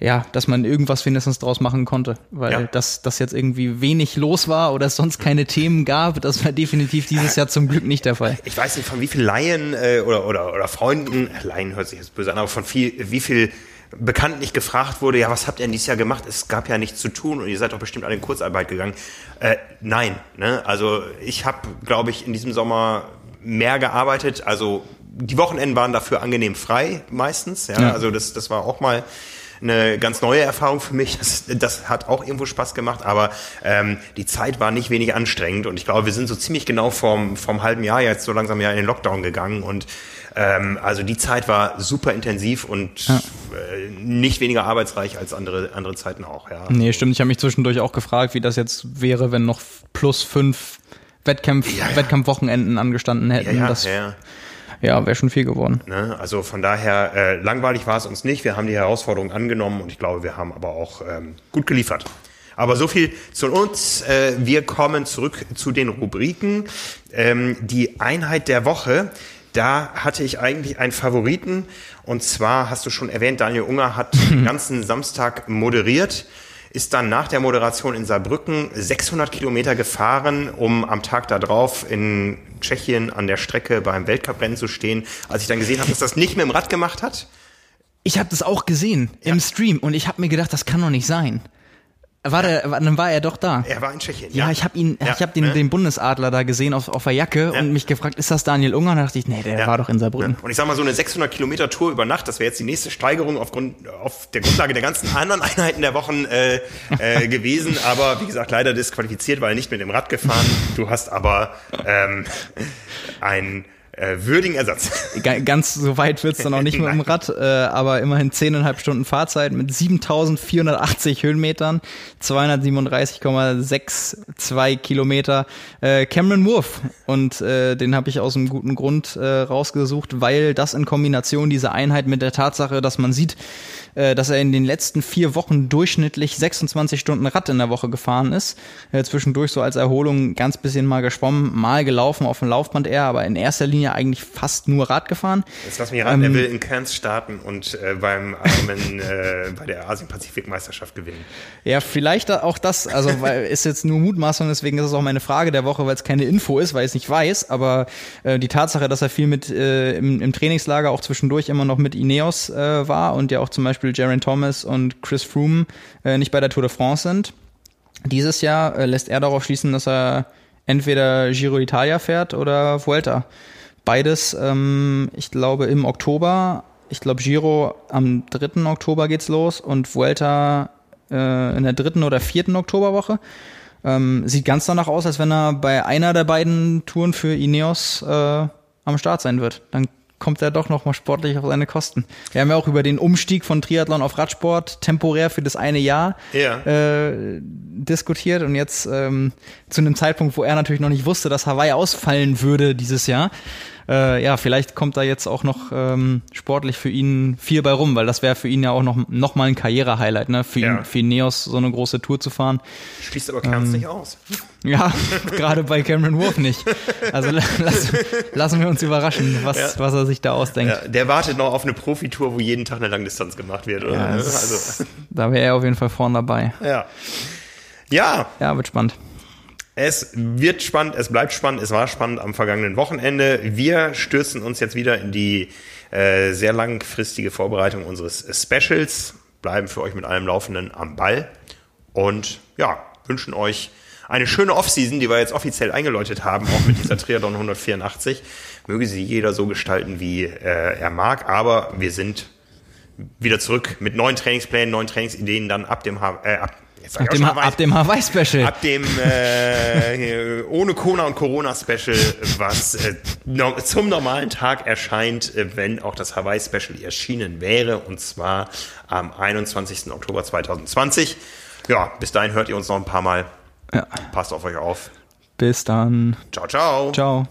ja, dass man irgendwas wenigstens draus machen konnte, weil ja. das, das jetzt irgendwie wenig los war oder es sonst keine Themen gab, das war definitiv dieses Jahr zum Glück nicht der Fall. Ich weiß nicht, von wie viel Laien äh, oder, oder, oder Freunden, Laien hört sich jetzt böse an, aber von viel, wie viel Bekannten nicht gefragt wurde, ja, was habt ihr denn dieses Jahr gemacht? Es gab ja nichts zu tun und ihr seid doch bestimmt alle in Kurzarbeit gegangen. Äh, nein, ne? also ich habe, glaube ich, in diesem Sommer mehr gearbeitet, also die Wochenenden waren dafür angenehm frei meistens, ja, ja. also das, das war auch mal eine ganz neue Erfahrung für mich. Das, das hat auch irgendwo Spaß gemacht, aber ähm, die Zeit war nicht wenig anstrengend und ich glaube, wir sind so ziemlich genau vom, vom halben Jahr jetzt so langsam ja in den Lockdown gegangen und ähm, also die Zeit war super intensiv und ja. äh, nicht weniger arbeitsreich als andere, andere Zeiten auch. Ja. Nee, stimmt. Ich habe mich zwischendurch auch gefragt, wie das jetzt wäre, wenn noch plus fünf Wettkampf, ja, ja. Wettkampfwochenenden angestanden hätten. Ja, ja, das, ja wäre schon viel geworden. Ne? Also von daher, äh, langweilig war es uns nicht. Wir haben die Herausforderung angenommen und ich glaube, wir haben aber auch ähm, gut geliefert. Aber so viel zu uns. Äh, wir kommen zurück zu den Rubriken. Ähm, die Einheit der Woche. Da hatte ich eigentlich einen Favoriten. Und zwar hast du schon erwähnt, Daniel Unger hat den ganzen Samstag moderiert ist dann nach der Moderation in Saarbrücken 600 Kilometer gefahren, um am Tag darauf in Tschechien an der Strecke beim Weltcuprennen zu stehen. Als ich dann gesehen habe, dass das nicht mit dem Rad gemacht hat. Ich habe das auch gesehen ja. im Stream und ich habe mir gedacht, das kann doch nicht sein. War der, dann war er doch da. Er war in Tschechien. Ja, ja. ich habe ihn, ja. ich habe den, ne? den Bundesadler da gesehen auf, auf der Jacke ja. und mich gefragt, ist das Daniel Unger? Und da dachte ich, nee, der war doch in Saarbrücken. Und ich sag mal, so eine 600 Kilometer Tour über Nacht, das wäre jetzt die nächste Steigerung aufgrund, auf der Grundlage der ganzen anderen Einheiten der Wochen äh, äh, gewesen. Aber wie gesagt, leider disqualifiziert, weil er nicht mit dem Rad gefahren. Du hast aber ähm, ein äh, würdigen Ersatz. Ganz so weit wird's dann auch nicht mit dem Rad, äh, aber immerhin 10,5 Stunden Fahrzeit mit 7480 Höhenmetern, 237,62 Kilometer. Äh, Cameron Wolf und äh, den habe ich aus einem guten Grund äh, rausgesucht, weil das in Kombination diese Einheit mit der Tatsache, dass man sieht, äh, dass er in den letzten vier Wochen durchschnittlich 26 Stunden Rad in der Woche gefahren ist. Äh, zwischendurch so als Erholung ganz bisschen mal geschwommen, mal gelaufen auf dem Laufband eher, aber in erster Linie eigentlich fast nur Rad gefahren. Jetzt lass mich raten, ähm, er will in Cairns starten und äh, beim Ironman äh, bei der Asien-Pazifik-Meisterschaft gewinnen. Ja, vielleicht auch das, also weil ist jetzt nur Mutmaßung, deswegen ist es auch meine Frage der Woche, weil es keine Info ist, weil ich es nicht weiß, aber äh, die Tatsache, dass er viel mit äh, im, im Trainingslager auch zwischendurch immer noch mit Ineos äh, war und ja auch zum Beispiel Beispiel Jaron Thomas und Chris Froome äh, nicht bei der Tour de France sind. Dieses Jahr äh, lässt er darauf schließen, dass er entweder Giro d'Italia fährt oder Vuelta. Beides, ähm, ich glaube, im Oktober. Ich glaube, Giro am 3. Oktober geht's los und Vuelta äh, in der dritten oder vierten Oktoberwoche. Ähm, sieht ganz danach aus, als wenn er bei einer der beiden Touren für Ineos äh, am Start sein wird. Dann kommt er doch noch mal sportlich auf seine Kosten. Wir haben ja auch über den Umstieg von Triathlon auf Radsport temporär für das eine Jahr ja. äh, diskutiert und jetzt ähm, zu einem Zeitpunkt, wo er natürlich noch nicht wusste, dass Hawaii ausfallen würde dieses Jahr, äh, ja, vielleicht kommt da jetzt auch noch ähm, sportlich für ihn viel bei rum, weil das wäre für ihn ja auch noch, noch mal ein Karriere-Highlight, ne? Für ja. ihn, für Neos so eine große Tour zu fahren. Schließt aber Kerns ähm, nicht aus. Ja, gerade bei Cameron Wolf nicht. Also lass, lassen wir uns überraschen, was, ja. was er sich da ausdenkt. Ja, der wartet noch auf eine Profitour, wo jeden Tag eine Langdistanz gemacht wird, oder? Also. Da wäre er auf jeden Fall vorne dabei. Ja. Ja. Ja, wird spannend. Es wird spannend, es bleibt spannend, es war spannend am vergangenen Wochenende. Wir stürzen uns jetzt wieder in die äh, sehr langfristige Vorbereitung unseres Specials, bleiben für euch mit allem Laufenden am Ball und ja, wünschen euch eine schöne Offseason, die wir jetzt offiziell eingeläutet haben, auch mit dieser Triathlon 184. Möge sie jeder so gestalten, wie äh, er mag, aber wir sind wieder zurück mit neuen Trainingsplänen, neuen Trainingsideen dann ab dem äh, ab Ab dem, ab dem Hawaii-Special. Ab dem äh, ohne Kona und Corona-Special, was äh, no, zum normalen Tag erscheint, äh, wenn auch das Hawaii-Special erschienen wäre, und zwar am 21. Oktober 2020. Ja, bis dahin hört ihr uns noch ein paar Mal. Ja. Passt auf euch auf. Bis dann. Ciao, ciao. Ciao.